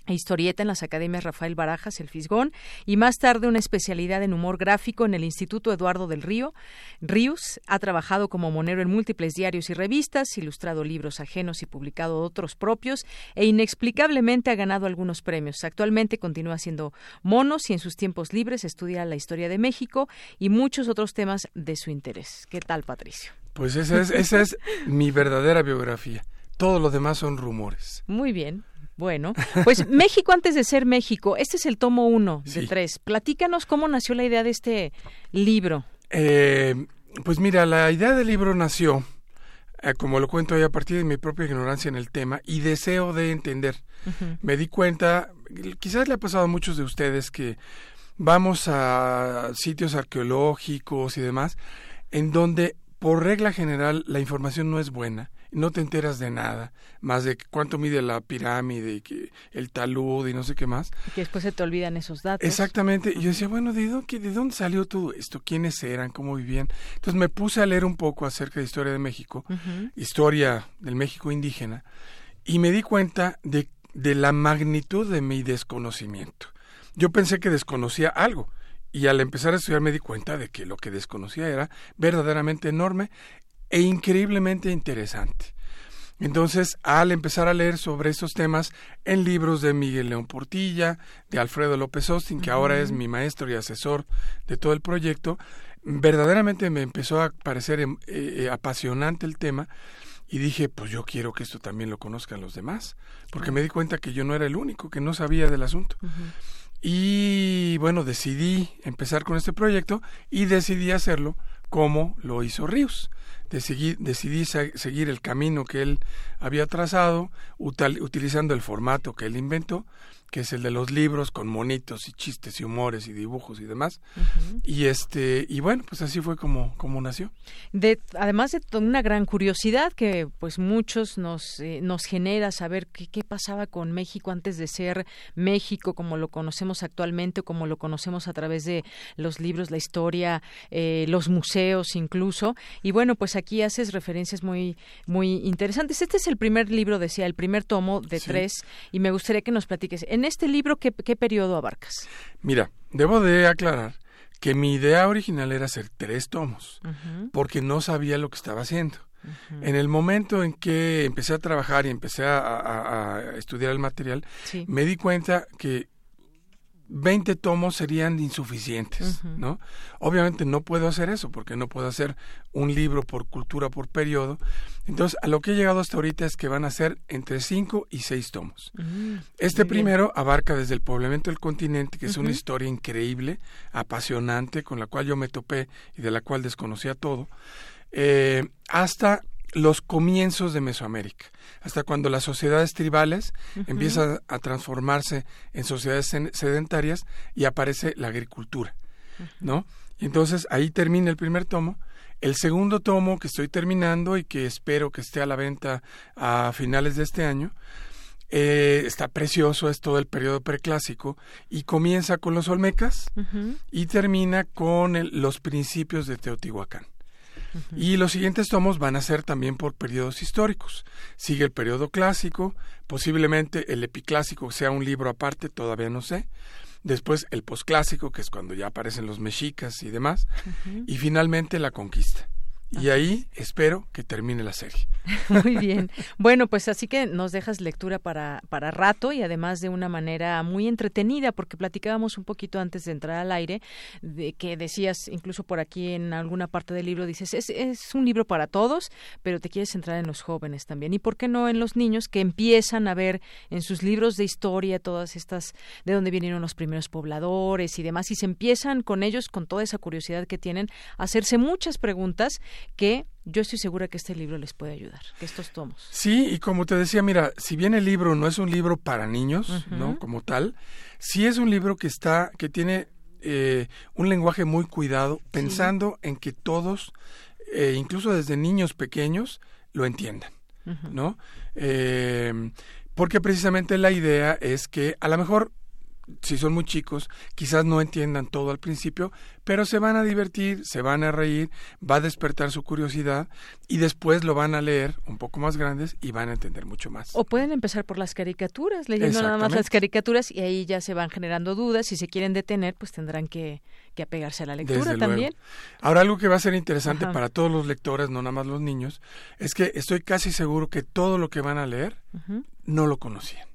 e historieta en las academias Rafael Barajas, el Fisgón, y más tarde una especialidad en humor gráfico en el Instituto Eduardo del Río. Ríos ha trabajado como monero en múltiples diarios y revistas, ilustrado libros ajenos y publicado otros propios, e inexplicablemente ha ganado algunos premios. Actualmente continúa haciendo monos y en sus tiempos libres estudia la historia de México y muchos otros temas de su interés. ¿Qué tal, Patricio? Pues esa es, esa es mi verdadera biografía. Todo lo demás son rumores. Muy bien. Bueno, pues México antes de ser México, este es el tomo uno de tres. Platícanos cómo nació la idea de este libro. Eh, pues mira, la idea del libro nació, eh, como lo cuento ahí, a partir de mi propia ignorancia en el tema y deseo de entender. Me di cuenta, quizás le ha pasado a muchos de ustedes que vamos a sitios arqueológicos y demás, en donde por regla general la información no es buena, no te enteras de nada, más de cuánto mide la pirámide y que el talud y no sé qué más. Y que después se te olvidan esos datos. Exactamente. Y yo decía, bueno, ¿de dónde, ¿de dónde salió todo esto? ¿Quiénes eran? ¿Cómo vivían? Entonces me puse a leer un poco acerca de historia de México, historia del México indígena, y me di cuenta de, de la magnitud de mi desconocimiento. Yo pensé que desconocía algo, y al empezar a estudiar me di cuenta de que lo que desconocía era verdaderamente enorme e increíblemente interesante. Entonces, al empezar a leer sobre estos temas en libros de Miguel León Portilla, de Alfredo López Austin, que ahora es mi maestro y asesor de todo el proyecto, verdaderamente me empezó a parecer em, eh, eh, apasionante el tema y dije, pues yo quiero que esto también lo conozcan los demás, porque me di cuenta que yo no era el único que no sabía del asunto. Y bueno, decidí empezar con este proyecto y decidí hacerlo como lo hizo Ríos. Decidí, decidí se- seguir el camino que él había trazado, utilizando el formato que él inventó, que es el de los libros con monitos y chistes y humores y dibujos y demás. Y este y bueno, pues así fue como como nació. De, además de una gran curiosidad que pues muchos nos, eh, nos genera saber qué, qué pasaba con México antes de ser México como lo conocemos actualmente o como lo conocemos a través de los libros, la historia, eh, los museos incluso. Y bueno, pues aquí haces referencias muy, muy interesantes. Este es el primer libro, decía, el primer tomo de Sí. tres y me gustaría que nos platiques. En este libro, ¿qué, qué periodo abarcas? Mira, debo de aclarar que mi idea original era hacer tres tomos, porque no sabía lo que estaba haciendo. En el momento en que empecé a trabajar y empecé a, a- a estudiar el material, Sí. me di cuenta que 20 tomos serían insuficientes. ¿no? Obviamente no puedo hacer eso porque no puedo hacer un libro por cultura por periodo. Entonces, a lo que he llegado hasta ahorita es que van a ser entre 5 y 6 tomos. Mm, Este muy bien. primero abarca desde el poblamiento del continente, que es una historia increíble, apasionante, con la cual yo me topé y de la cual desconocía todo, eh, hasta los comienzos de Mesoamérica, hasta cuando las sociedades tribales empiezan a transformarse en sociedades sedentarias y aparece la agricultura, ¿no? Y entonces ahí termina el primer tomo. El segundo tomo que estoy terminando y que espero que esté a la venta a finales de este año Eh, está precioso, es todo el periodo preclásico y comienza con los Olmecas y termina con los principios de Teotihuacán. Y los siguientes tomos van a ser también por periodos históricos. Sigue el periodo clásico, posiblemente el epiclásico sea un libro aparte, todavía no sé. Después el posclásico, que es cuando ya aparecen los mexicas y demás. Y finalmente la conquista. Y ahí espero que termine la serie. Muy bien. Bueno, pues así que nos dejas lectura para, para rato y además de una manera muy entretenida, porque platicábamos un poquito antes de entrar al aire, de que decías, incluso por aquí en alguna parte del libro, dices, es, es un libro para todos, pero te quieres centrar en los jóvenes también. ¿Y por qué no en los niños que empiezan a ver en sus libros de historia todas estas, de dónde vinieron los primeros pobladores y demás, y se empiezan con ellos, con toda esa curiosidad que tienen, a hacerse muchas preguntas que yo estoy segura que este libro les puede ayudar, que estos tomos. Sí, y como te decía, mira, si bien el libro no es un libro para niños, ¿no? Como tal, sí es un libro que está, que tiene eh, un lenguaje muy cuidado, pensando en que todos, eh, incluso desde niños pequeños, lo entiendan, ¿no? Eh, porque precisamente la idea es que a lo mejor si son muy chicos, quizás no entiendan todo al principio, pero se van a divertir, se van a reír, va a despertar su curiosidad y después lo van a leer un poco más grandes y van a entender mucho más. O pueden empezar por las caricaturas, leyendo nada más las caricaturas y ahí ya se van generando dudas. Si se quieren detener, pues tendrán que, que apegarse a la lectura también. Ahora, algo que va a ser interesante para todos los lectores, no nada más los niños, es que estoy casi seguro que todo lo que van a leer no lo conocían.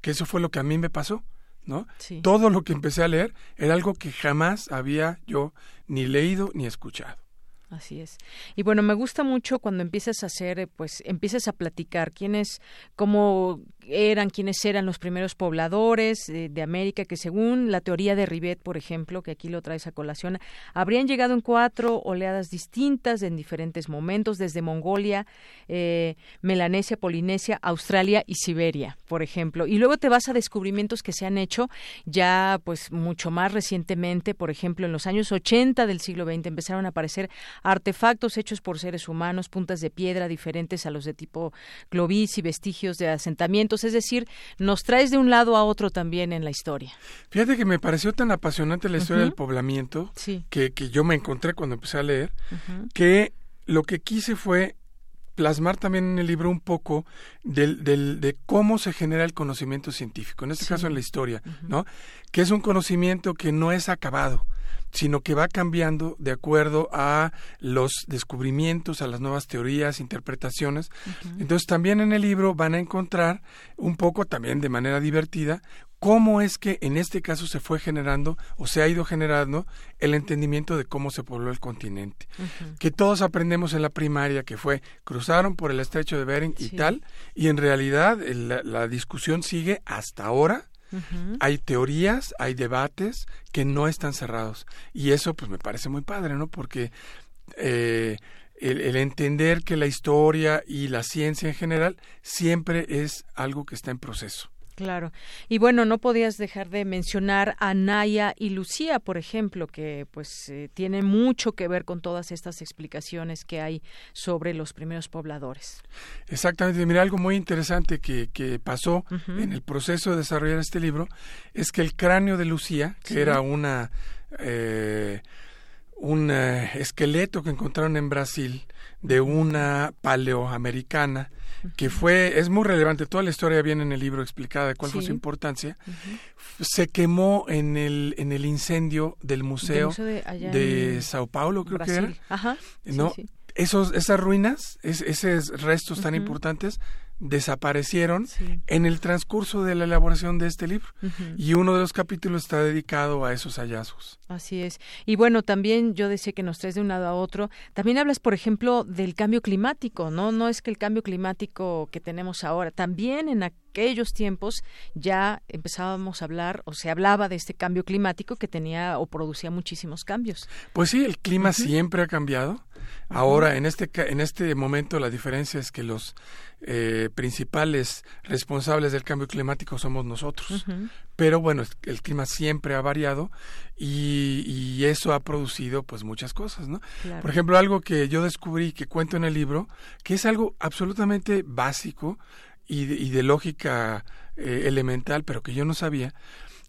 Que eso fue lo que a mí me pasó ¿no? Todo lo que empecé a leer era algo que jamás había yo ni leído ni escuchado. Así es. Y bueno, me gusta mucho cuando empiezas a hacer, eh, pues empiezas a platicar quiénes, cómo eran, quiénes eran los primeros pobladores de, América, que según la teoría de Rivet, por ejemplo, que aquí lo traes a colación, habrían llegado en cuatro oleadas distintas en diferentes momentos, desde Mongolia, eh, Melanesia, Polinesia, Australia y Siberia, por ejemplo. Y luego te vas a descubrimientos que se han hecho ya, pues, mucho más recientemente, por ejemplo, en los años 80 del siglo XX empezaron a aparecer artefactos hechos por seres humanos, puntas de piedra diferentes a los de tipo globis y vestigios de asentamientos, es decir, nos traes de un lado a otro también en la historia. Fíjate que me pareció tan apasionante la historia del poblamiento que, que, yo me encontré cuando empecé a leer, que lo que quise fue plasmar también en el libro un poco del, del, de cómo se genera el conocimiento científico, en este caso en la historia, ¿no? Que es un conocimiento que no es acabado, sino que va cambiando de acuerdo a los descubrimientos, a las nuevas teorías, interpretaciones. Entonces también en el libro van a encontrar un poco también de manera divertida cómo es que en este caso se fue generando o se ha ido generando el entendimiento de cómo se pobló el continente. Que todos aprendemos en la primaria que fue cruzaron por el estrecho de Bering y tal, y en realidad la discusión sigue hasta ahora hay teorías, hay debates que no están cerrados. Y eso pues me parece muy padre, ¿no? Porque eh, el, entender que la historia y la ciencia en general siempre es algo que está en proceso. Claro. Y bueno, no podías dejar de mencionar a Naya y Lucía, por ejemplo, que pues eh, tiene mucho que ver con todas estas explicaciones que hay sobre los primeros pobladores. Exactamente. Mira, algo muy interesante que, que pasó en el proceso de desarrollar este libro es que el cráneo de Lucía, que era una eh, un eh, esqueleto que encontraron en Brasil de una paleoamericana que fue, es muy relevante, toda la historia viene en el libro explicada de cuál fue su importancia, se quemó en el, en el incendio del museo, de, Sao Paulo, creo que era. Ajá. ¿no? Esos, esas ruinas, esos restos tan importantes, desaparecieron en el transcurso de la elaboración de este libro. Y uno de los capítulos está dedicado a esos hallazgos. Así es. Y bueno, también yo decía que nos traes de un lado a otro. También hablas, por ejemplo, del cambio climático, ¿no? No es que el cambio climático que tenemos ahora, también en aquellos tiempos ya empezábamos a hablar o se hablaba de este cambio climático que tenía o producía muchísimos cambios. Pues sí, el clima siempre ha cambiado. Ahora, en este, en este momento, la diferencia es que los eh, principales responsables del cambio climático somos nosotros. Pero bueno, el clima siempre ha variado y, y, eso ha producido pues muchas cosas, ¿no? Por ejemplo, algo que yo descubrí, que cuento en el libro, que es algo absolutamente básico y de, lógica eh, elemental, pero que yo no sabía,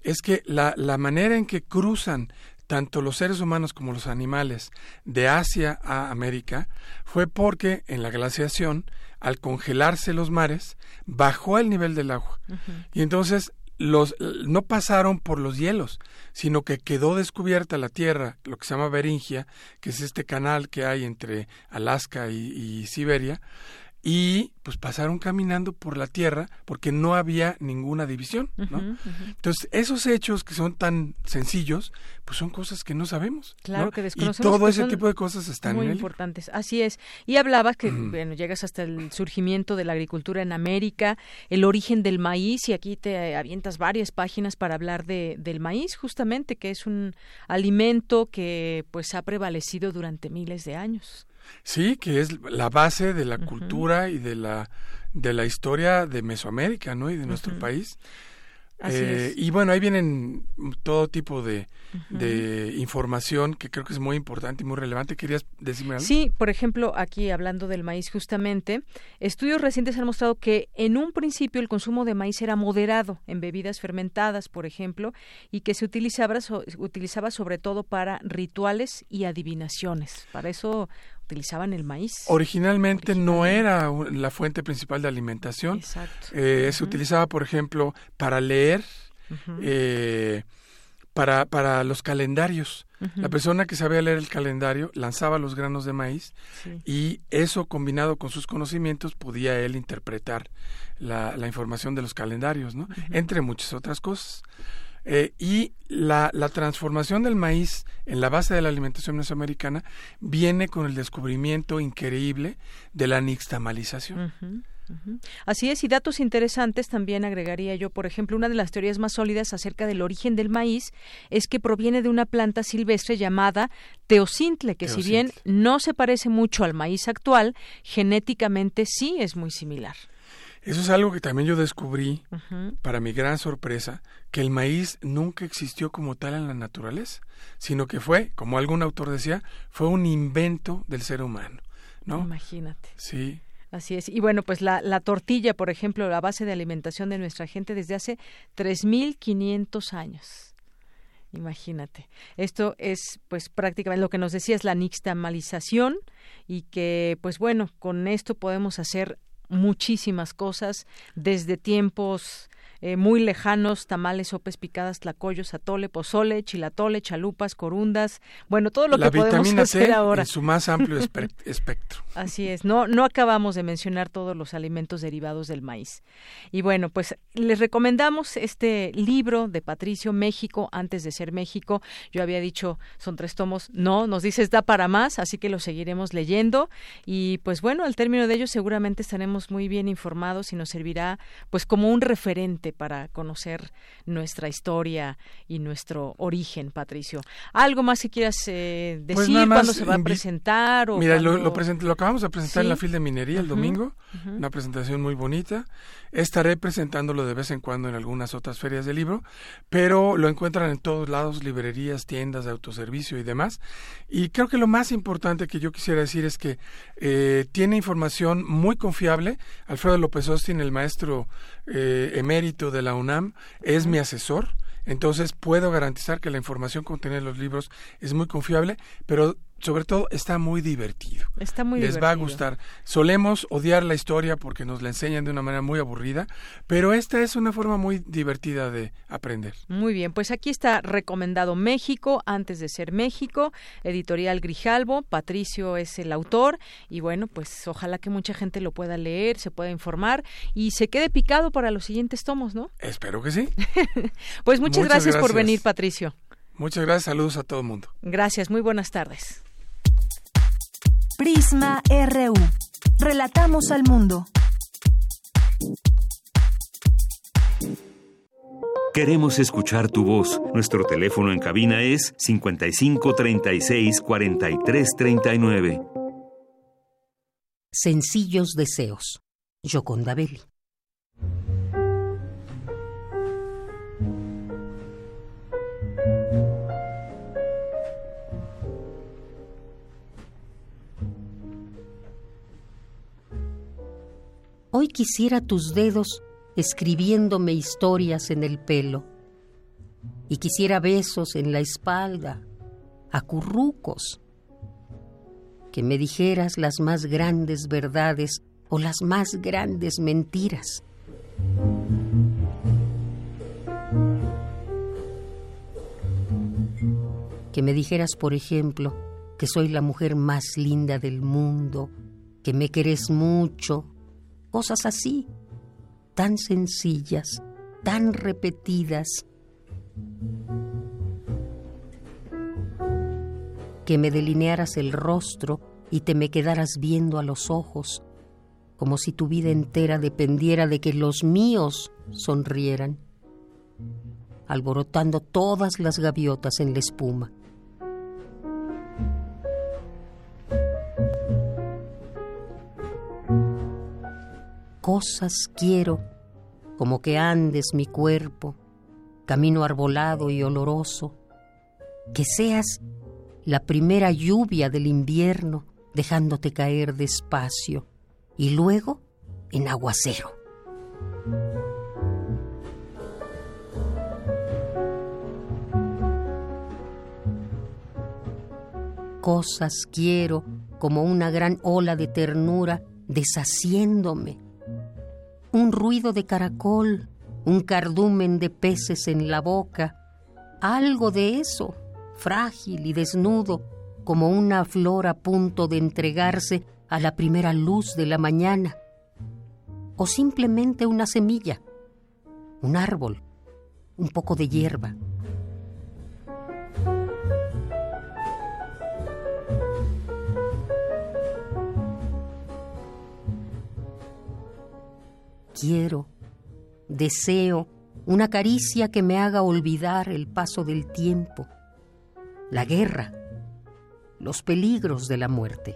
es que la, la manera en que cruzan tanto los seres humanos como los animales de Asia a América fue porque en la glaciación, al congelarse los mares, bajó el nivel del agua. Y entonces los no pasaron por los hielos, sino que quedó descubierta la tierra, lo que se llama Beringia, que es este canal que hay entre Alaska y Siberia, y pues pasaron caminando por la tierra porque no había ninguna división, ¿no? Entonces, esos hechos que son tan sencillos, pues son cosas que no sabemos. Claro, que desconocemos. Y todo ese tipo de cosas están muy en importantes. Así es. Y hablabas que, bueno, llegas hasta el surgimiento de la agricultura en América, el origen del maíz, y aquí te avientas varias páginas para hablar de, del maíz, justamente, que es un alimento que pues ha prevalecido durante miles de años. Sí, que es la base de la cultura y de la de la historia de Mesoamérica, ¿no? Y de nuestro país. Eh, y bueno, ahí vienen todo tipo de, de, información que creo que es muy importante y muy relevante. ¿Querías decirme algo? Sí, por ejemplo, aquí hablando del maíz justamente, estudios recientes han mostrado que en un principio el consumo de maíz era moderado en bebidas fermentadas, por ejemplo, y que se utilizaba, utilizaba sobre todo para rituales y adivinaciones. Para eso utilizaban el maíz. Originalmente, no era la fuente principal de alimentación. Exacto. Eh, se utilizaba, por ejemplo, para leer, eh, para, para los calendarios. La persona que sabía leer el calendario lanzaba los granos de maíz y eso combinado con sus conocimientos podía él interpretar la, la información de los calendarios, ¿no? Entre muchas otras cosas. Eh, y la, la, transformación del maíz en la base de la alimentación mesoamericana viene con el descubrimiento increíble de la nixtamalización. Así es, y datos interesantes también agregaría yo, por ejemplo, una de las teorías más sólidas acerca del origen del maíz es que proviene de una planta silvestre llamada teocintle, que si bien no se parece mucho al maíz actual, genéticamente sí es muy similar. Eso es algo que también yo descubrí, para mi gran sorpresa, que el maíz nunca existió como tal en la naturaleza, sino que fue, como algún autor decía, fue un invento del ser humano, ¿no? Imagínate. Sí. Así es. Y bueno, pues la, la tortilla, por ejemplo, la base de alimentación de nuestra gente desde hace 3.500 años. Imagínate. Esto es, pues, prácticamente lo que nos decía es la nixtamalización y que, pues bueno, con esto podemos hacer muchísimas cosas desde tiempos eh, muy lejanos, tamales, sopes picadas, tlacoyos, atole, pozole, chilatole, chalupas, corundas, bueno, todo lo que podemos hacer ahora. En su más amplio espectro. Así es, no, no acabamos de mencionar todos los alimentos derivados del maíz. Y bueno, pues les recomendamos este libro de Patricio, México, antes de ser México. Yo había dicho, son tres tomos, no, nos dices da para más, así que lo seguiremos leyendo. Y pues bueno, al término de ello seguramente estaremos muy bien informados y nos servirá pues como un referente para conocer nuestra historia y nuestro origen, Patricio. ¿Algo más que quieras eh, pues decir? ¿Cuándo se va a presentar? O mira, lo, lo, acabamos de presentar en la FIL de Minería el domingo, una presentación muy bonita. Estaré presentándolo de vez en cuando en algunas otras ferias de libro, pero lo encuentran en todos lados, librerías, tiendas de autoservicio y demás. Y creo que lo más importante que yo quisiera decir es que eh, tiene información muy confiable. Alfredo López Austin, el maestro eh, emérito de la UNAM, es mi asesor. Entonces puedo garantizar que la información contenida en los libros es muy confiable, pero sobre todo está muy divertido. Está muy Les va a gustar. Solemos odiar la historia porque nos la enseñan de una manera muy aburrida, pero esta es una forma muy divertida de aprender. Muy bien, pues aquí está recomendado México antes de ser México, editorial Grijalvo, Patricio es el autor y bueno, pues ojalá que mucha gente lo pueda leer, se pueda informar y se quede picado para los siguientes tomos, ¿no? Espero que sí. pues muchas, gracias por venir, Patricio. Muchas gracias, saludos a todo el mundo. Gracias, muy buenas tardes. Prisma RU. Relatamos al mundo. Queremos escuchar tu voz. Nuestro teléfono en cabina es 55 36 43 39. Sencillos deseos. Yoconda Belli. Hoy quisiera tus dedos escribiéndome historias en el pelo. Y quisiera besos en la espalda, acurrucos. Que me dijeras las más grandes verdades o las más grandes mentiras. Que me dijeras, por ejemplo, que soy la mujer más linda del mundo, que me querés mucho, cosas así, tan sencillas, tan repetidas. Que me delinearas el rostro y te me quedaras viendo a los ojos, como si tu vida entera dependiera de que los míos sonrieran, alborotando todas las gaviotas en la espuma. Cosas quiero, como que andes mi cuerpo, camino arbolado y oloroso, que seas la primera lluvia del invierno, dejándote caer despacio y luego en aguacero. Cosas quiero como una gran ola de ternura deshaciéndome. Un ruido de caracol, un cardumen de peces en la boca, algo de eso, frágil y desnudo, como una flor a punto de entregarse a la primera luz de la mañana, o simplemente una semilla, un árbol, un poco de hierba. Quiero, deseo una caricia que me haga olvidar el paso del tiempo, la guerra, los peligros de la muerte.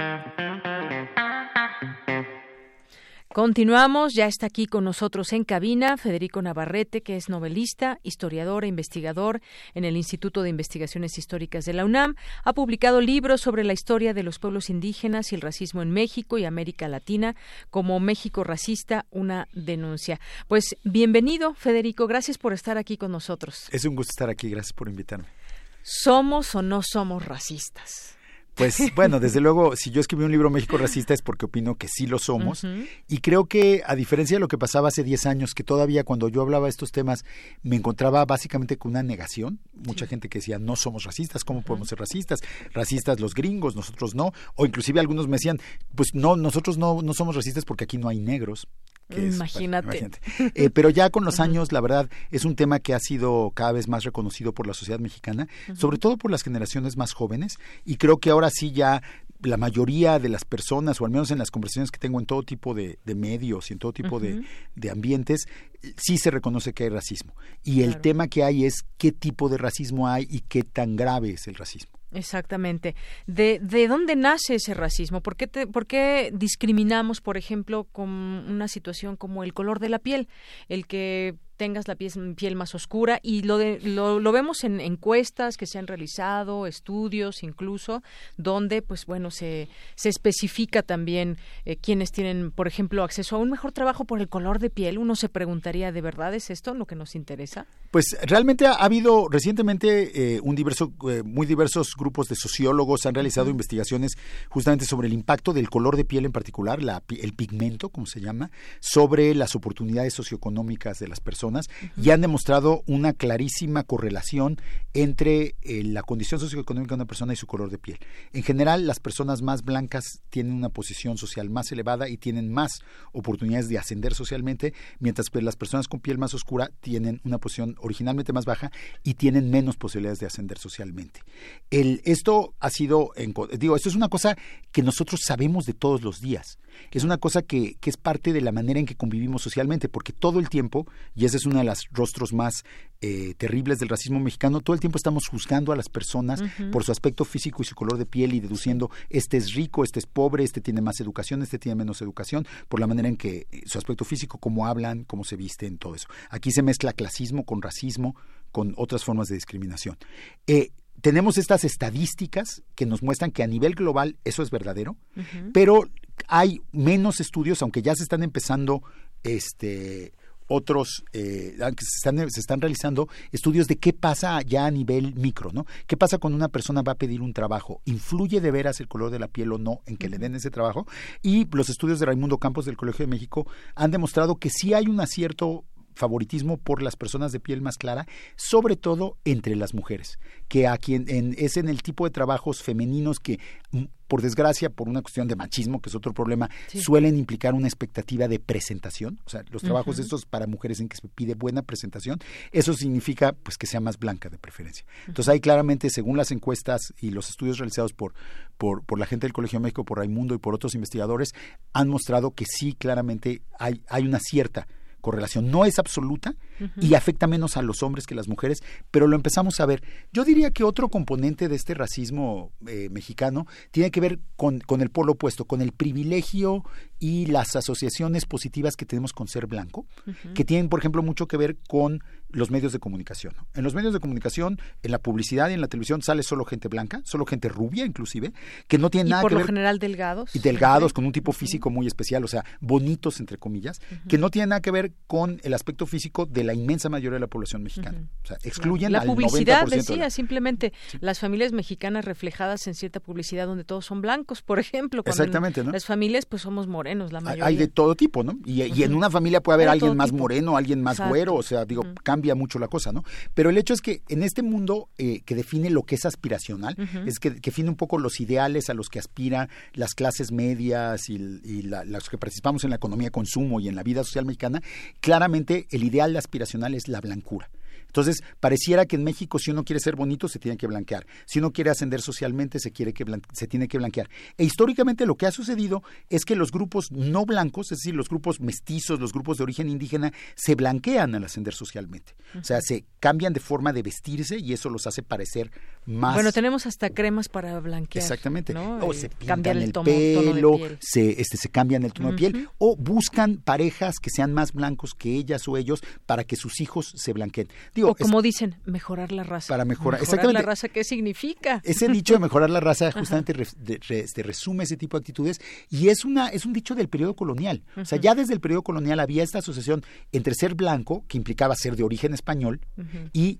Continuamos, ya está aquí con nosotros en cabina Federico Navarrete, que es novelista, historiador e investigador en el Instituto de Investigaciones Históricas de la UNAM. Ha publicado libros sobre la historia de los pueblos indígenas y el racismo en México y América Latina, como México racista, una denuncia. Pues bienvenido, Federico, gracias por estar aquí con nosotros. Es un gusto estar aquí, gracias por invitarme. ¿Somos o no somos racistas? Pues bueno, desde luego, si yo escribí un libro México racista es porque opino que sí lo somos. Y creo que, a diferencia de lo que pasaba hace 10 años, que todavía cuando yo hablaba de estos temas me encontraba básicamente con una negación. Mucha gente que decía, no somos racistas, ¿cómo podemos ser racistas? Racistas los gringos, nosotros no. O inclusive algunos me decían, pues no, nosotros no, no somos racistas porque aquí no hay negros. Imagínate. Eh, pero ya con los años, la verdad, es un tema que ha sido cada vez más reconocido por la sociedad mexicana, sobre todo por las generaciones más jóvenes. Y creo que ahora sí ya la mayoría de las personas, o al menos en las conversaciones que tengo en todo tipo de, medios y en todo tipo de, ambientes, sí se reconoce que hay racismo. Y el tema que hay es qué tipo de racismo hay y qué tan grave es el racismo. Exactamente. ¿De, de dónde nace ese racismo? ¿Por qué, ¿Por qué discriminamos, por ejemplo, con una situación como el color de la piel? El que tengas la piel, más oscura y lo, lo, vemos en encuestas que se han realizado, estudios incluso, donde pues bueno se, se especifica también eh, quienes tienen, por ejemplo, acceso a un mejor trabajo por el color de piel. Uno se preguntaría, ¿de verdad es esto lo que nos interesa? Pues realmente ha, habido recientemente eh, un diverso, eh, muy diversos grupos de sociólogos han realizado investigaciones justamente sobre el impacto del color de piel en particular, la, el pigmento, como se llama, sobre las oportunidades socioeconómicas de las personas y han demostrado una clarísima correlación entre eh, la condición socioeconómica de una persona y su color de piel. En general, las personas más blancas tienen una posición social más elevada y tienen más oportunidades de ascender socialmente, mientras que las personas con piel más oscura tienen una posición originalmente más baja y tienen menos posibilidades de ascender socialmente. El, esto ha sido, digo, esto es una cosa que nosotros sabemos de todos los días. Es una cosa que, que es parte de la manera en que convivimos socialmente, porque todo el tiempo, y ese es uno de los rostros más eh, terribles del racismo mexicano, todo el tiempo estamos juzgando a las personas por su aspecto físico y su color de piel y deduciendo este es rico, este es pobre, este tiene más educación, este tiene menos educación, por la manera en que eh, su aspecto físico, cómo hablan, cómo se visten, todo eso. Aquí se mezcla clasismo con racismo, con otras formas de discriminación. Eh, tenemos estas estadísticas que nos muestran que a nivel global eso es verdadero, pero hay menos estudios, aunque ya se están empezando este otros, eh, se están, se están realizando estudios de qué pasa ya a nivel micro, ¿no? ¿Qué pasa cuando una persona va a pedir un trabajo? ¿Influye de veras el color de la piel o no en que le den ese trabajo? Y los estudios de Raimundo Campos del Colegio de México han demostrado que sí hay un acierto favoritismo por las personas de piel más clara, sobre todo entre las mujeres, que a quien es en el tipo de trabajos femeninos que mm, por desgracia, por una cuestión de machismo, que es otro problema, suelen implicar una expectativa de presentación. O sea, los trabajos estos para mujeres en que se pide buena presentación, eso significa pues que sea más blanca de preferencia. Entonces ahí claramente, según las encuestas y los estudios realizados por, por, por la gente del Colegio de México, por Raimundo y por otros investigadores, han mostrado que sí, claramente hay, hay una cierta correlación. No es absoluta y afecta menos a los hombres que a las mujeres, pero lo empezamos a ver. Yo diría que otro componente de este racismo eh, mexicano tiene que ver con, con, el polo opuesto, con el privilegio y las asociaciones positivas que tenemos con ser blanco, que tienen, por ejemplo, mucho que ver con los medios de comunicación. En los medios de comunicación, en la publicidad y en la televisión sale solo gente blanca, solo gente rubia inclusive, que no tiene nada que ver... por lo general delgados. Y delgados, con un tipo físico muy especial, o sea, bonitos entre comillas, que no tiene nada que ver con el aspecto físico de la inmensa mayoría de la población mexicana. O sea, excluyen la publicidad decía simplemente las familias mexicanas reflejadas en cierta publicidad donde todos son blancos, por ejemplo. Exactamente, ¿no? Las familias pues somos morenos la mayoría. Hay de todo tipo, ¿no? Y, en una familia puede haber alguien más moreno, alguien más güero, o sea, digo, cambia mucho la cosa, ¿no? Pero el hecho es que en este mundo eh, que define lo que es aspiracional, es que, define un poco los ideales a los que aspiran las clases medias y, los que participamos en la economía de consumo y en la vida social mexicana, claramente el ideal aspiracional es la blancura. Entonces, pareciera que en México si uno quiere ser bonito se tiene que blanquear, si uno quiere ascender socialmente se, quiere que se tiene que blanquear. E históricamente lo que ha sucedido es que los grupos no blancos, es decir, los grupos mestizos, los grupos de origen indígena, se blanquean al ascender socialmente. O sea, se cambian de forma de vestirse y eso los hace parecer más... Bueno, tenemos hasta cremas para blanquear. Exactamente. O eh, se cambian el, pelo, se, este, se cambian el tono de piel o buscan parejas que sean más blancos que ellas o ellos para que sus hijos se blanqueen o como dicen, mejorar la raza. Para mejorar, exactamente. la raza, ¿qué significa? Ese dicho de mejorar la raza justamente este, resume ese tipo de actitudes y es, una, es un dicho del periodo colonial. O sea, ya desde el periodo colonial había esta asociación entre ser blanco, que implicaba ser de origen español, y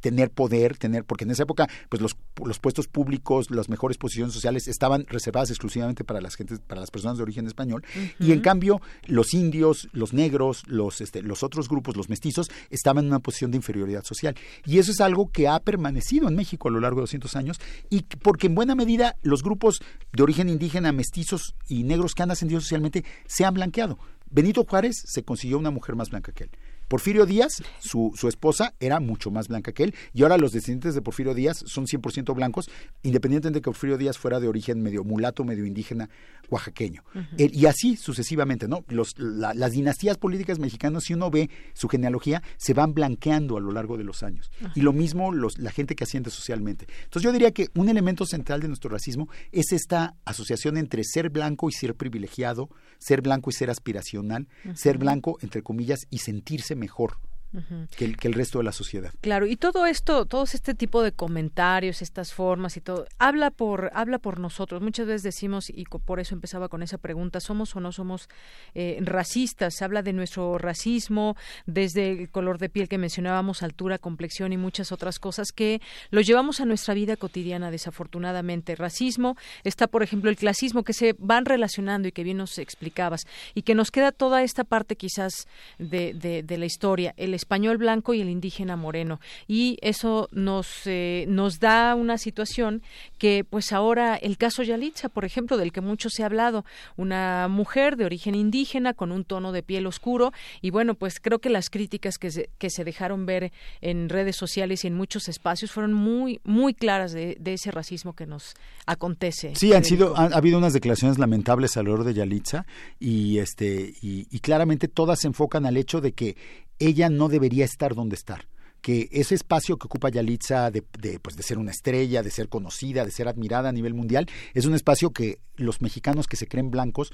tener poder, tener, porque en esa época, pues los, los puestos públicos, las mejores posiciones sociales estaban reservadas exclusivamente para las gentes, para las personas de origen español, y en cambio los indios, los negros, los, este, los otros grupos, los mestizos, estaban en una posición de inferioridad social. Y eso es algo que ha permanecido en México a lo largo de 200 años, y porque en buena medida los grupos de origen indígena, mestizos y negros que han ascendido socialmente se han blanqueado. Benito Juárez se consiguió una mujer más blanca que él. Porfirio Díaz, su, su, esposa, era mucho más blanca que él, y ahora los descendientes de Porfirio Díaz son 100% blancos, independientemente de que Porfirio Díaz fuera de origen medio mulato, medio indígena, oaxaqueño. y así sucesivamente, ¿no? Los, las dinastías políticas mexicanas, si uno ve su genealogía, se van blanqueando a lo largo de los años. Y lo mismo los, la gente que asciende socialmente. Entonces yo diría que un elemento central de nuestro racismo es esta asociación entre ser blanco y ser privilegiado, ser blanco y ser aspiracional, ser blanco, entre comillas, y sentirse mejor que, el, que el resto de la sociedad. Claro, y todo esto, todos este tipo de comentarios, estas formas y todo, habla por, habla por nosotros. Muchas veces decimos, y por eso empezaba con esa pregunta, ¿somos o no somos eh, racistas? Se habla de nuestro racismo, desde el color de piel que mencionábamos, altura, complexión y muchas otras cosas que lo llevamos a nuestra vida cotidiana, desafortunadamente. Racismo, está por ejemplo el clasismo, que se van relacionando y que bien nos explicabas, y que nos queda toda esta parte quizás de, de, la historia, el español blanco y el indígena moreno. Y eso nos, eh, nos da una situación que pues ahora el caso Yalitza, por ejemplo, del que mucho se ha hablado, una mujer de origen indígena con un tono de piel oscuro y bueno, pues creo que las críticas que se, que se dejaron ver en redes sociales y en muchos espacios fueron muy muy claras de, ese racismo que nos acontece. Sí, han sido ha, habido unas declaraciones lamentables alrededor de Yalitza y este y, y claramente todas se enfocan al hecho de que ella no debería estar donde estar. Que ese espacio que ocupa Yalitza de, de, pues de ser una estrella, de ser conocida, de ser admirada a nivel mundial, es un espacio que los mexicanos que se creen blancos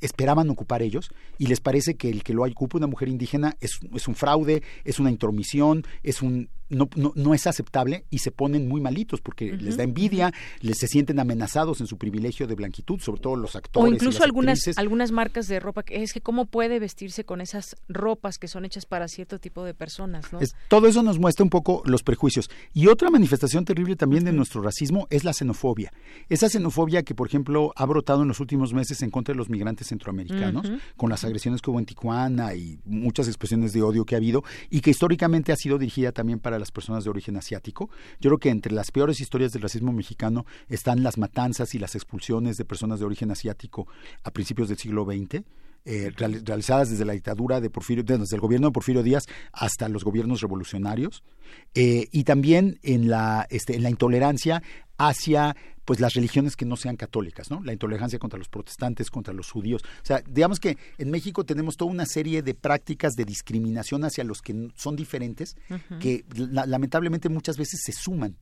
esperaban ocupar ellos y les parece que el que lo ocupe una mujer indígena es, es un fraude, es una intromisión, es un no, no, no, es aceptable y se ponen muy malitos porque les da envidia, les se sienten amenazados en su privilegio de blanquitud, sobre todo los actores. O incluso algunas, algunas marcas de ropa, que es que cómo puede vestirse con esas ropas que son hechas para cierto tipo de personas. ¿no? todo eso nos muestra un poco los prejuicios. Y otra manifestación terrible también de nuestro racismo es la xenofobia. Esa xenofobia que, por ejemplo, ha brotado en los últimos meses en contra de los migrantes centroamericanos, con las agresiones que hubo en Tijuana y muchas expresiones de odio que ha habido, y que históricamente ha sido dirigida también para las personas de origen asiático. Yo creo que entre las peores historias del racismo mexicano están las matanzas y las expulsiones de personas de origen asiático a principios del siglo XX. Eh, realizadas desde la dictadura de Porfirio, desde el gobierno de Porfirio Díaz hasta los gobiernos revolucionarios, eh, y también en la, este, en la intolerancia hacia pues las religiones que no sean católicas, ¿no? La intolerancia contra los protestantes, contra los judíos. O sea, digamos que en México tenemos toda una serie de prácticas de discriminación hacia los que son diferentes, que lamentablemente muchas veces se suman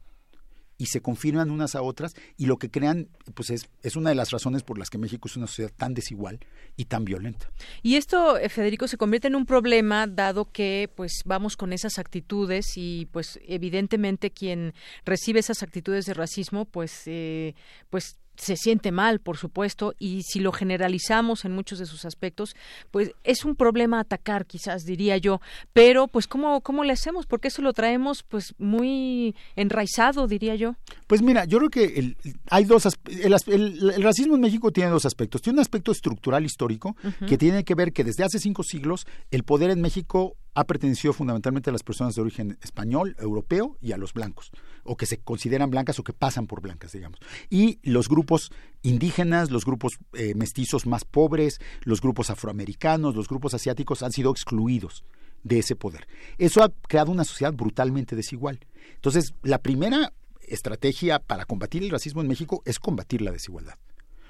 y se confirman unas a otras y lo que crean pues es, es una de las razones por las que México es una sociedad tan desigual y tan violenta. Y esto, eh, Federico, se convierte en un problema dado que pues vamos con esas actitudes y pues evidentemente quien recibe esas actitudes de racismo pues eh, pues se siente mal, por supuesto, y si lo generalizamos en muchos de sus aspectos, pues es un problema atacar, quizás diría yo, pero pues cómo cómo le hacemos, porque eso lo traemos pues muy enraizado, diría yo. Pues mira, yo creo que el, hay dos el, el, racismo en México tiene dos aspectos. Tiene un aspecto estructural histórico que tiene que ver que desde hace cinco siglos el poder en México ha pertenecido fundamentalmente a las personas de origen español, europeo y a los blancos, o que se consideran blancas o que pasan por blancas, digamos. Y los grupos indígenas, los grupos eh, mestizos más pobres, los grupos afroamericanos, los grupos asiáticos han sido excluidos de ese poder. Eso ha creado una sociedad brutalmente desigual. Entonces, la primera estrategia para combatir el racismo en México es combatir la desigualdad.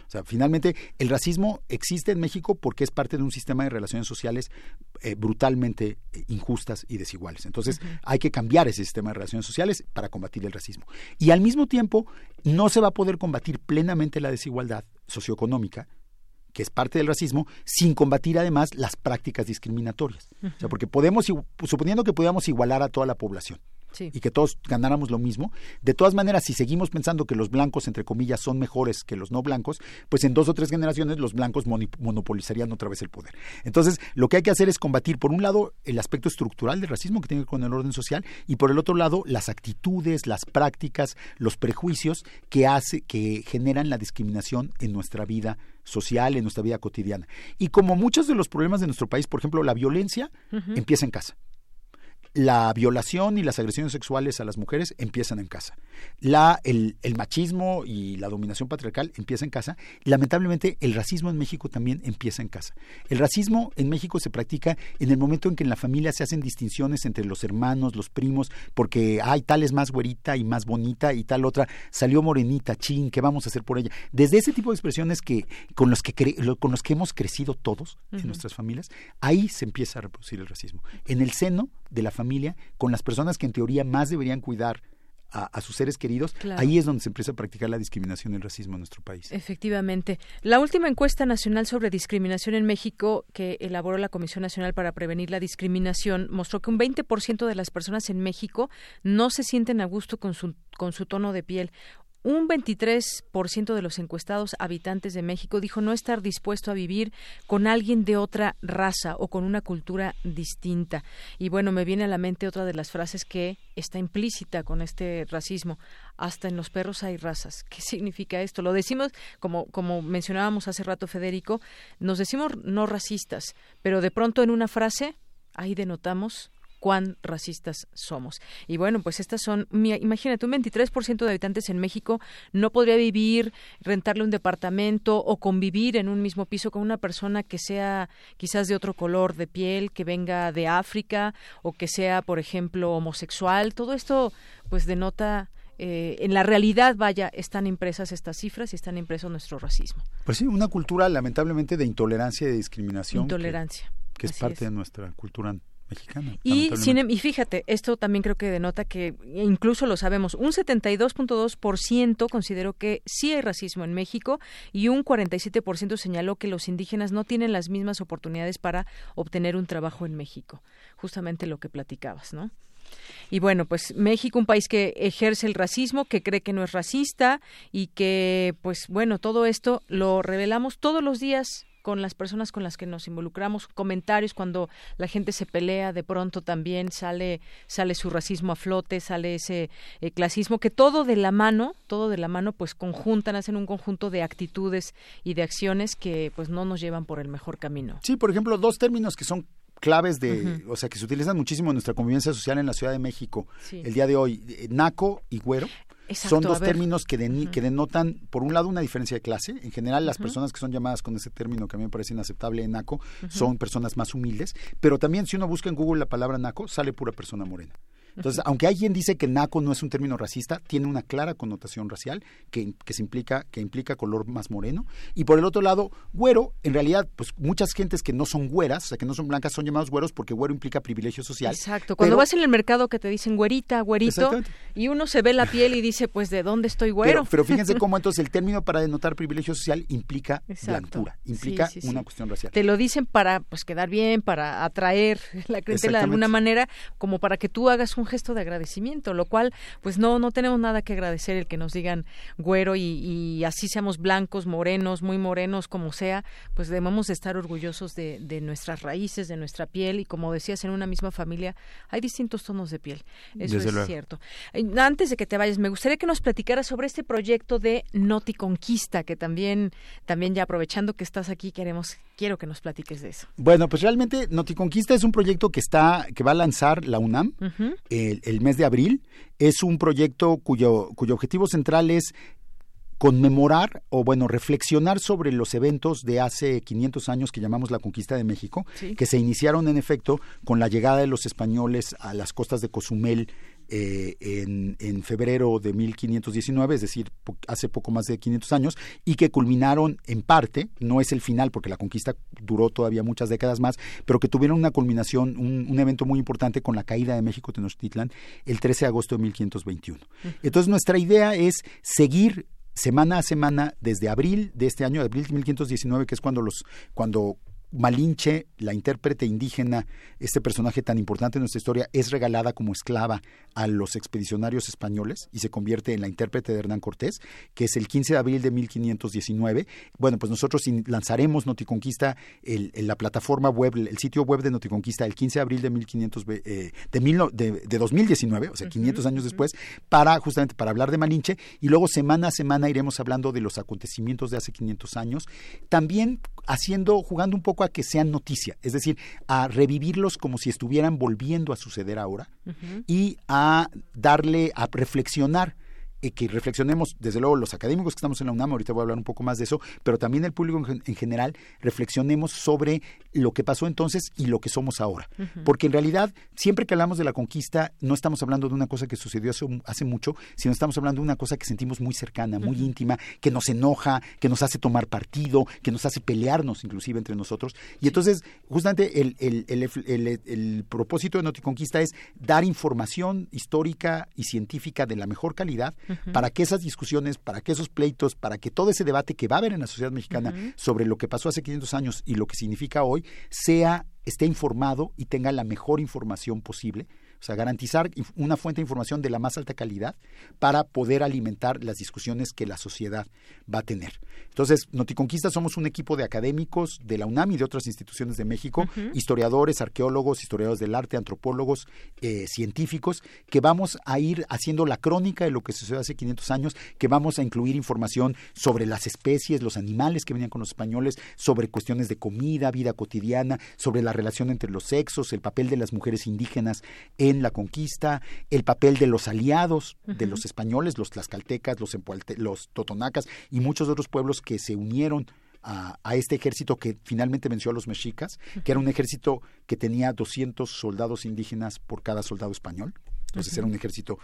O sea, finalmente el racismo existe en México porque es parte de un sistema de relaciones sociales eh, brutalmente eh, injustas y desiguales. Entonces hay que cambiar ese sistema de relaciones sociales para combatir el racismo. Y al mismo tiempo no se va a poder combatir plenamente la desigualdad socioeconómica que es parte del racismo, sin combatir además las prácticas discriminatorias. O sea, porque podemos, suponiendo que podamos igualar a toda la población, y que todos ganáramos lo mismo. De todas maneras, si seguimos pensando que los blancos, entre comillas, son mejores que los no blancos, pues en dos o tres generaciones los blancos monopolizarían otra vez el poder. Entonces, lo que hay que hacer es combatir, por un lado, el aspecto estructural del racismo que tiene que ver con el orden social y por el otro lado, las actitudes, las prácticas, los prejuicios que, hace, que generan la discriminación en nuestra vida social, en nuestra vida cotidiana. Y como muchos de los problemas de nuestro país, por ejemplo, la violencia empieza en casa la violación y las agresiones sexuales a las mujeres empiezan en casa. La, el, machismo y la dominación patriarcal empieza en casa. lamentablemente, el racismo en México también empieza en casa. El racismo en México se practica en el momento en que en la familia se hacen distinciones entre los hermanos, los primos, porque, hay tal es más güerita y más bonita y tal otra salió morenita, chin, ¿qué vamos a hacer por ella? Desde ese tipo de expresiones que con los que, con los que hemos crecido todos en nuestras familias, ahí se empieza a reproducir el racismo. En el seno de la familia con las personas que en teoría más deberían cuidar a, sus seres queridos, ahí es donde se empieza a practicar la discriminación y el racismo en nuestro país. Efectivamente. La última encuesta nacional sobre discriminación en México que elaboró la Comisión Nacional para Prevenir la Discriminación mostró que un 20% de las personas en México no se sienten a gusto con su, con su tono de piel. Un 23% de los encuestados habitantes de México dijo no estar dispuesto a vivir con alguien de otra raza o con una cultura distinta. Y bueno, me viene a la mente otra de las frases que está implícita con este racismo. Hasta en los perros hay razas. ¿Qué significa esto? Lo decimos, como, como mencionábamos hace rato Federico, nos decimos no racistas, pero de pronto en una frase ahí denotamos cuán racistas somos. Y bueno, pues estas son, imagínate, un 23% de habitantes en México no podría vivir, rentarle un departamento o convivir en un mismo piso con una persona que sea quizás de otro color de piel, que venga de África o que sea, por ejemplo, homosexual. Todo esto pues denota eh, en la realidad, vaya, están impresas estas cifras y están impreso nuestro racismo. Pues sí, una cultura lamentablemente de intolerancia y de discriminación. Intolerancia. Que, es parte de nuestra cultura y, em, y fíjate, esto también creo que denota que incluso lo sabemos, un 72.2% consideró que sí hay racismo en México y un 47% señaló que los indígenas no tienen las mismas oportunidades para obtener un trabajo en México. Justamente lo que platicabas, ¿no? Y bueno, pues México, un país que ejerce el racismo, que cree que no es racista y que, pues bueno, todo esto lo revelamos todos los días con las personas con las que nos involucramos, comentarios cuando la gente se pelea, de pronto también sale sale su racismo a flote, sale ese eh, clasismo que todo de la mano, todo de la mano pues conjuntan, hacen un conjunto de actitudes y de acciones que pues no nos llevan por el mejor camino. Sí, por ejemplo, dos términos que son claves de, o sea, que se utilizan muchísimo en nuestra convivencia social en la Ciudad de México el día de hoy, eh, naco y güero son dos términos que, que, denotan, por un lado, una diferencia de clase. En general, las personas que son llamadas con ese término que a mí me parece inaceptable en NACO son personas más humildes, pero también si uno busca en Google la palabra NACO, sale pura persona morena. Entonces, aunque alguien dice que naco no es un término racista, tiene una clara connotación racial que, que, se implica, que implica color más moreno. Y por el otro lado, güero, en realidad, pues muchas gentes que no son güeras, o sea, que no son blancas, son llamados güeros porque güero implica privilegio social. Exacto. Cuando vas en el mercado que te dicen güerita, güerito, y uno se ve la piel y dice, pues, ¿de dónde estoy güero? Pero, fíjense cómo entonces el término para denotar privilegio social implica blancura, implica una cuestión racial. Te lo dicen para, pues, quedar bien, para atraer la clientela de alguna manera, como para que tú hagas un gesto de agradecimiento, lo cual pues no, no tenemos nada que agradecer el que nos digan güero y, así seamos blancos, morenos, muy morenos, como sea, pues debemos de estar orgullosos de, de, nuestras raíces, de nuestra piel y como decías, en una misma familia hay distintos tonos de piel. Eso es cierto. Antes de que te vayas, me gustaría que nos platicaras sobre este proyecto de Noti Conquista, que también, también ya aprovechando que estás aquí, queremos, quiero que nos platiques de eso. Bueno, pues realmente Noti Conquista es un proyecto que está, que va a lanzar la UNAM el, el mes de abril. Es un proyecto cuyo, cuyo objetivo central es conmemorar o bueno, reflexionar sobre los eventos de hace 500 años que llamamos la conquista de México, que se iniciaron en efecto con la llegada de los españoles a las costas de Cozumel eh, en, en, febrero de 1519, es decir, hace poco más de 500 años, y que culminaron en parte, no es el final porque la conquista duró todavía muchas décadas más, pero que tuvieron una culminación, un, evento muy importante con la caída de México Tenochtitlan el 13 de agosto de 1521. Entonces nuestra idea es seguir semana a semana desde abril de este año, abril de 1519, que es cuando los cuando Malinche, la intérprete indígena, este personaje tan importante en nuestra historia, es regalada como esclava a los expedicionarios españoles y se convierte en la intérprete de Hernán Cortés, que es el 15 de abril de 1519. Bueno, pues nosotros lanzaremos Noticonquista, el, la plataforma web, el sitio web de Noticonquista, el 15 de abril de, 1500, eh, de, de, 2019, o sea, 500 años después, para justamente para hablar de Malinche y luego semana a semana iremos hablando de los acontecimientos de hace 500 años, también haciendo, jugando un poco a que sean noticia, es decir, a revivirlos como si estuvieran volviendo a suceder ahora y a darle, a reflexionar eh, que reflexionemos, desde luego los académicos que estamos en la UNAM, ahorita voy a hablar un poco más de eso, pero también el público en, general, reflexionemos sobre lo que pasó entonces y lo que somos ahora. Porque en realidad, siempre que hablamos de la conquista, no estamos hablando de una cosa que sucedió hace, mucho, sino estamos hablando de una cosa que sentimos muy cercana, muy íntima, que nos enoja, que nos hace tomar partido, que nos hace pelearnos inclusive entre nosotros. Y entonces, justamente el, el propósito de Noticonquista es dar información histórica y científica de la mejor calidad para que esas discusiones, para que esos pleitos, para que todo ese debate que va a haber en la sociedad mexicana sobre lo que pasó hace 500 años y lo que significa hoy, sea, esté informado y tenga la mejor información posible o sea, garantizar una fuente de información de la más alta calidad para poder alimentar las discusiones que la sociedad va a tener. Entonces, Noticonquista somos un equipo de académicos de la UNAM y de otras instituciones de México, historiadores, arqueólogos, historiadores del arte, antropólogos, eh, científicos, que vamos a ir haciendo la crónica de lo que sucedió hace 500 años, que vamos a incluir información sobre las especies, los animales que venían con los españoles, sobre cuestiones de comida, vida cotidiana, sobre la relación entre los sexos, el papel de las mujeres indígenas en la conquista, el papel de los aliados de los españoles, los tlaxcaltecas, los, los totonacas y muchos otros pueblos que se unieron a, este ejército que finalmente venció a los mexicas, que era un ejército que tenía 200 soldados indígenas por cada soldado español. Entonces era un ejército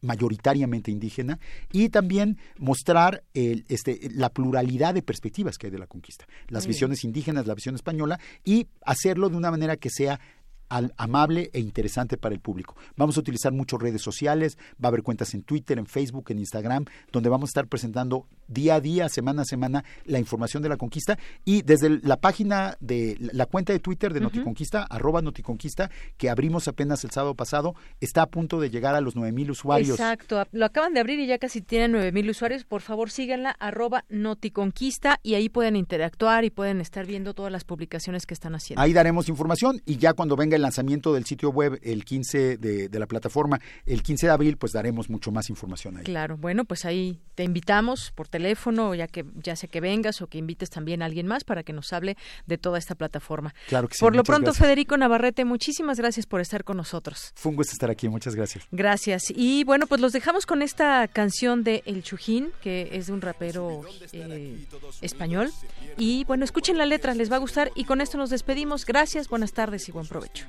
mayoritariamente indígena. Y también mostrar el, este, la pluralidad de perspectivas que hay de la conquista, las visiones indígenas, la visión española y hacerlo de una manera que sea amable e interesante para el público. Vamos a utilizar muchas redes sociales, va a haber cuentas en Twitter, en Facebook, en Instagram, donde vamos a estar presentando día a día, semana a semana, la información de la conquista y desde la página de la cuenta de Twitter de Noticonquista, arroba Noticonquista, que abrimos apenas el sábado pasado, está a punto de llegar a los nueve mil usuarios. Exacto, lo acaban de abrir y ya casi tienen nueve mil usuarios. Por favor, síganla, arroba Noticonquista y ahí pueden interactuar y pueden estar viendo todas las publicaciones que están haciendo. Ahí daremos información y ya cuando venga el lanzamiento del sitio web el 15 de, de, la plataforma, el 15 de abril, pues daremos mucho más información ahí. Claro, bueno, pues ahí te invitamos por teléfono, ya que ya sea que vengas o que invites también a alguien más para que nos hable de toda esta plataforma. Claro que sí. Por lo pronto, Federico Navarrete, muchísimas gracias por estar con nosotros. Fue un gusto estar aquí, muchas gracias. Gracias. Y bueno, pues los dejamos con esta canción de El Chujín, que es de un rapero eh, español. Y bueno, escuchen la letra, les va a gustar. Y con esto nos despedimos. Gracias, buenas tardes y buen provecho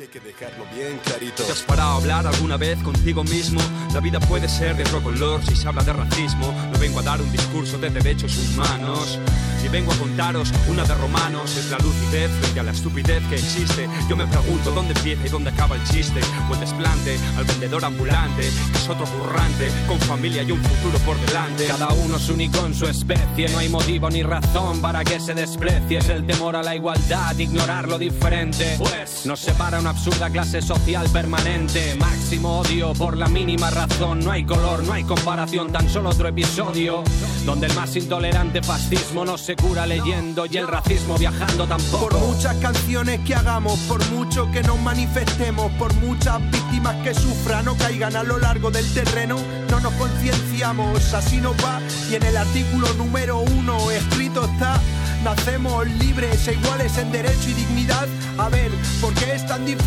hay que dejarlo bien clarito. ¿Te has parado a hablar alguna vez contigo mismo? La vida puede ser de otro color si se habla de racismo. No vengo a dar un discurso de derechos humanos. Y vengo a contaros una de romanos. Es la lucidez frente a la estupidez que existe. Yo me pregunto dónde empieza y dónde acaba el chiste. O el desplante al vendedor ambulante, que es otro currante, con familia y un futuro por delante. Cada uno es único en su especie. No hay motivo ni razón para que se desprecie. Es el temor a la igualdad, ignorar lo diferente. Pues nos separa una absurda clase social permanente. Máximo odio por la mínima razón. No hay color, no hay comparación, tan solo otro episodio. Donde el más intolerante fascismo no se cura leyendo y el racismo viajando tampoco. Por muchas canciones que hagamos, por mucho que nos manifestemos, por muchas víctimas que sufran o caigan a lo largo del terreno, no nos concienciamos, así nos va. Y en el artículo número uno escrito está Nacemos libres e iguales en derecho y dignidad. A ver, ¿por qué es tan difícil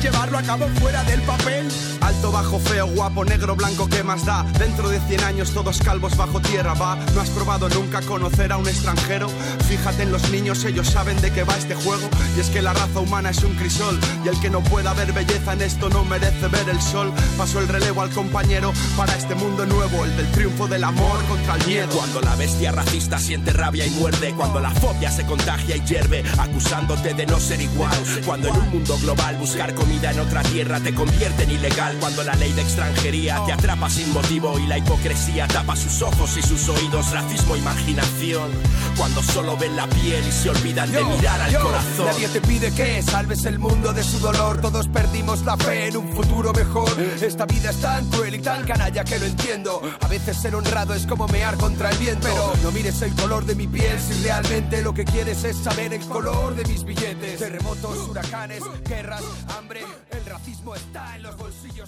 llevarlo a cabo fuera del papel? Alto, bajo, feo, guapo, negro, blanco, ¿qué más da? Dentro de 100 años todos calvos bajo tierra, va. ¿No has probado nunca conocer a un extranjero? Fíjate en los niños, ellos saben de qué va este juego. Y es que la raza humana es un crisol. Y el que no pueda ver belleza en esto no merece ver el sol. Paso el relevo al compañero para este mundo nuevo, el del triunfo del amor contra el miedo. Cuando la bestia racista siente rabia y muerde, cuando la fobia se contagia y hierve, acusándote de no ser igual. Cuando en un mundo global buscar comida en otra tierra te convierte en ilegal. Cuando la ley de extranjería te atrapa sin motivo y la hipocresía tapa sus ojos y sus oídos, racismo, imaginación. Cuando solo ven la piel y se olvidan de mirar al corazón. Nadie te pide que salves el mundo de su dolor. Todos perdimos la fe en un futuro mejor. Esta vida es tan cruel y tan canalla que lo entiendo. A veces ser honrado es como mear contra el viento. Pero no mires el color de mi piel si realmente lo que quieres es saber el color de mis billetes. Terremotos, huracanes, guerras, hambre. El racismo está en los bolsillos